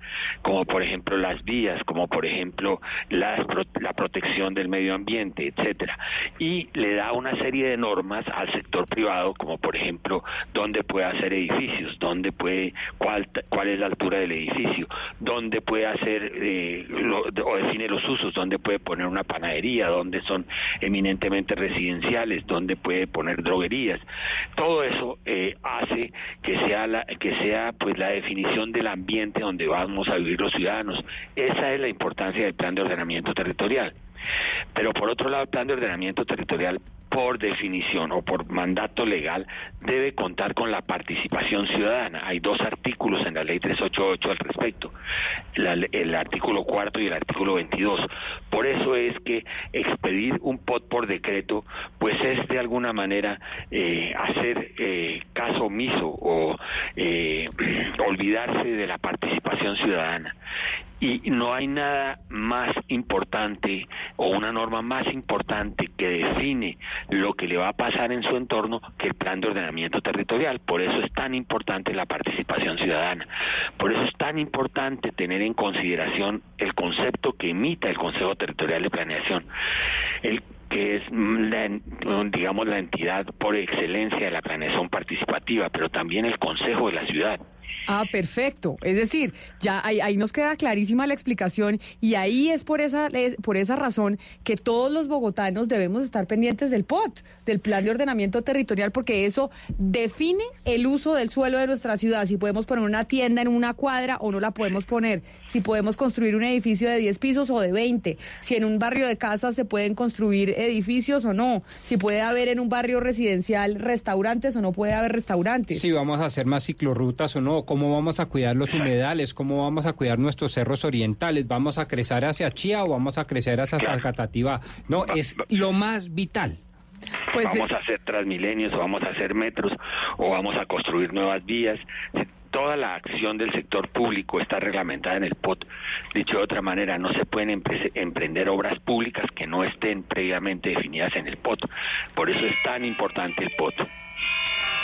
como por ejemplo las vías, como por ejemplo la protección del medio ambiente, etcétera, y le da una serie de normas al sector privado, como por ejemplo dónde puede hacer edificios, dónde puede, cuál, cuál es la altura del edificio, dónde puede hacer eh, lo- o define los usos, dónde puede poner una panadería, dónde son eminentemente residenciales, dónde puede poner droguerías. Todo eso eh, hace que sea la, que sea pues la definición del ambiente donde vamos a vivir los ciudadanos. Esa es la importancia del plan de ordenamiento territorial. Pero por otro lado, el plan de ordenamiento territorial, por definición o por mandato legal, debe contar con la participación ciudadana. Hay dos artículos en la ley 388 al respecto, la- el artículo cuarto y el artículo 22. Por eso es que expedir un POT por decreto, pues es de alguna manera eh, hacer eh, caso omiso o eh, olvidarse de la participación ciudadana. Y no hay nada más importante o una norma más importante que define lo que le va a pasar en su entorno que el plan de ordenamiento territorial. Por eso es tan importante la participación ciudadana. Por eso es tan importante tener en consideración el concepto que emita el Consejo Territorial de Planeación. El que es digamos la entidad por excelencia de la planeación participativa, pero también el Consejo de la Ciudad. Ah, perfecto. Es decir, ya ahí, ahí nos queda clarísima la explicación y ahí es por esa es por esa razón que todos los bogotanos debemos estar pendientes del POT, del Plan de Ordenamiento Territorial, porque eso define el uso del suelo de nuestra ciudad. Si podemos poner una tienda en una cuadra o no la podemos poner, si podemos construir un edificio de 10 pisos o de 20, si en un barrio de casas se pueden construir edificios o no, si puede haber en un barrio residencial restaurantes o no puede haber restaurantes. Si vamos a hacer más ciclorrutas o no, cómo vamos a cuidar los humedales, cómo vamos a cuidar nuestros cerros orientales, vamos a crecer hacia Chía o vamos a crecer hacia Catativa. No, es lo más vital. Pues, vamos a hacer transmilenios o vamos a hacer metros o vamos a construir nuevas vías. Toda la acción del sector público está reglamentada en el POT. Dicho de otra manera, no se pueden empre- emprender obras públicas que no estén previamente definidas en el POT. Por eso es tan importante el POT.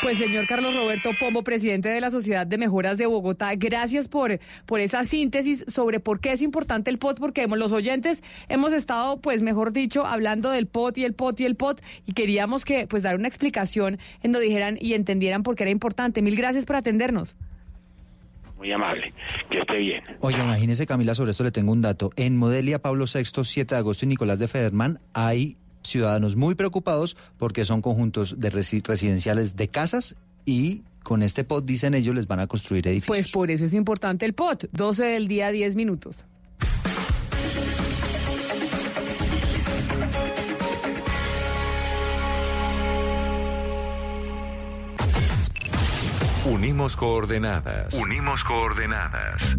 Pues señor Carlos Roberto Pombo, presidente de la Sociedad de Mejoras de Bogotá, gracias por, por esa síntesis sobre por qué es importante el POT, porque hemos- los oyentes hemos estado, pues mejor dicho, hablando del POT y el POT y el POT, y queríamos que pues dar una explicación en donde dijeran y entendieran por qué era importante. Mil gracias por atendernos. Muy amable. Que esté bien. Oye, imagínese Camila, sobre esto le tengo un dato. En Modelia, Pablo VI, 7 de agosto y Nicolás de Federman hay ciudadanos muy preocupados porque son conjuntos de resi- residenciales de casas y con este POT, dicen ellos, les van a construir edificios. Pues por eso es importante el POT, 12 del día, 10 minutos. Unimos coordenadas. Unimos coordenadas.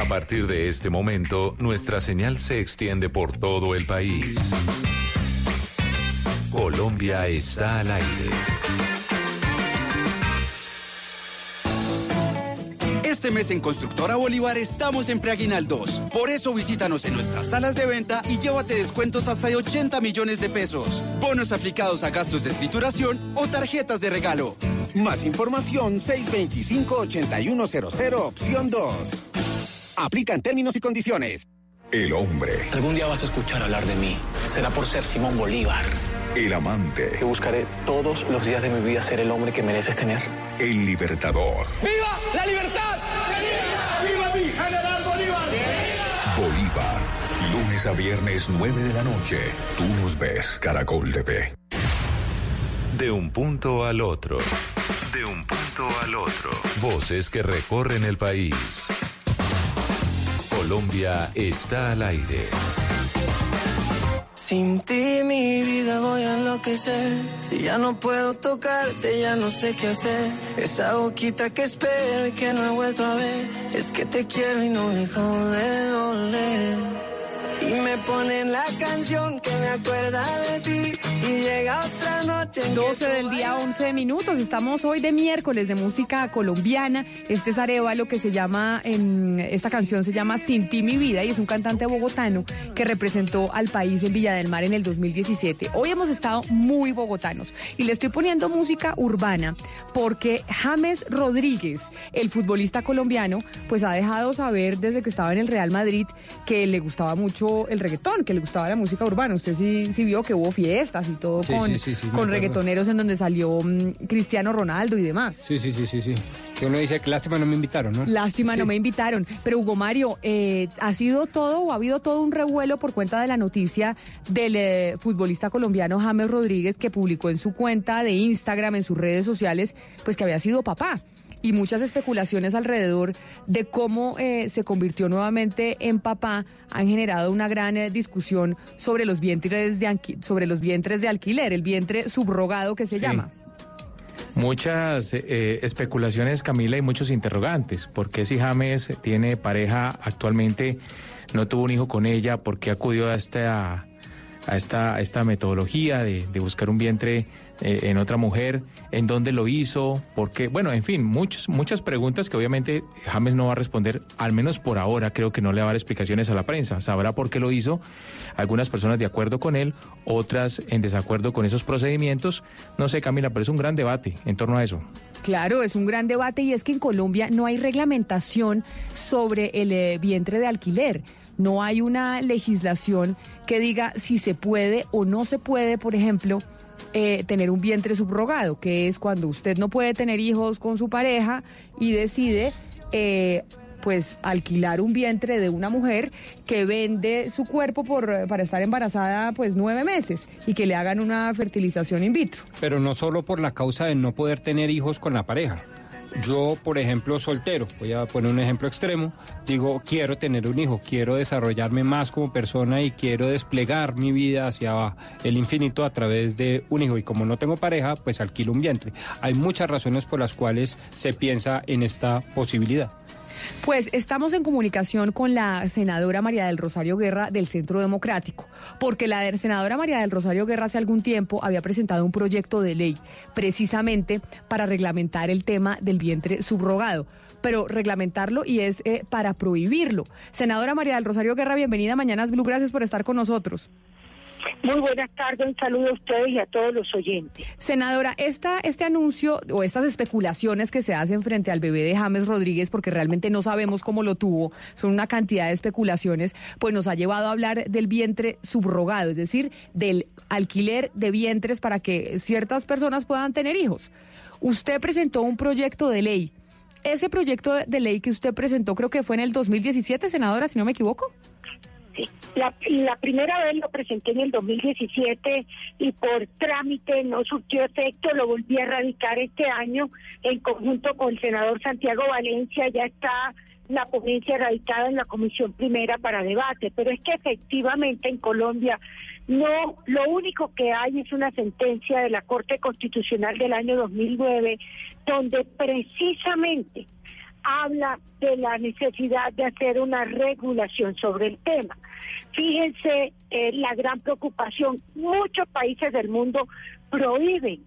A partir de este momento, nuestra señal se extiende por todo el país. Colombia está al aire. Este mes en Constructora Bolívar estamos en preaguinaldos. Por eso visítanos en nuestras salas de venta y llévate descuentos hasta de 80 millones de pesos. Bonos aplicados a gastos de escrituración o tarjetas de regalo. Más información 625-8100 opción 2. Aplican términos y condiciones. El hombre, Algún día vas a escuchar hablar de mí. Será por ser Simón Bolívar. el amante, Que buscaré todos los días de mi vida ser el hombre que mereces tener. el libertador. ¡Viva la libertad! ¡Viva mi general Bolívar! Bolívar. Lunes a viernes 9 de la noche. Tú nos ves, Caracol TV. De un punto al otro. De un punto al otro. Voces que recorren el país. Colombia está al aire. Sin ti mi vida voy a enloquecer. Si ya no puedo tocarte, ya no sé qué hacer. Esa boquita que espero y que no he vuelto a ver. Es que te quiero y no dejo de doler. Y me ponen la canción que me acuerda de ti. Y llega otra noche. en que 12 del día, 11 minutos. Estamos hoy de miércoles de música colombiana. Este es Arevalo que se llama, en esta canción se llama Sin ti mi vida y es un cantante bogotano que representó al país en Villa del Mar en el 2017. Hoy hemos estado muy bogotanos y le estoy poniendo música urbana porque James Rodríguez, el futbolista colombiano, pues ha dejado saber desde que estaba en el Real Madrid que le gustaba mucho el reggaetón, que le gustaba la música urbana. Usted sí, sí vio que hubo fiestas y todo Sí, con, sí, con reggaetoneros en donde salió mm, Cristiano Ronaldo y demás. Sí, sí, sí, sí, sí. Que uno dice que lástima no me invitaron, ¿no? Lástima, no me invitaron. Pero Hugo Mario, eh, ¿ha sido todo o ha habido todo un revuelo por cuenta de la noticia del eh, futbolista colombiano James Rodríguez que publicó en su cuenta de Instagram, en sus redes sociales, pues que había sido papá? Y muchas especulaciones alrededor de cómo eh, se convirtió nuevamente en papá han generado una gran eh, discusión sobre los vientres de sobre los vientres de alquiler, el vientre subrogado que se Sí. llama. Muchas eh, especulaciones, Camila, y muchos interrogantes. ¿Por qué si James tiene pareja actualmente, no tuvo un hijo con ella? ¿Por qué acudió a esta, a esta, esta metodología de, buscar un vientre eh, en otra mujer? ¿En dónde lo hizo? ¿Por qué? Bueno, en fin, muchos, muchas preguntas que obviamente James no va a responder, al menos por ahora, creo que no le va a dar explicaciones a la prensa. Sabrá por qué lo hizo. Algunas personas de acuerdo con él, otras en desacuerdo con esos procedimientos. No sé, Camila, pero es un gran debate en torno a eso. Claro, es un gran debate y es que en Colombia no hay reglamentación sobre el eh, vientre de alquiler. No hay una legislación que diga si se puede o no se puede, por ejemplo, eh, tener un vientre subrogado, que es cuando usted no puede tener hijos con su pareja y decide eh, pues alquilar un vientre de una mujer que vende su cuerpo por, para estar embarazada pues nueve meses y que le hagan una fertilización in vitro. Pero no solo por la causa de no poder tener hijos con la pareja. Yo, por ejemplo, soltero, voy a poner un ejemplo extremo, digo, quiero tener un hijo, quiero desarrollarme más como persona y quiero desplegar mi vida hacia el infinito a través de un hijo. Y como no tengo pareja, pues alquilo un vientre. Hay muchas razones por las cuales se piensa en esta posibilidad. Pues estamos en comunicación con la senadora María del Rosario Guerra del Centro Democrático, porque la senadora María del Rosario Guerra hace algún tiempo había presentado un proyecto de ley precisamente para reglamentar el tema del vientre subrogado, pero reglamentarlo y es eh, para prohibirlo. Senadora María del Rosario Guerra, bienvenida a Mañanas Blue, gracias por estar con nosotros. Muy buenas tardes, un saludo a ustedes y a todos los oyentes. Senadora, esta, este anuncio o estas especulaciones que se hacen frente al bebé de James Rodríguez, porque realmente no sabemos cómo lo tuvo, son una cantidad de especulaciones, pues nos ha llevado a hablar del vientre subrogado, es decir, del alquiler de vientres para que ciertas personas puedan tener hijos. Usted presentó un proyecto de ley. Ese proyecto de ley que usted presentó creo que fue en el 2017, senadora, si no me equivoco. La, la primera vez lo presenté en el 2017 y por trámite no surtió efecto, lo volví a radicar este año en conjunto con el senador Santiago Valencia, ya está la ponencia radicada en la Comisión Primera para debate, pero es que efectivamente en Colombia no, lo único que hay es una sentencia de la Corte Constitucional del año 2009 donde precisamente habla de la necesidad de hacer una regulación sobre el tema. Fíjense eh, la gran preocupación, muchos países del mundo prohíben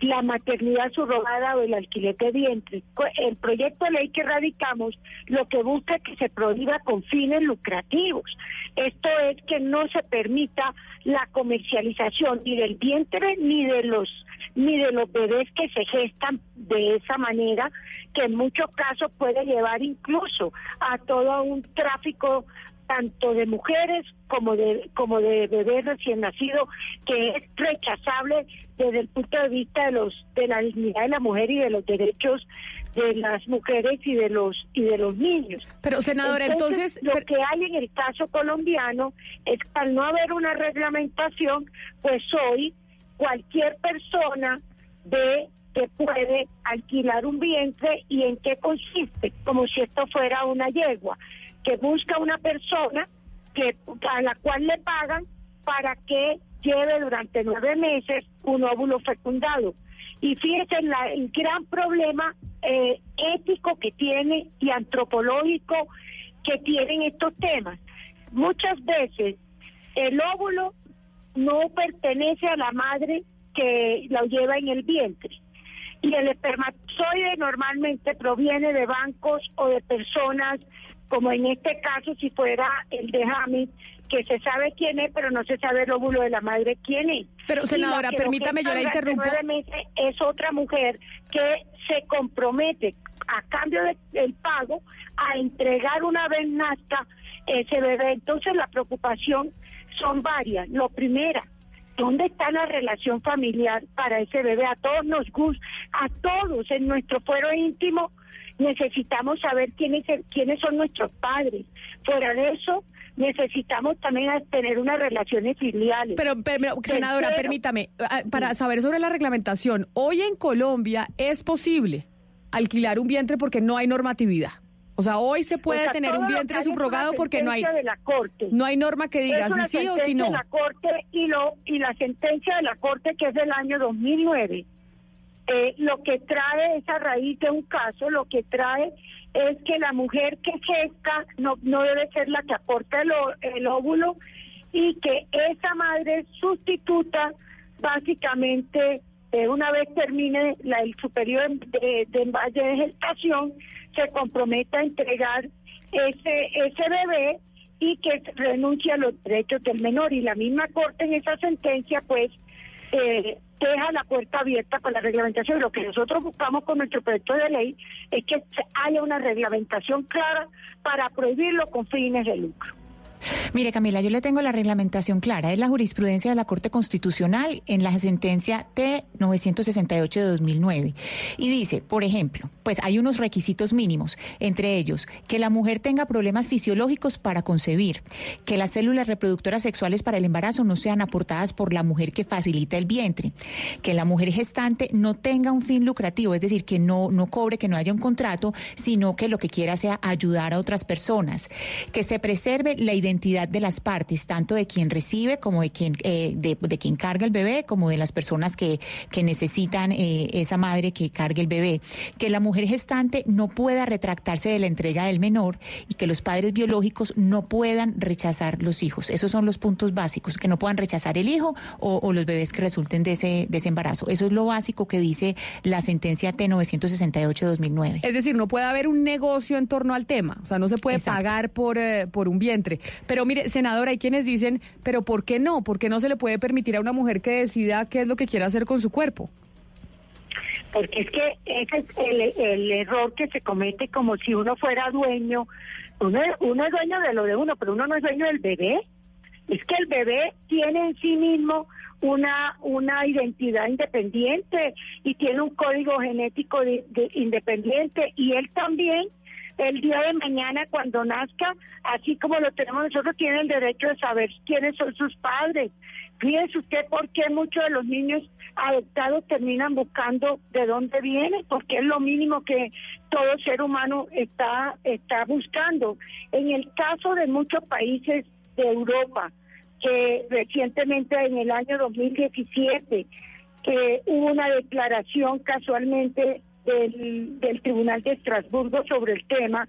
la maternidad subrogada o el alquiler de vientre. El proyecto de ley que radicamos lo que busca es que se prohíba con fines lucrativos. Esto es que no se permita la comercialización ni del vientre ni de los ni de los bebés que se gestan de esa manera, que en muchos casos puede llevar incluso a todo un tráfico tanto de mujeres como de como de bebés recién nacidos que es rechazable desde el punto de vista de los de la dignidad de la mujer y de los derechos de las mujeres y de los y de los niños. Pero senadora, entonces, lo que hay en el caso colombiano es que al no haber una reglamentación, pues hoy cualquier persona de que puede alquilar un vientre y en qué consiste, como si esto fuera una yegua, que busca una persona que a la cual le pagan para que lleve durante nueve meses un óvulo fecundado. Y fíjense la- el gran problema eh, ético que tiene y antropológico que tienen estos temas. Muchas veces el óvulo no pertenece a la madre que lo lleva en el vientre. Y el espermatozoide normalmente proviene de bancos o de personas, como en este caso si fuera el de James, que se sabe quién es, pero no se sabe el óvulo de la madre quién es. Pero, la senadora, permítame, yo la interrumpo. es otra mujer que se compromete a cambio de- del pago a entregar una vez nazca ese bebé. Entonces la preocupación son varias. Lo primera, ¿dónde está la relación familiar para ese bebé? A todos nos gusta, a todos en nuestro fuero íntimo necesitamos saber quiénes, quiénes son nuestros padres. Fuera de eso, necesitamos también tener unas relaciones filiales. Pero, pero, senadora, Tercero, permítame, ah, para saber sobre la reglamentación, hoy en Colombia es posible alquilar un vientre porque no hay normatividad. O sea, hoy se puede O sea, tener un vientre subrogado porque no hay de la Corte. no hay norma que diga si sí o si no. de la Corte y, lo, y la sentencia de la Corte que es del año 2009, eh, lo que trae esa raíz de un caso, lo que trae es que la mujer que gesta no, no debe ser la que aporta el, óvulo y que esa madre sustituta básicamente eh, una vez termine el superior de, de, de gestación se comprometa a entregar ese ese bebé y que renuncie a los derechos del menor. Y la misma corte en esa sentencia pues eh, deja la puerta abierta para la reglamentación. Lo que nosotros buscamos con nuestro proyecto de ley es que haya una reglamentación clara para prohibirlo con fines de lucro. Mire, Camila, yo le tengo la reglamentación clara. Es la jurisprudencia de la Corte Constitucional en la sentencia T-968 de 2009. Y dice, por ejemplo, pues hay unos requisitos mínimos, entre ellos, que la mujer tenga problemas fisiológicos para concebir, que las células reproductoras sexuales para el embarazo no sean aportadas por la mujer que facilita el vientre, que la mujer gestante no tenga un fin lucrativo, es decir, que no, no cobre, que no haya un contrato, sino que lo que quiera sea ayudar a otras personas, que se preserve la identidad de las partes, tanto de quien recibe como de quien, eh, de, de quien carga el bebé, como de las personas que, que necesitan eh, esa madre que cargue el bebé, que la mujer gestante no pueda retractarse de la entrega del menor y que los padres biológicos no puedan rechazar los hijos. Esos son los puntos básicos, que no puedan rechazar el hijo o, o los bebés que resulten de ese, de ese embarazo. Eso es lo básico que dice la sentencia T968 de 2009. Es decir, no puede haber un negocio en torno al tema, o sea, no se puede pagar por, eh, por un vientre. Pero mire, senadora, hay quienes dicen, pero ¿por qué no? ¿Por qué no se le puede permitir a una mujer que decida qué es lo que quiere hacer con su cuerpo? porque es que ese es el, el error que se comete como si uno fuera dueño, uno, uno es dueño de lo de uno, pero uno no es dueño del bebé. Es que el bebé tiene en sí mismo una una identidad independiente y tiene un código genético de- de- independiente y él también el día de mañana cuando nazca, así como lo tenemos nosotros, tiene el derecho de saber quiénes son sus padres. Fíjese usted por qué muchos de los niños adoptados terminan buscando de dónde vienen, porque es lo mínimo que todo ser humano está, está buscando. En el caso de muchos países de Europa, que recientemente en el año 2017 que hubo una declaración casualmente del, del Tribunal de Estrasburgo sobre el tema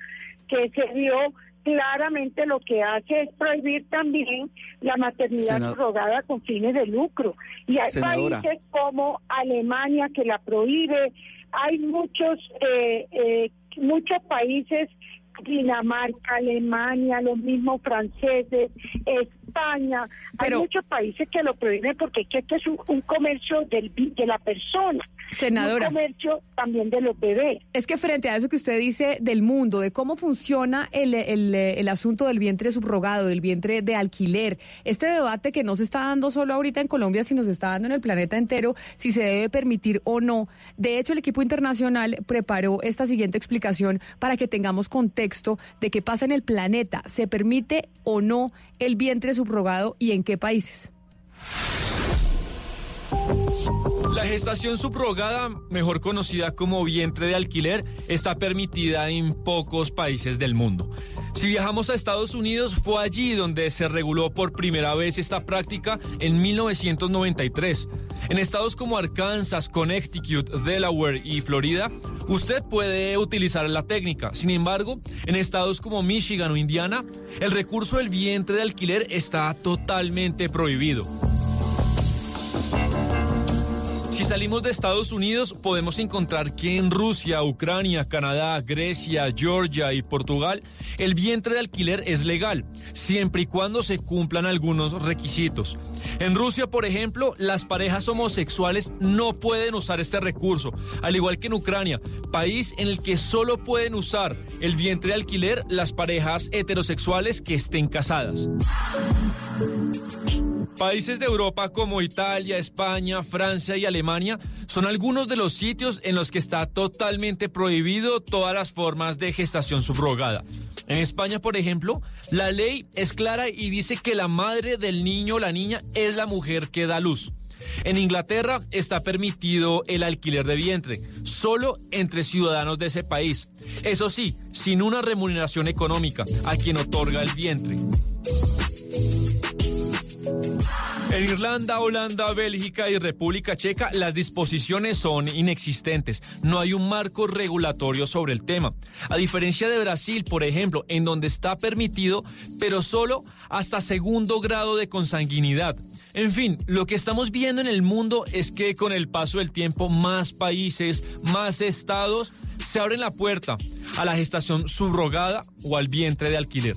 que se dio claramente lo que hace es prohibir también la maternidad Senado- subrogada con fines de lucro. Y hay Senadora. países como Alemania que la prohíbe, hay muchos, eh, eh, muchos países, Dinamarca, Alemania, los mismos franceses, España, hay muchos países que lo prohíben porque es que esto es un, un comercio del, de la persona, Senadora. un comercio también de los bebés. Es que frente a eso que usted dice del mundo, de cómo funciona el, el, el asunto del vientre subrogado, del vientre de alquiler, este debate que no se está dando solo ahorita en Colombia, sino se está dando en el planeta entero, si se debe permitir o no. De hecho, el equipo internacional preparó esta siguiente explicación para que tengamos contexto de qué pasa en el planeta. ¿Se permite o no el vientre subrogado y en qué países? La gestación subrogada, mejor conocida como vientre de alquiler, está permitida en pocos países del mundo. Si viajamos a Estados Unidos, fue allí donde se reguló por primera vez esta práctica en 1993. En estados como Arkansas, Connecticut, Delaware y Florida, usted puede utilizar la técnica. Sin embargo, en estados como Michigan o Indiana, el recurso del vientre de alquiler está totalmente prohibido. Si salimos de Estados Unidos, podemos encontrar que en Rusia, Ucrania, Canadá, Grecia, Georgia y Portugal, el vientre de alquiler es legal, siempre y cuando se cumplan algunos requisitos. En Rusia, por ejemplo, las parejas homosexuales no pueden usar este recurso, al igual que en Ucrania, país en el que solo pueden usar el vientre de alquiler las parejas heterosexuales que estén casadas. Países de Europa como Italia, España, Francia y Alemania son algunos de los sitios en los que está totalmente prohibido todas las formas de gestación subrogada. En España, por ejemplo, la ley es clara y dice que la madre del niño o la niña es la mujer que da luz. En Inglaterra está permitido el alquiler de vientre, solo entre ciudadanos de ese país. Eso sí, sin una remuneración económica a quien otorga el vientre. En Irlanda, Holanda, Bélgica y República Checa las disposiciones son inexistentes. No hay un marco regulatorio sobre el tema. A diferencia de Brasil, por ejemplo, en donde está permitido, pero solo hasta segundo grado de consanguinidad. En fin, lo que estamos viendo en el mundo es que con el paso del tiempo más países, más estados se abren la puerta a la gestación subrogada o al vientre de alquiler.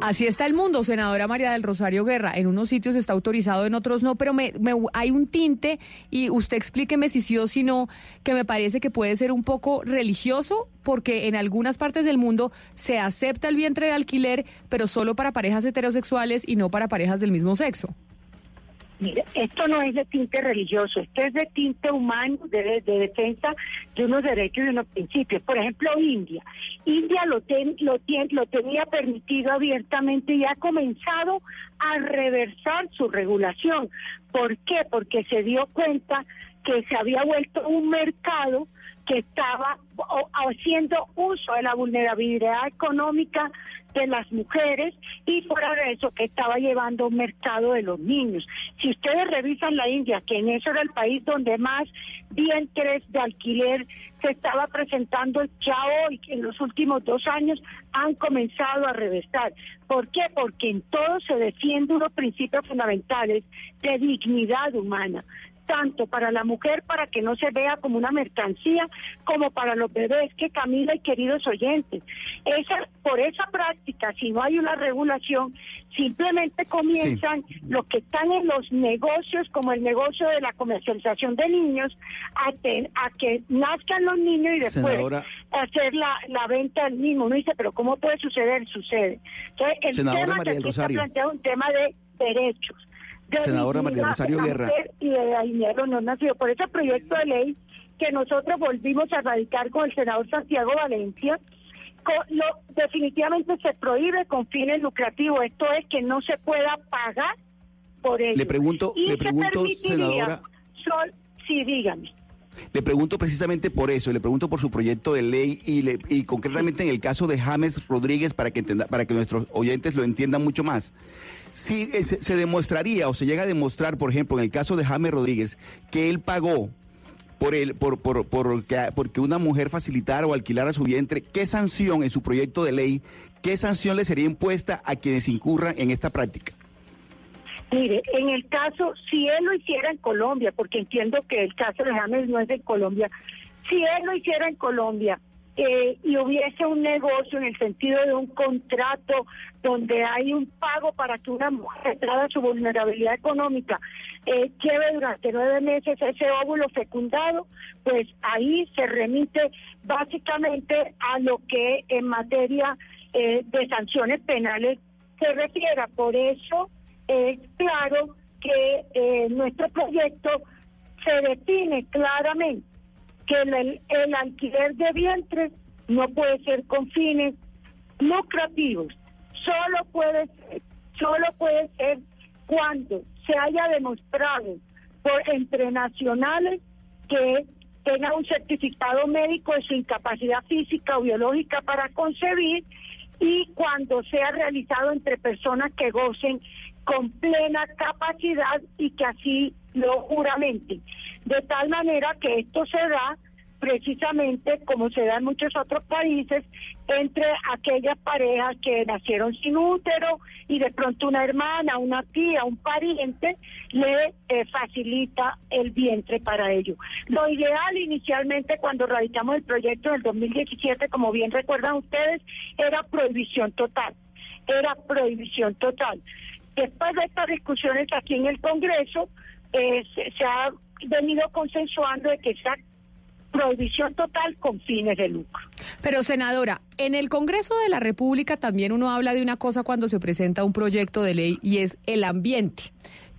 Así está el mundo, senadora María del Rosario Guerra. En unos sitios está autorizado, en otros no, pero me, me- hay un tinte y usted explíqueme si sí o si no, que me parece que puede ser un poco religioso, porque en algunas partes del mundo se acepta el vientre de alquiler, pero solo para parejas heterosexuales y no para parejas del mismo sexo. Mire, esto no es de tinte religioso, esto es de tinte humano, de, de defensa de unos derechos y de unos principios. Por ejemplo, India. India lo, ten- lo, tien- lo tenía permitido abiertamente y ha comenzado a reversar su regulación. ¿Por qué? Porque se dio cuenta que se había vuelto un mercado que estaba haciendo uso de la vulnerabilidad económica de las mujeres y fuera de eso que estaba llevando un mercado de los niños. Si ustedes revisan la India, que en eso era el país donde más vientres de alquiler se estaba presentando ya hoy, que en los últimos dos años han comenzado a reversar. ¿Por qué? Porque en todo se defiende unos principios fundamentales de dignidad humana tanto para la mujer para que no se vea como una mercancía como para los bebés que Camila y queridos oyentes. Esa por esa práctica si no hay una regulación simplemente comienzan los que están en los negocios como el negocio de la comercialización de niños a, ten- a que nazcan los niños y después Senadora. hacer la, la venta del mismo. Uno dice pero cómo puede suceder sucede. Entonces, el Senadora tema María que aquí está planteado es un tema de derechos de Senadora María Rosario Guerra. y de dinero no nacido. Por ese proyecto de ley que nosotros volvimos a radicar con el senador Santiago Valencia, lo- definitivamente se prohíbe con fines lucrativos. Esto es que no se pueda pagar por ello. Le pregunto- y le se pregunto, senadora. sol- sí, dígame. Le pregunto precisamente por eso, le pregunto por su proyecto de ley y, le- y concretamente en el caso de James Rodríguez para que entenda, para que nuestros oyentes lo entiendan mucho más. Si eh, se, demostraría o se llega a demostrar, por ejemplo, en el caso de James Rodríguez, que él pagó por el, por, por, por que, porque una mujer facilitara o alquilara su vientre, ¿qué sanción en su proyecto de ley, qué sanción le sería impuesta a quienes incurran en esta práctica? Mire, en el caso, si él lo hiciera en Colombia, porque entiendo que el caso de James no es de Colombia, si él lo hiciera en Colombia eh, y hubiese un negocio en el sentido de un contrato donde hay un pago para que una mujer, dada su vulnerabilidad económica, eh, lleve durante nueve meses ese óvulo fecundado, pues ahí se remite básicamente a lo que en materia eh, de sanciones penales se refiera. Por eso es claro que eh, nuestro proyecto se define claramente que el, el alquiler de vientres no puede ser con fines lucrativos, solo puede ser, solo puede ser cuando se haya demostrado por, entre nacionales que tenga un certificado médico de su incapacidad física o biológica para concebir y cuando sea realizado entre personas que gocen con plena capacidad y que así lo juramenten. De tal manera que esto se da precisamente como se da en muchos otros países, entre aquellas parejas que nacieron sin útero y de pronto una hermana, una tía, un pariente le eh, facilita el vientre para ello. Lo ideal inicialmente cuando radicamos el proyecto del 2017, como bien recuerdan ustedes, era prohibición total, era prohibición total. Después de estas discusiones aquí en el Congreso, eh, se, se ha venido consensuando de que sea prohibición total con fines de lucro. Pero senadora, en el Congreso de la República también uno habla de una cosa cuando se presenta un proyecto de ley y es el ambiente.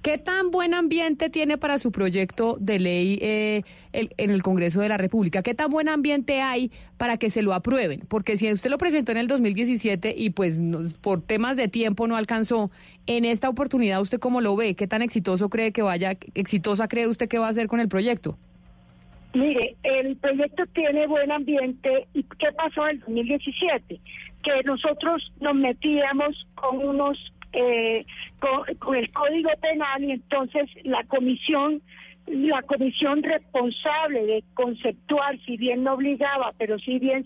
¿Qué tan buen ambiente tiene para su proyecto de ley eh, el- en el Congreso de la República? ¿Qué tan buen ambiente hay para que se lo aprueben? Porque si usted lo presentó en el 2017 y pues por temas de tiempo no alcanzó, en esta oportunidad usted cómo lo ve? ¿Qué tan exitoso cree que vaya, exitosa cree usted que va a ser con el proyecto? Mire, el proyecto tiene buen ambiente. ¿Y qué pasó en el 2017? Que nosotros nos metíamos con unos, eh, con, el Código Penal y entonces la comisión, la comisión responsable de conceptuar, si bien no obligaba, pero si bien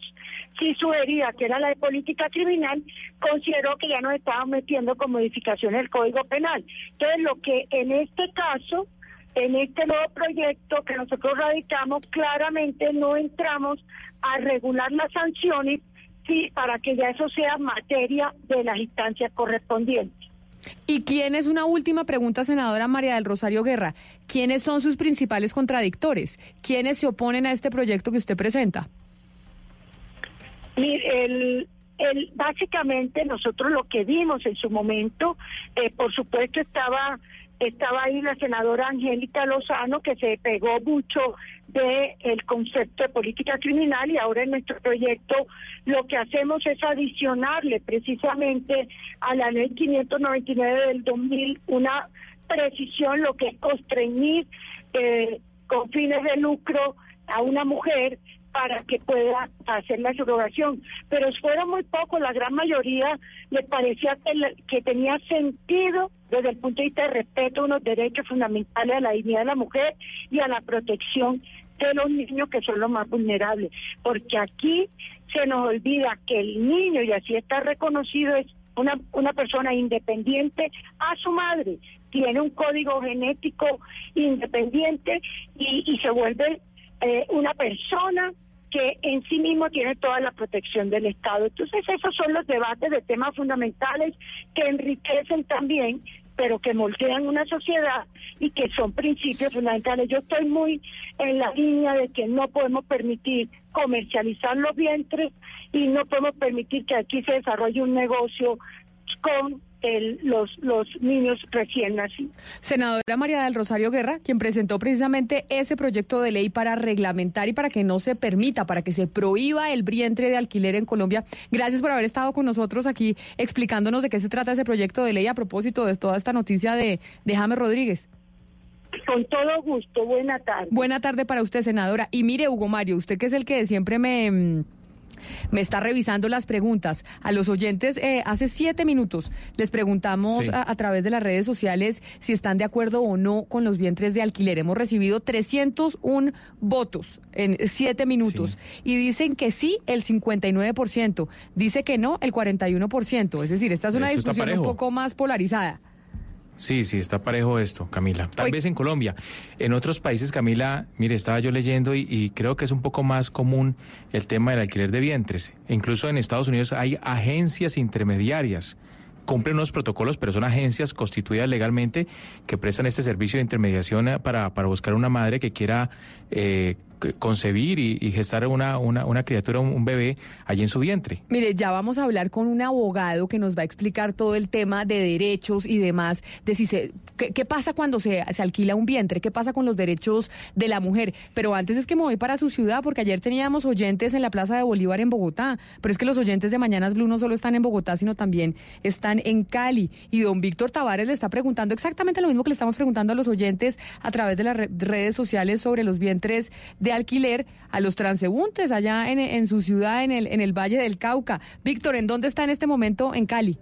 sí sugería que era la de política criminal, consideró que ya nos estábamos metiendo con modificaciones del Código Penal. Entonces, lo que en este caso en este nuevo proyecto que nosotros radicamos, claramente no entramos a regular las sanciones sí, para que ya eso sea materia de las instancias correspondientes. ¿Y quién es una última pregunta, senadora María del Rosario Guerra? ¿Quiénes son sus principales contradictores? ¿Quiénes se oponen a este proyecto que usted presenta? Mire, el, el, básicamente nosotros lo que vimos en su momento, eh, por supuesto estaba estaba ahí la senadora Angélica Lozano que se pegó mucho de el concepto de política criminal y ahora en nuestro proyecto lo que hacemos es adicionarle precisamente a la ley 599 del 2000 una precisión lo que es constreñir eh, con fines de lucro a una mujer para que pueda hacer la subrogación. Pero fueron muy pocos, la gran mayoría les parecía que, la- que tenía sentido desde el punto de vista de respeto a unos derechos fundamentales a la dignidad de la mujer y a la protección de los niños que son los más vulnerables. Porque aquí se nos olvida que el niño, y así está reconocido, es una, una persona independiente a su madre, tiene un código genético independiente y, y se vuelve eh, una persona que en sí mismo tiene toda la protección del Estado. Entonces esos son los debates de temas fundamentales que enriquecen también, pero que moldean una sociedad y que son principios fundamentales. Yo estoy muy en la línea de que no podemos permitir comercializar los vientres y no podemos permitir que aquí se desarrolle un negocio con el- los, los niños recién nacidos. Senadora María del Rosario Guerra, quien presentó precisamente ese proyecto de ley para reglamentar y para que no se permita, para que se prohíba el vientre de alquiler en Colombia. Gracias por haber estado con nosotros aquí explicándonos de qué se trata ese proyecto de ley a propósito de toda esta noticia de, de James Rodríguez. Con todo gusto, buena tarde. Buena tarde para usted, senadora. Y mire, Hugo Mario, usted que es el que siempre me... Me está revisando las preguntas. A los oyentes, eh, hace siete minutos les preguntamos Sí. a, a través de las redes sociales si están de acuerdo o no con los vientres de alquiler. Hemos recibido 301 votos en siete minutos y dicen que sí el 59%, dice que no el 41%. Es decir, esta es una Eso discusión un poco más polarizada. Sí, sí, está parejo esto, Camila. Tal vez en Colombia. En otros países, Camila, mire, estaba yo leyendo y, y creo que es un poco más común el tema del alquiler de vientres. E incluso en Estados Unidos hay agencias intermediarias. Cumplen unos protocolos, pero son agencias constituidas legalmente que prestan este servicio de intermediación para, para buscar una madre que quiera eh, concebir y, gestar una, una, criatura, un, bebé allí en su vientre. Mire, ya vamos a hablar con un abogado que nos va a explicar todo el tema de derechos y demás, de si se, qué, qué pasa cuando se, se alquila un vientre, qué pasa con los derechos de la mujer. Pero antes es que me voy para su ciudad, porque ayer teníamos oyentes en la Plaza de Bolívar en Bogotá, pero es que los oyentes de Mañanas Blue no solo están en Bogotá, sino también están en Cali. Y don Víctor Tavares le está preguntando exactamente lo mismo que le estamos preguntando a los oyentes a través de las re- redes sociales sobre los vientres de alquiler a los transeúntes allá en, en su ciudad, en el, en el Valle del Cauca. Víctor, ¿en dónde está en este momento en Cali?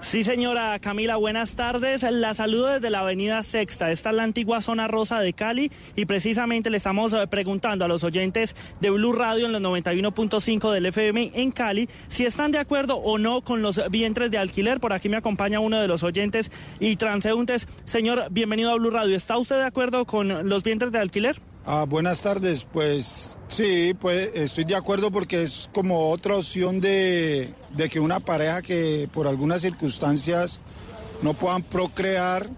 Sí, señora Camila, buenas tardes. La saludo desde la avenida Sexta. Esta es la antigua zona rosa de Cali y precisamente le estamos eh, preguntando a los oyentes de Blue Radio en los 91.5 del FM en Cali si están de acuerdo o no con los vientres de alquiler. Por aquí me acompaña uno de los oyentes y transeúntes. Señor, bienvenido a Blue Radio. ¿Está usted de acuerdo con los vientres de alquiler? Ah, buenas tardes, pues sí, pues estoy de acuerdo porque es como otra opción de, de que una pareja que por algunas circunstancias no puedan procrear,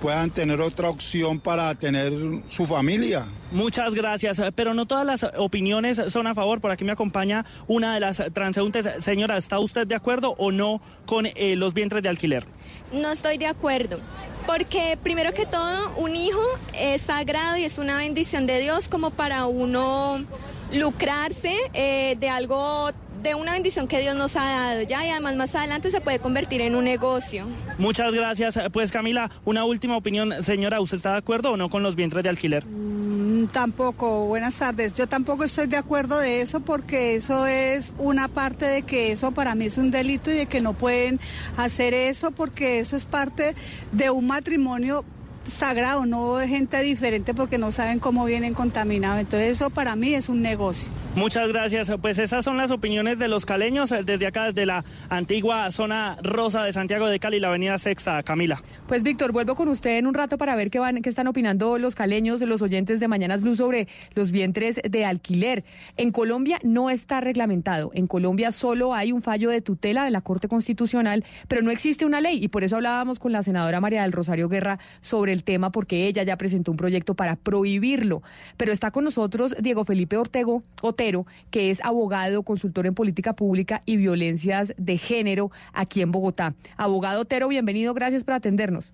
puedan tener otra opción para tener su familia. Muchas gracias, pero no todas las opiniones son a favor. Por aquí me acompaña una de las transeúntes. Señora, ¿está usted de acuerdo o no con eh, los vientres de alquiler? No estoy de acuerdo. Porque primero que todo, un hijo es sagrado y es una bendición de Dios como para uno lucrarse eh, de algo, de una bendición que Dios nos ha dado, ¿ya? Y además más adelante se puede convertir en un negocio. Muchas gracias. Pues Camila, una última opinión. Señora, ¿usted está de acuerdo o no con los vientres de alquiler? Mm, Tampoco, buenas tardes. Yo tampoco estoy de acuerdo de eso porque eso es una parte de que eso para mí es un delito y de que no pueden hacer eso porque eso es parte de un matrimonio sagrado, no de gente diferente porque no saben cómo vienen contaminados. Entonces eso para mí es un negocio. Muchas gracias. Pues esas son las opiniones de los caleños eh, desde acá, desde la antigua zona rosa de Santiago de Cali, la avenida Sexta. Camila. Pues Víctor, vuelvo con usted en un rato para ver qué van, qué están opinando los caleños, los oyentes de Mañanas Blue sobre los vientres de alquiler. En Colombia no está reglamentado. En Colombia solo hay un fallo de tutela de la Corte Constitucional, pero no existe una ley y por eso hablábamos con la senadora María del Rosario Guerra sobre el tema porque ella ya presentó un proyecto para prohibirlo. Pero está con nosotros Diego Felipe Ortego, Otero, que es abogado, consultor en política pública y violencias de género aquí en Bogotá. Abogado Otero, bienvenido, gracias por atendernos.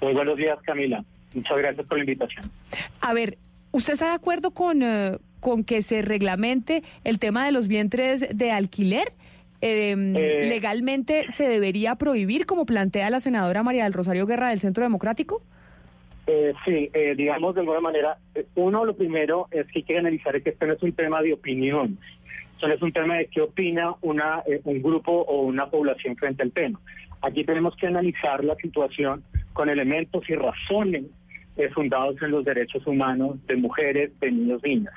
Muy buenos días, Camila. Muchas gracias por la invitación. A ver, ¿usted está de acuerdo con, eh, con que se reglamente el tema de los vientres de alquiler? Eh, Eh. ¿Legalmente se debería prohibir, como plantea la senadora María del Rosario Guerra del Centro Democrático? Eh, sí, eh, digamos de alguna manera, eh, uno lo primero es que hay que analizar que esto no es un tema de opinión, esto no es un tema de qué opina una, eh, un grupo o una población frente al tema. Aquí tenemos que analizar la situación con elementos y razones eh, fundados en los derechos humanos de mujeres, de niños, niñas.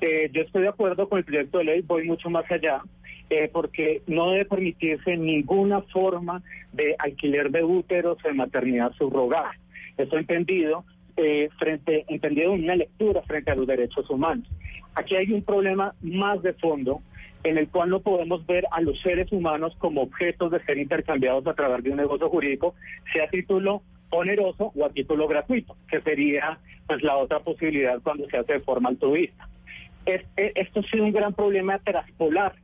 Eh, yo estoy de acuerdo con el proyecto de ley, voy mucho más allá, eh, porque no debe permitirse ninguna forma de alquiler de úteros o de maternidad subrogada. Esto entendido eh, frente, entendido en una lectura frente a los derechos humanos. Aquí hay un problema más de fondo en el cual no podemos ver a los seres humanos como objetos de ser intercambiados a través de un negocio jurídico, sea a título oneroso o a título gratuito, que sería pues la otra posibilidad cuando se hace de forma altruista. Es- eh, esto ha sido un gran problema traspolar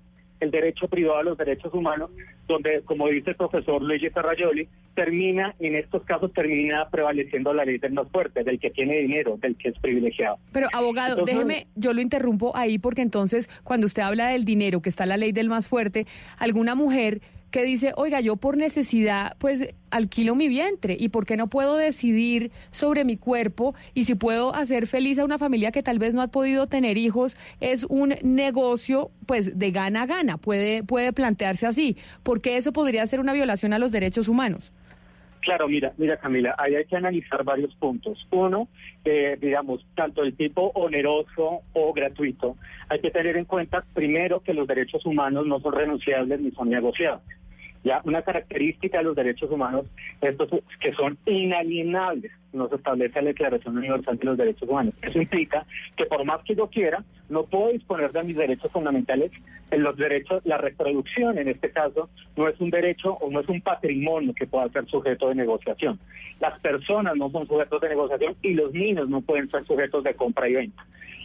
el derecho privado a los derechos humanos, donde, como dice el profesor Luigi Ferraioli, termina, en estos casos, termina prevaleciendo la ley del más fuerte, del que tiene dinero, del que es privilegiado. Pero abogado, Entonces- déjeme, yo lo interrumpo ahí porque entonces cuando usted habla del dinero, que está la ley del más fuerte, alguna mujer que dice, oiga, yo por necesidad, pues alquilo mi vientre y por qué no puedo decidir sobre mi cuerpo y si puedo hacer feliz a una familia que tal vez no ha podido tener hijos, es un negocio pues de gana a gana, puede, puede plantearse así, porque eso podría ser una violación a los derechos humanos. Claro, mira, mira Camila, ahí hay que analizar varios puntos. Uno, eh, digamos, tanto el tipo oneroso o gratuito, hay que tener en cuenta primero que los derechos humanos no son renunciables ni son negociables. Ya una característica de los derechos humanos, estos que son inalienables, nos establece la Declaración Universal de los Derechos Humanos. Eso implica que por más que yo quiera, no puedo disponer de mis derechos fundamentales. En los derechos, la reproducción en este caso no es un derecho o no es un patrimonio que pueda ser sujeto de negociación. Las personas no son sujetos de negociación y los niños no pueden ser sujetos de compra y venta.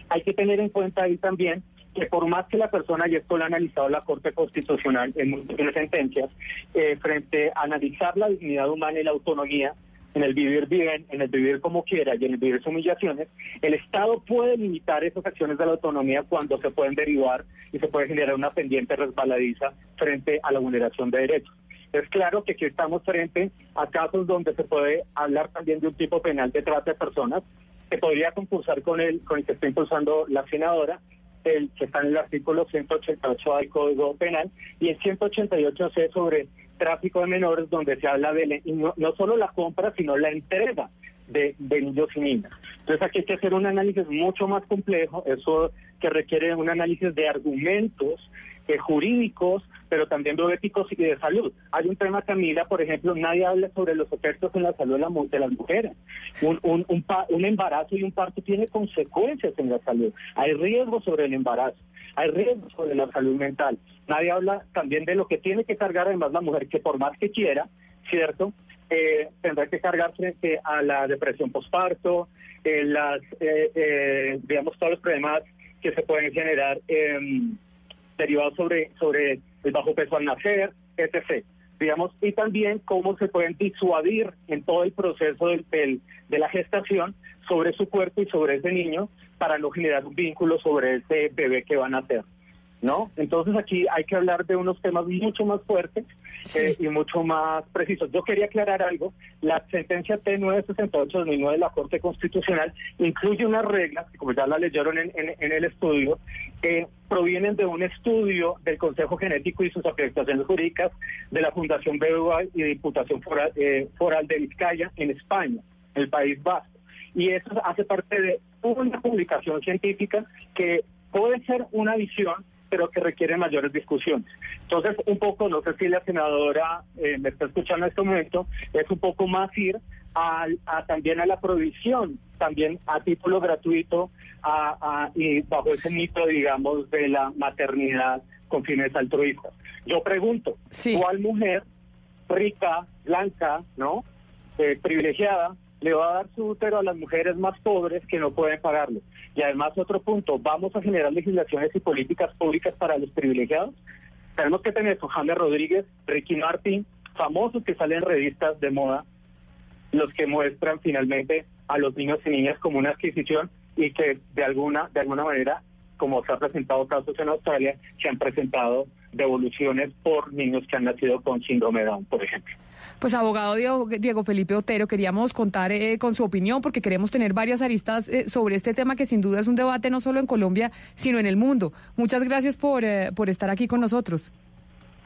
Hay que tener en cuenta ahí también que por más que la persona, y esto lo ha analizado la Corte Constitucional en múltiples sentencias, eh, frente a analizar la dignidad humana y la autonomía, en el vivir bien, en el vivir como quiera y en el vivir sin humillaciones, el Estado puede limitar esas acciones de la autonomía cuando se pueden derivar y se puede generar una pendiente resbaladiza frente a la vulneración de derechos. Es claro que aquí estamos frente a casos donde se puede hablar también de un tipo penal de trata de personas que podría concursar con el, con el que está impulsando la senadora, el que está en el artículo 188 del Código Penal y el 188C sobre tráfico de menores, donde se habla de no, solo la compra, sino la entrega de, de, niños y niñas. Entonces aquí hay que hacer un análisis mucho más complejo, eso que requiere un análisis de argumentos eh, jurídicos, pero también bioéticos y de salud. Hay un tema, Camila, por ejemplo, nadie habla sobre los efectos en la salud de, la, de las mujeres. Un, un, un, pa, un embarazo y un parto tiene consecuencias en la salud. Hay riesgos sobre el embarazo, hay riesgos sobre la salud mental. Nadie habla también de lo que tiene que cargar además la mujer, que por más que quiera, ¿cierto? Eh, tendrá que cargar frente a la depresión postparto, eh, las, eh, eh, digamos, todos los problemas que se pueden generar derivados sobre, sobre el bajo peso al nacer, etc. Digamos, y también cómo se pueden disuadir en todo el proceso del, de la gestación sobre su cuerpo y sobre ese niño para no generar un vínculo sobre ese bebé que van a nacer. ¿No? Entonces aquí hay que hablar de unos temas mucho más fuertes sí. eh, y mucho más precisos. Yo quería aclarar algo. La sentencia T968-2009 de la Corte Constitucional incluye unas reglas, que como ya la leyeron en, en, en el estudio, que provienen de un estudio del Consejo Genético y sus afectaciones jurídicas de la Fundación BBVA y Diputación Foral, eh, Foral de Vizcaya en España, el País Vasco. Y eso hace parte de una publicación científica que puede ser una visión pero que requiere mayores discusiones. Entonces, un poco, no sé si la senadora eh, me está escuchando en este momento, es un poco más ir a, a también a la provisión, también a título gratuito, a, a, y bajo ese mito, digamos, de la maternidad con fines altruistas. Yo pregunto, sí. ¿cuál mujer rica, blanca, no, eh, privilegiada, le va a dar su útero a las mujeres más pobres que no pueden pagarlo. Y además, otro punto, vamos a generar legislaciones y políticas públicas para los privilegiados. Tenemos que tener a James Rodríguez, Ricky Martin, famosos que salen en revistas de moda, los que muestran finalmente a los niños y niñas como una adquisición y que de alguna, de alguna manera, como se ha presentado casos en Australia, se han presentado devoluciones por niños que han nacido con síndrome Down, por ejemplo. Pues abogado Diego, Diego Felipe Otero, queríamos contar eh, con su opinión porque queremos tener varias aristas eh, sobre este tema que sin duda es un debate no solo en Colombia, sino en el mundo. Muchas gracias por, eh, por estar aquí con nosotros.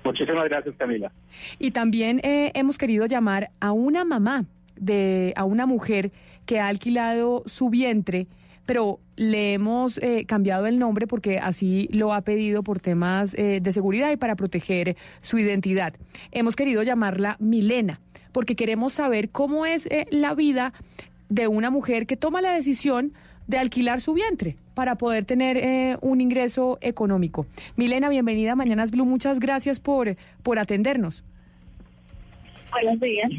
Muchísimas gracias, Camila. Y también hemos querido llamar a una mamá, de, a una mujer que ha alquilado su vientre pero le hemos eh, cambiado el nombre porque así lo ha pedido por temas eh, de seguridad y para proteger su identidad. Hemos querido llamarla Milena porque queremos saber cómo es eh, la vida de una mujer que toma la decisión de alquilar su vientre para poder tener eh, un ingreso económico. Milena, bienvenida a Mañanas Blue. Muchas gracias por, por atendernos. Buenos días.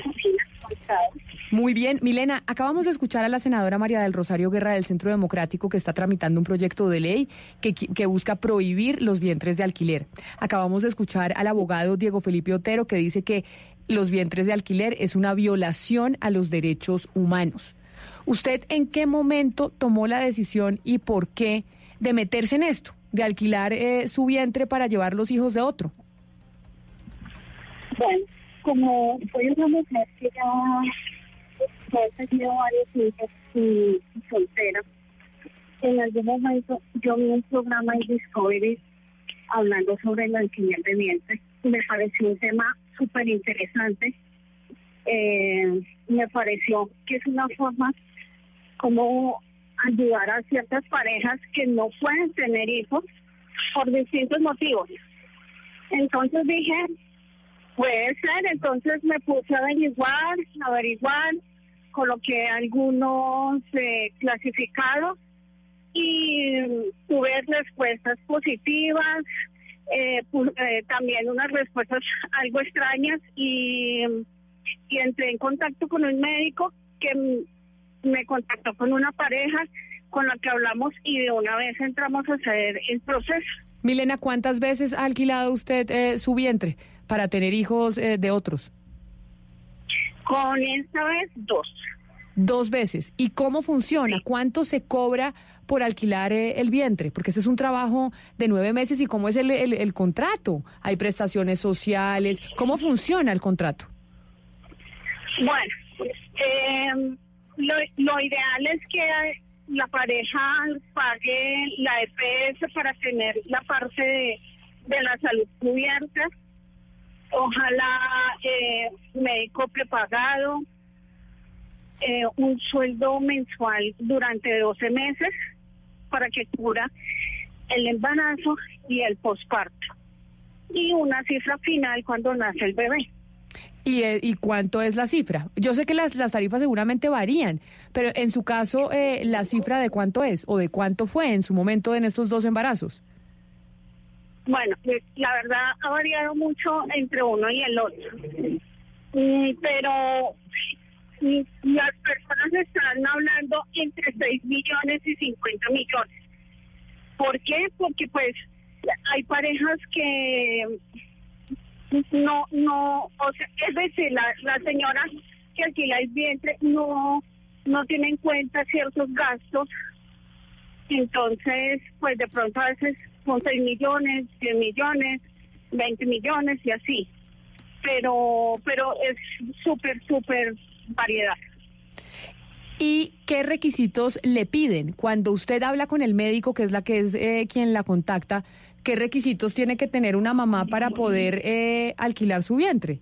Muy bien, Milena, acabamos de escuchar a la senadora María del Rosario Guerra del Centro Democrático que está tramitando un proyecto de ley que, que, busca prohibir los vientres de alquiler. Acabamos de escuchar al abogado Diego Felipe Otero que dice que los vientres de alquiler es una violación a los derechos humanos. ¿Usted en qué momento tomó la decisión y por qué de meterse en esto, de alquilar eh, su vientre para llevar los hijos de otro? Bueno, como soy una mujer que ya he tenido varios hijos y, y soltera. En algún momento yo vi un programa en Discovery hablando sobre el alquiler de vientre. Me pareció un tema súper interesante. Eh, me pareció que es una forma como ayudar a ciertas parejas que no pueden tener hijos por distintos motivos. Entonces dije, puede ser, entonces me puse a averiguar, averiguar, coloqué algunos eh, clasificados y tuve respuestas positivas, eh, eh, también unas respuestas algo extrañas y, y entré en contacto con un médico que me contactó con una pareja con la que hablamos y de una vez entramos a hacer el proceso. Milena, ¿cuántas veces ha alquilado usted eh, su vientre para tener hijos eh, de otros? Con esta vez dos. Dos veces. ¿Y cómo funciona? ¿Cuánto se cobra por alquilar eh, el vientre? Porque este es un trabajo de nueve meses y cómo es el, el- el contrato. ¿Hay prestaciones sociales? ¿Cómo funciona el contrato? Bueno, eh, lo, lo ideal es que la pareja pague la EPS para tener la parte de, de la salud cubierta. Ojalá eh, médico prepagado, eh, un sueldo mensual durante 12 meses para que cubra el embarazo y el posparto. Y una cifra final cuando nace el bebé. ¿Y, eh, y cuánto es la cifra? Yo sé que las, las tarifas seguramente varían, pero en su caso, eh, ¿la cifra de cuánto es o de cuánto fue en su momento en estos dos embarazos? Bueno, pues, la verdad ha variado mucho entre uno y el otro. Mm, pero mm, las personas están hablando entre 6 millones y 50 millones. ¿Por qué? Porque pues hay parejas que no, no, o sea, es decir, la, la señora que alquila el vientre no, no tiene en cuenta ciertos gastos entonces, pues de pronto a veces son 6 millones, 10 millones, 20 millones y así. Pero, pero es súper, súper variedad. ¿Y qué requisitos le piden? Cuando usted habla con el médico, que es la que es eh, quien la contacta, ¿qué requisitos tiene que tener una mamá para poder eh, alquilar su vientre?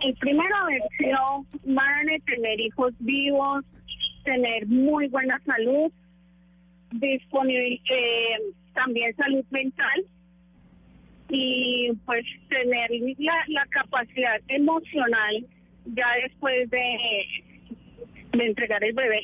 El primero sido madre, tener hijos vivos, tener muy buena salud, disponible, eh, también salud mental y pues tener la, la capacidad emocional ya después de, de entregar el bebé.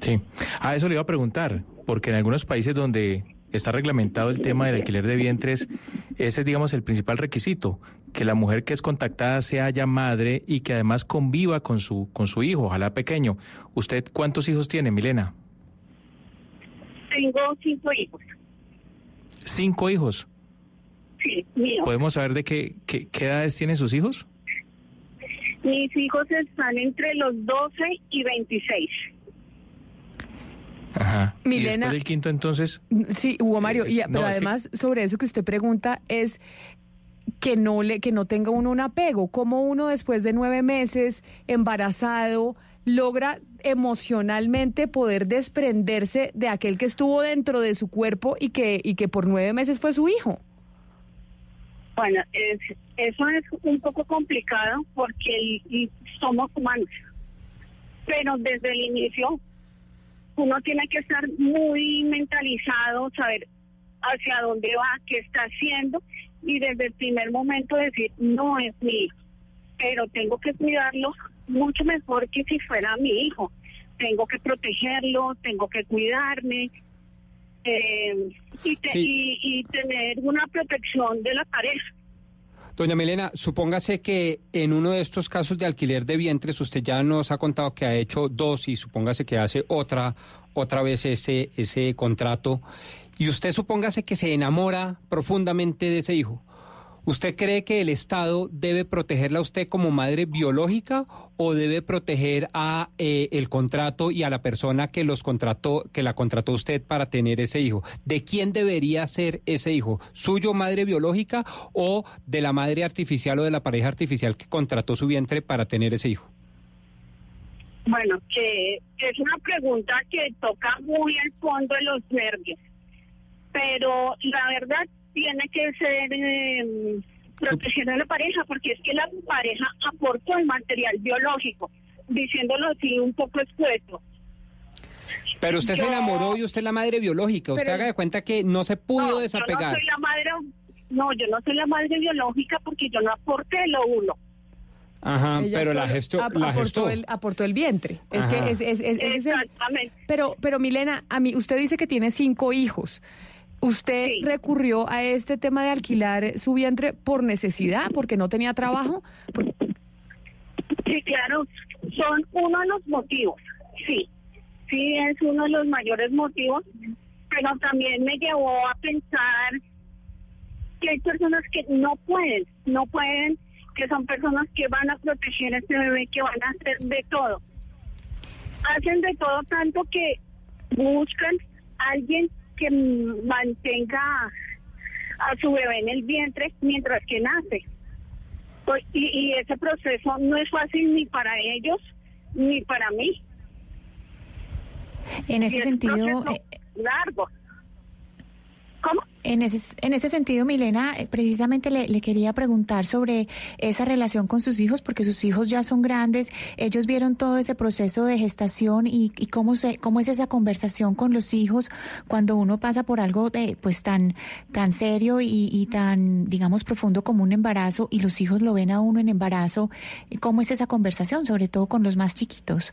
Sí, a eso le iba a preguntar, porque en algunos países donde está reglamentado el tema del alquiler de vientres, ese es, digamos, el principal requisito, que la mujer que es contactada sea ya madre y que además conviva con su, con su hijo, ojalá pequeño. ¿Usted cuántos hijos tiene, Milena? Tengo cinco hijos. Cinco hijos. Sí, mío. ¿Podemos saber de qué, qué, qué edades tienen sus hijos? Mis hijos están entre los 12 y 26. Ajá. ¿Y Milena- después del quinto entonces? Sí, Hugo Mario, y, no, pero es que- además sobre eso que usted pregunta es que no le que no tenga uno un apego, cómo uno después de nueve meses embarazado logra emocionalmente poder desprenderse de aquel que estuvo dentro de su cuerpo y que y que por nueve meses fue su hijo. Bueno, es, eso es un poco complicado porque somos humanos. Pero desde el inicio uno tiene que estar muy mentalizado, saber hacia dónde va, qué está haciendo y desde el primer momento decir, no es mi hijo, pero tengo que cuidarlo mucho mejor que si fuera mi hijo. Tengo que protegerlo, tengo que cuidarme eh, y, te- Sí. y, y tener una protección de la pareja. Doña Milena, supóngase que en uno de estos casos de alquiler de vientres, usted ya nos ha contado que ha hecho dos y supóngase que hace otra, otra vez ese, ese contrato, y usted supóngase que se enamora profundamente de ese hijo. ¿Usted cree que el Estado debe protegerla a usted como madre biológica o debe proteger a eh, el contrato y a la persona que los contrató, que la contrató usted para tener ese hijo? ¿De quién debería ser ese hijo? ¿Suyo madre biológica o de la madre artificial o de la pareja artificial que contrató su vientre para tener ese hijo? Bueno, que es una pregunta que toca muy al fondo de los nervios, pero la verdad tiene que ser eh, proteger a la pareja, porque es que la pareja aportó el material biológico, diciéndolo así un poco expuesto. Pero usted se enamoró y usted es la madre biológica. Usted Pero- haga de cuenta que no se pudo No, Yo desapegar. no soy la madre, no, yo no soy la madre biológica porque yo no aporté el óvulo. Ajá, Ella pero la gestó, ap- la aportó gestó. El, aportó el vientre. Es Ajá. que es, es- es- el- Exactamente. pero, pero Milena, a mí, usted dice que tiene cinco hijos. ¿Usted recurrió a este tema de alquilar su vientre por necesidad, porque no tenía trabajo? Por- Sí, claro, son uno de los motivos, sí, sí es uno de los mayores motivos, pero también me llevó a pensar que hay personas que no pueden, no pueden, que son personas que van a proteger a este bebé, que van a hacer de todo. Hacen de todo tanto que buscan a alguien que mantenga a su bebé en el vientre mientras que nace. Pues, y, y ese proceso no es fácil ni para ellos ni para mí. En Y ese es sentido, eh, largo. En ese, en ese sentido, Milena, eh, precisamente le, le quería preguntar sobre esa relación con sus hijos, porque sus hijos ya son grandes, ellos vieron todo ese proceso de gestación y, y cómo se, cómo es esa conversación con los hijos cuando uno pasa por algo de, pues tan, tan serio y, y tan, digamos, profundo como un embarazo y los hijos lo ven a uno en embarazo. ¿Cómo es esa conversación, sobre todo con los más chiquitos?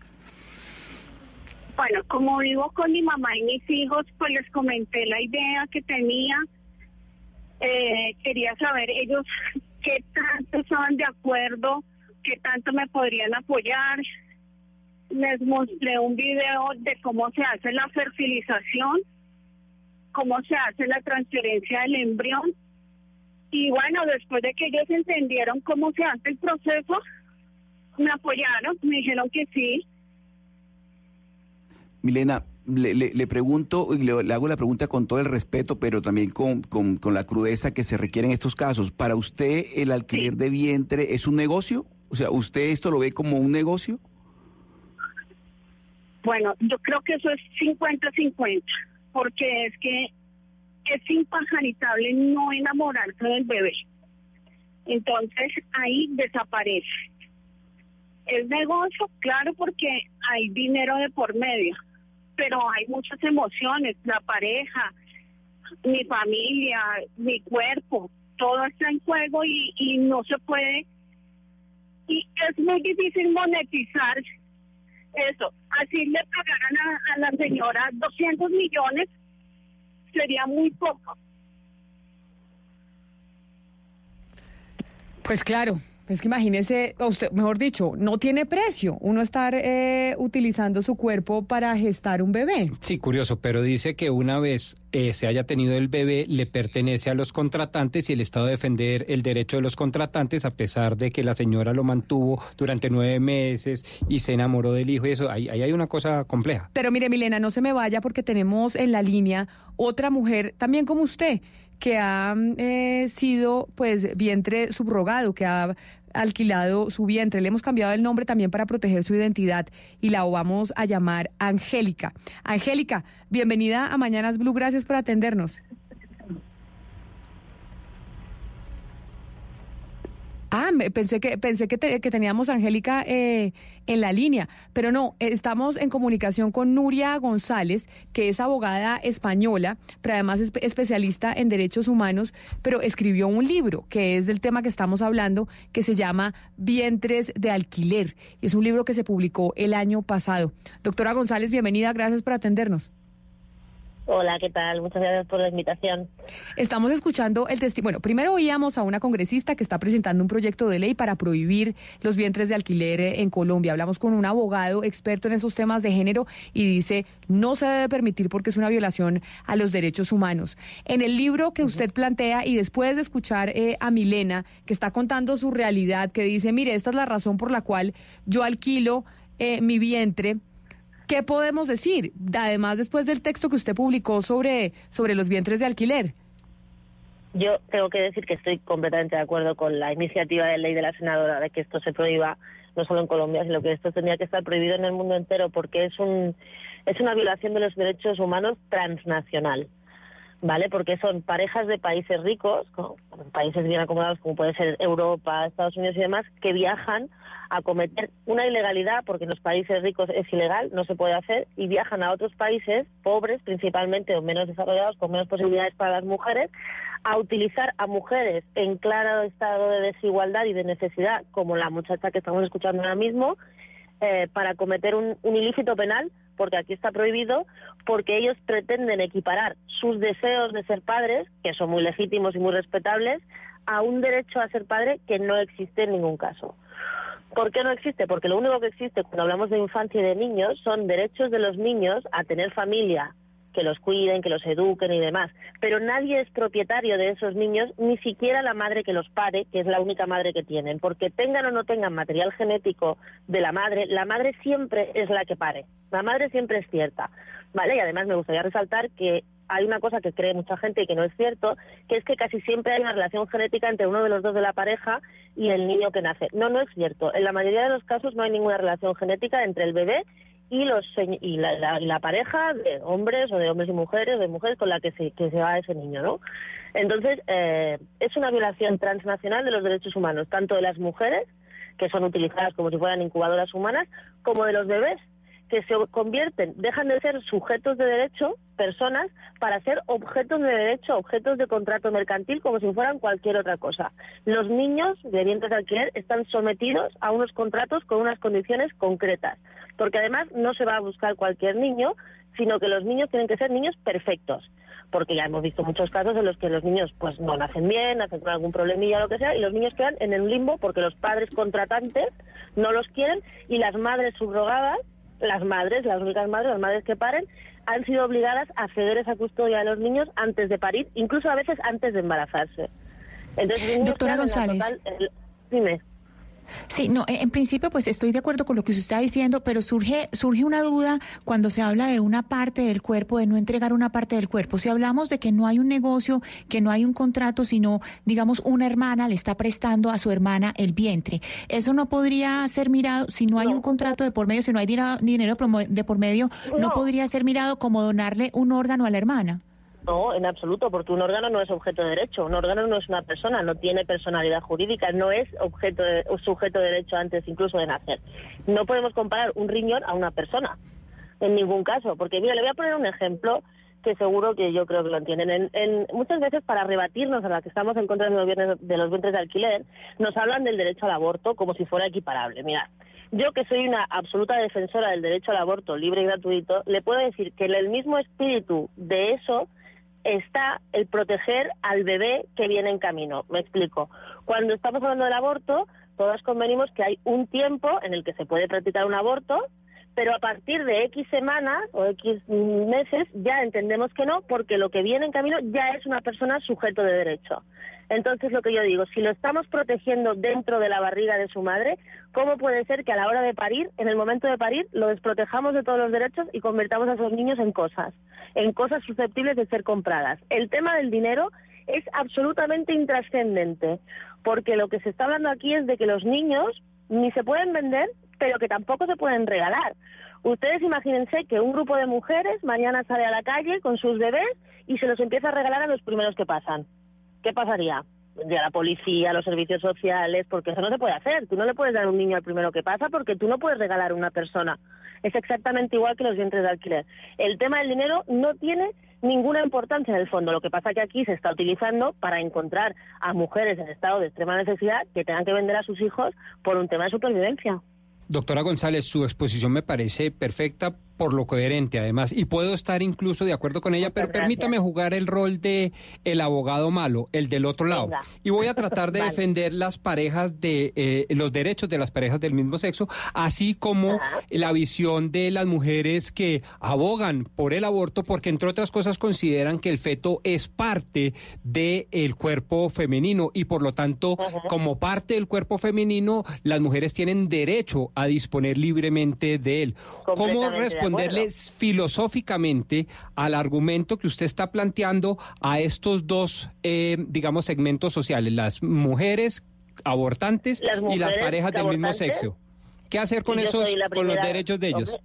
Bueno, como vivo con mi mamá y mis hijos, pues les comenté la idea que tenía. Eh, quería saber ellos qué tanto estaban de acuerdo, qué tanto me podrían apoyar. Les mostré un video de cómo se hace la fertilización, cómo se hace la transferencia del embrión. Y bueno, después de que ellos entendieron cómo se hace el proceso, me apoyaron, me dijeron que sí, Milena, le, le- le pregunto, y le, le hago la pregunta con todo el respeto, pero también con, con- con la crudeza que se requiere en estos casos. ¿Para usted el alquiler de vientre es un negocio? O sea, ¿usted esto lo ve como un negocio? Bueno, yo creo que eso es 50-50, porque es que es impajaritable no enamorarse del bebé. Entonces ahí desaparece. Es negocio, claro, porque hay dinero de por medio, pero hay muchas emociones, la pareja, mi familia, mi cuerpo, todo está en juego y, no se puede. Y es muy difícil monetizar eso. Así le pagaran a, a la señora 200 millones, sería muy poco. Pues claro, es que imagínese, usted, mejor dicho, no tiene precio uno estar eh, utilizando su cuerpo para gestar un bebé. Sí, curioso, pero dice que una vez eh, se haya tenido el bebé, le pertenece a los contratantes y el Estado defender el derecho de los contratantes, a pesar de que la señora lo mantuvo durante nueve meses y se enamoró del hijo y eso. Ahí, ahí hay una cosa compleja. Pero mire, Milena, no se me vaya porque tenemos en la línea otra mujer, también como usted, que ha eh, sido pues vientre subrogado, que ha alquilado su vientre. Le hemos cambiado el nombre también para proteger su identidad y la vamos a llamar Angélica. Angélica, bienvenida a Mañanas Blue, gracias por atendernos. Ah, me- pensé que pensé que, que teníamos a Angélica eh, en la línea, pero no, eh, estamos en comunicación con Nuria González, que es abogada española, pero además es espe- especialista en derechos humanos, pero escribió un libro que es del tema que estamos hablando, que se llama Vientres de alquiler, es un libro que se publicó el año pasado. Doctora González, bienvenida, gracias por atendernos. Hola, ¿qué tal? Muchas gracias por la invitación. Estamos escuchando el testimonio. Bueno, primero oíamos a una congresista que está presentando un proyecto de ley para prohibir los vientres de alquiler eh, en Colombia. Hablamos con un abogado experto en esos temas de género y dice no se debe permitir porque es una violación a los derechos humanos. En el libro que usted plantea y después de escuchar eh, a Milena que está contando su realidad, que dice mire esta es la razón por la cual yo alquilo eh, mi vientre. ¿Qué podemos decir? Además, después del texto que usted publicó sobre, sobre los vientres de alquiler. Yo tengo que decir que estoy completamente de acuerdo con la iniciativa de ley de la senadora de que esto se prohíba no solo en Colombia, sino que esto tendría que estar prohibido en el mundo entero porque es un es una violación de los derechos humanos transnacional. ¿vale? Porque son parejas de países ricos, países bien acomodados como puede ser Europa, Estados Unidos y demás, que viajan a cometer una ilegalidad, porque en los países ricos es ilegal, no se puede hacer, y viajan a otros países pobres, principalmente o menos desarrollados, con menos posibilidades para las mujeres, a utilizar a mujeres en claro estado de desigualdad y de necesidad, como la muchacha que estamos escuchando ahora mismo, eh, para cometer un, un ilícito penal, porque aquí está prohibido, porque ellos pretenden equiparar sus deseos de ser padres, que son muy legítimos y muy respetables, a un derecho a ser padre que no existe en ningún caso. ¿Por qué no existe? Porque lo único que existe cuando hablamos de infancia y de niños son derechos de los niños a tener familia, que los cuiden, que los eduquen y demás. Pero nadie es propietario de esos niños, ni siquiera la madre que los pare, que es la única madre que tienen. Porque tengan o no tengan material genético de la madre, la madre siempre es la que pare. La madre siempre es cierta. ¿Vale? Y además me gustaría resaltar que hay una cosa que cree mucha gente y que no es cierto, que es que casi siempre hay una relación genética entre uno de los dos de la pareja y el niño que nace. No, no es cierto. En la mayoría de los casos no hay ninguna relación genética entre el bebé y los y la pareja de hombres o de hombres y mujeres, de mujeres con la que se, que se va ese niño, ¿no? Entonces, eh, es una violación transnacional de los derechos humanos, tanto de las mujeres, que son utilizadas como si fueran incubadoras humanas, como de los bebés, que se convierten, dejan de ser sujetos de derecho, personas, para ser objetos de derecho, objetos de contrato mercantil, como si fueran cualquier otra cosa. Los niños de vientres de alquiler están sometidos a unos contratos con unas condiciones concretas, porque además no se va a buscar cualquier niño, sino que los niños tienen que ser niños perfectos, porque ya hemos visto muchos casos en los que los niños pues no nacen bien, nacen con algún problemilla o lo que sea, y los niños quedan en el limbo porque los padres contratantes no los quieren y las madres subrogadas las madres, las únicas madres, las madres que paren, han sido obligadas a ceder esa custodia de los niños antes de parir, incluso a veces antes de embarazarse. Entonces, Doctora González. total- el- dime. Sí, no, en en principio pues estoy de acuerdo con lo que usted está diciendo, pero surge surge una duda cuando se habla de una parte del cuerpo, de no entregar una parte del cuerpo. Si hablamos de que no hay un negocio, que no hay un contrato, sino digamos una hermana le está prestando a su hermana el vientre, eso no podría ser mirado si no hay un contrato de por medio, si no hay dinero de por medio, no No. podría ser mirado como donarle un órgano a la hermana. No, en absoluto, porque un órgano no es objeto de derecho. Un órgano no es una persona, no tiene personalidad jurídica, no es objeto de, o sujeto de derecho antes incluso de nacer. No podemos comparar un riñón a una persona, en ningún caso. Porque, mira, le voy a poner un ejemplo que seguro que yo creo que lo entienden. En, en- muchas veces, para rebatirnos a la que estamos en contra de los, vientres, de los vientres de alquiler, nos hablan del derecho al aborto como si fuera equiparable. Mira, yo que soy una absoluta defensora del derecho al aborto libre y gratuito, le puedo decir que en el mismo espíritu de eso está el proteger al bebé que viene en camino. Me explico. Cuando estamos hablando del aborto, todas convenimos que hay un tiempo en el que se puede practicar un aborto, pero a partir de X semanas o X meses ya entendemos que no, porque lo que viene en camino ya es una persona sujeto de derecho. Entonces, lo que yo digo, si lo estamos protegiendo dentro de la barriga de su madre, ¿cómo puede ser que a la hora de parir, en el momento de parir, lo desprotejamos de todos los derechos y convertamos a esos niños en cosas, en cosas susceptibles de ser compradas? El tema del dinero es absolutamente intrascendente, porque lo que se está hablando aquí es de que los niños ni se pueden vender, pero que tampoco se pueden regalar. Ustedes imagínense que un grupo de mujeres mañana sale a la calle con sus bebés y se los empieza a regalar a los primeros que pasan. ¿Qué pasaría? Vendría la policía, los servicios sociales, porque eso no se puede hacer. Tú no le puedes dar un niño al primero que pasa porque tú no puedes regalar a una persona. Es exactamente igual que los vientres de alquiler. El tema del dinero no tiene ninguna importancia en el fondo. Lo que pasa que aquí se está utilizando para encontrar a mujeres en estado de extrema necesidad que tengan que vender a sus hijos por un tema de supervivencia. Doctora González, su exposición me parece perfecta por lo coherente, además, y puedo estar incluso de acuerdo con ella, pero gracias. permítame jugar el rol de el abogado malo, el del otro lado. Venga. Y voy a tratar de Vale. defender las parejas de eh, los derechos de las parejas del mismo sexo, así como la visión de las mujeres que abogan por el aborto, porque entre otras cosas consideran que el feto es parte del cuerpo femenino y por lo tanto, como parte del cuerpo femenino, las mujeres tienen derecho a disponer libremente de él. ¿Cómo Completamente de responderle acuerdo. filosóficamente al argumento que usted está planteando a estos dos, eh, digamos, segmentos sociales, las mujeres abortantes Las y las parejas del mismo sexo? ¿Qué hacer con esos, con los derechos de ellos? Hombre,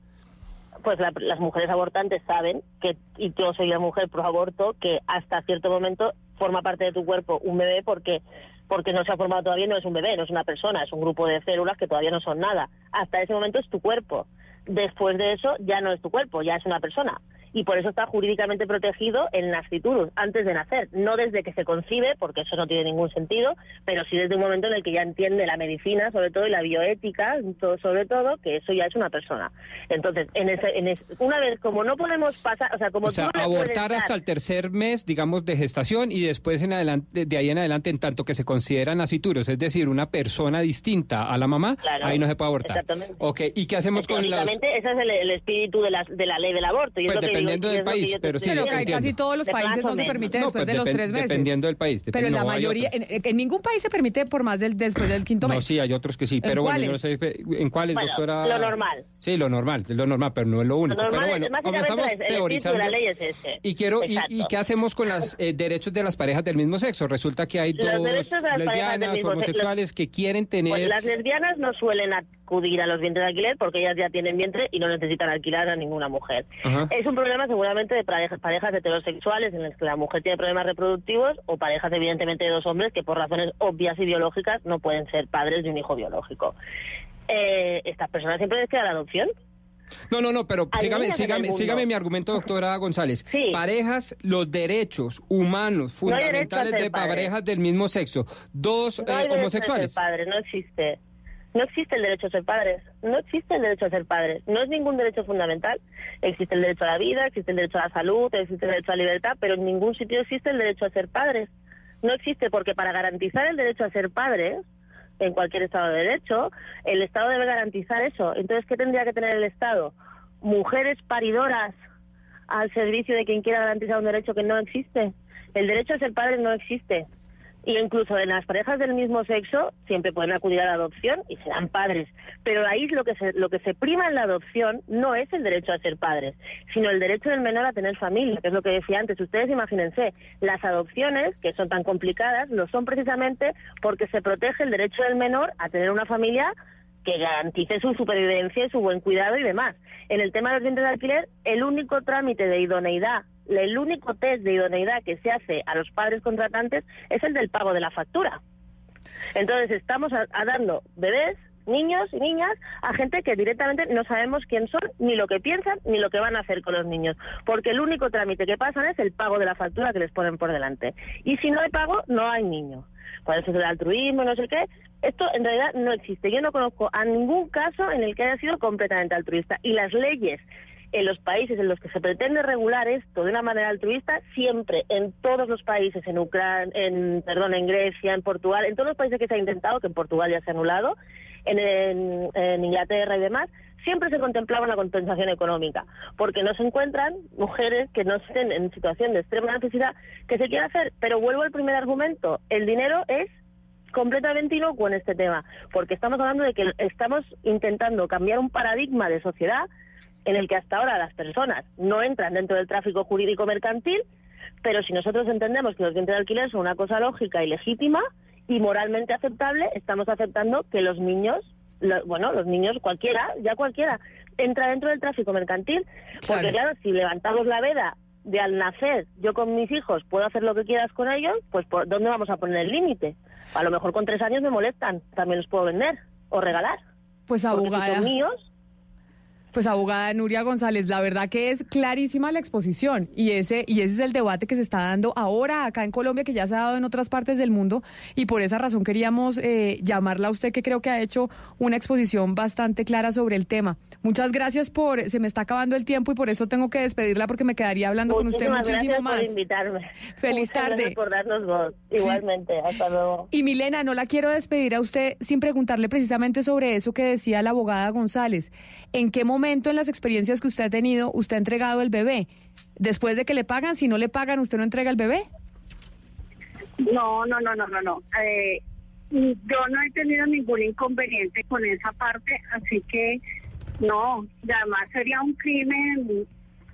pues la- las mujeres abortantes saben que, y yo soy la mujer pro aborto, que hasta cierto momento forma parte de tu cuerpo un bebé porque porque no se ha formado todavía, no es un bebé, no es una persona, es un grupo de células que todavía no son nada. Hasta ese momento es tu cuerpo. Después de eso ya no es tu cuerpo, ya es una persona. Y por eso está jurídicamente protegido el nasciturus, antes de nacer. No desde que se concibe, porque eso no tiene ningún sentido, pero sí desde un momento en el que ya entiende la medicina, sobre todo, y la bioética, todo- sobre todo, que eso ya es una persona. Entonces, en ese, en ese- una vez, como no podemos pasar, o sea, como O sea, no abortar hasta el tercer mes, digamos, de gestación y después en adelante, de ahí en adelante, en tanto que se consideran nacituros, es decir, una persona distinta a la mamá, Claro, ahí no se puede abortar. exactamente. Ok, ¿y qué hacemos con las...? Ese es el, el espíritu de la, de la ley del aborto. Y es Pues lo que digo, dependiendo del país, pero sí, Pero que casi todos los países no se permite No, después pues de los tres meses. Dependiendo del país. Pero la no, mayoría, en, en ningún país se permite por más del después del quinto No, mes. sí, hay otros que sí, ¿En pero bueno, yo no sé en cuáles, Bueno, doctora. lo normal. Sí, lo normal, lo normal, pero no es lo Lo único. normal pero bueno, espíritu teorizando. de la ley es ese. Y quiero, y, qué hacemos con los derechos de las parejas del mismo sexo? Resulta que hay Los dos lesbianas, homosexuales que quieren tener. Las lesbianas no suelen acudir a los vientres de alquiler porque ellas ya tienen vientre y no necesitan alquilar a ninguna mujer. Es un problema seguramente de parejas, parejas heterosexuales en las que la mujer tiene problemas reproductivos o parejas evidentemente de dos hombres que por razones obvias y biológicas no pueden ser padres de un hijo biológico. Eh, estas personas siempre les queda la adopción. No, no, no, pero sígame, sígame, sígame mi argumento, doctora González. Sí. Parejas, los derechos humanos fundamentales de padre. parejas del mismo sexo, dos No eh, homosexuales. padre, no existe. No existe el derecho a ser padres. No existe el derecho a ser padres. No es ningún derecho fundamental. Existe el derecho a la vida, existe el derecho a la salud, existe el derecho a la libertad, pero en ningún sitio existe el derecho a ser padres. No existe porque para garantizar el derecho a ser padres, en cualquier Estado de Derecho, el Estado debe garantizar eso. Entonces, ¿qué tendría que tener el Estado? Mujeres paridoras al servicio de quien quiera garantizar un derecho que no existe. El derecho a ser padre no existe. Y incluso en las parejas del mismo sexo siempre pueden acudir a la adopción y serán padres. Pero ahí lo que se, lo que se prima en la adopción no es el derecho a ser padres, sino el derecho del menor a tener familia, que es lo que decía antes. Ustedes imagínense, las adopciones, que son tan complicadas, lo son precisamente porque se protege el derecho del menor a tener una familia que garantice su supervivencia y su buen cuidado y demás. En el tema de los vientres de alquiler, el único trámite de idoneidad, el único test de idoneidad que se hace a los padres contratantes es el del pago de la factura. Entonces estamos a- dando bebés, niños y niñas a gente que directamente no sabemos quién son, ni lo que piensan, ni lo que van a hacer con los niños. Porque el único trámite que pasan es el pago de la factura que les ponen por delante. Y si no hay pago, no hay niño. Cuál es el altruismo, no sé qué. Esto en realidad no existe. Yo no conozco a ningún caso en el que haya sido completamente altruista. Y las leyes en los países en los que se pretende regular esto de una manera altruista, siempre, en todos los países, en Ucrania, en, perdón, en Grecia, en Portugal, en todos los países que se ha intentado, que en Portugal ya se ha anulado, en, en- en Inglaterra y demás, siempre se contemplaba una compensación económica, porque no se encuentran mujeres que no estén en situación de extrema necesidad que se quiera hacer. Pero vuelvo al primer argumento, el dinero es completamente inocuo en este tema, porque estamos hablando de que estamos intentando cambiar un paradigma de sociedad en el que hasta ahora las personas no entran dentro del tráfico jurídico mercantil, pero si nosotros entendemos que los vientres de alquiler son una cosa lógica y legítima y moralmente aceptable, estamos aceptando que los niños, lo- bueno, los niños cualquiera, ya cualquiera, entra dentro del tráfico mercantil, porque claro, si levantamos la veda de al nacer, yo con mis hijos puedo hacer lo que quieras con ellos, pues ¿por dónde vamos a poner el límite? A lo mejor con tres años me molestan, también los puedo vender o regalar. Pues Porque si abogada. son míos, Pues abogada Nuria González, la verdad que es clarísima la exposición y ese y ese es el debate que se está dando ahora acá en Colombia que ya se ha dado en otras partes del mundo y por esa razón queríamos eh, llamarla a usted que creo que ha hecho una exposición bastante clara sobre el tema. Muchas gracias por se me está acabando el tiempo y por eso tengo que despedirla porque me quedaría hablando con usted muchísimo gracias más. por invitarme. Feliz Muchas tarde. gracias por darnos voz. Igualmente, hasta luego. Y Milena, no la quiero despedir a usted sin preguntarle precisamente sobre eso que decía la abogada González. ¿En qué momento en las experiencias que usted ha tenido usted ha entregado el bebé? Después de que le pagan, si no le pagan, ¿usted no entrega el bebé? No, no, no, no, no, no. Eh, yo no he tenido ningún inconveniente con esa parte, así que no, además sería un crimen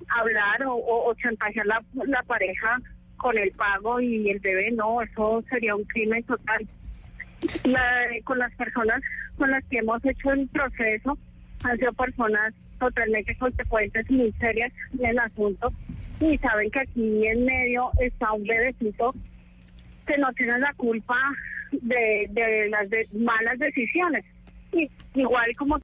hablar o chantajear la, la pareja con el pago y el bebé, no, eso sería un crimen total. La- con las personas con las que hemos hecho el proceso han sido personas totalmente consecuentes muy serias en el asunto y saben que aquí en medio está un bebecito que no tiene la culpa de, de las de- malas decisiones. Y igual como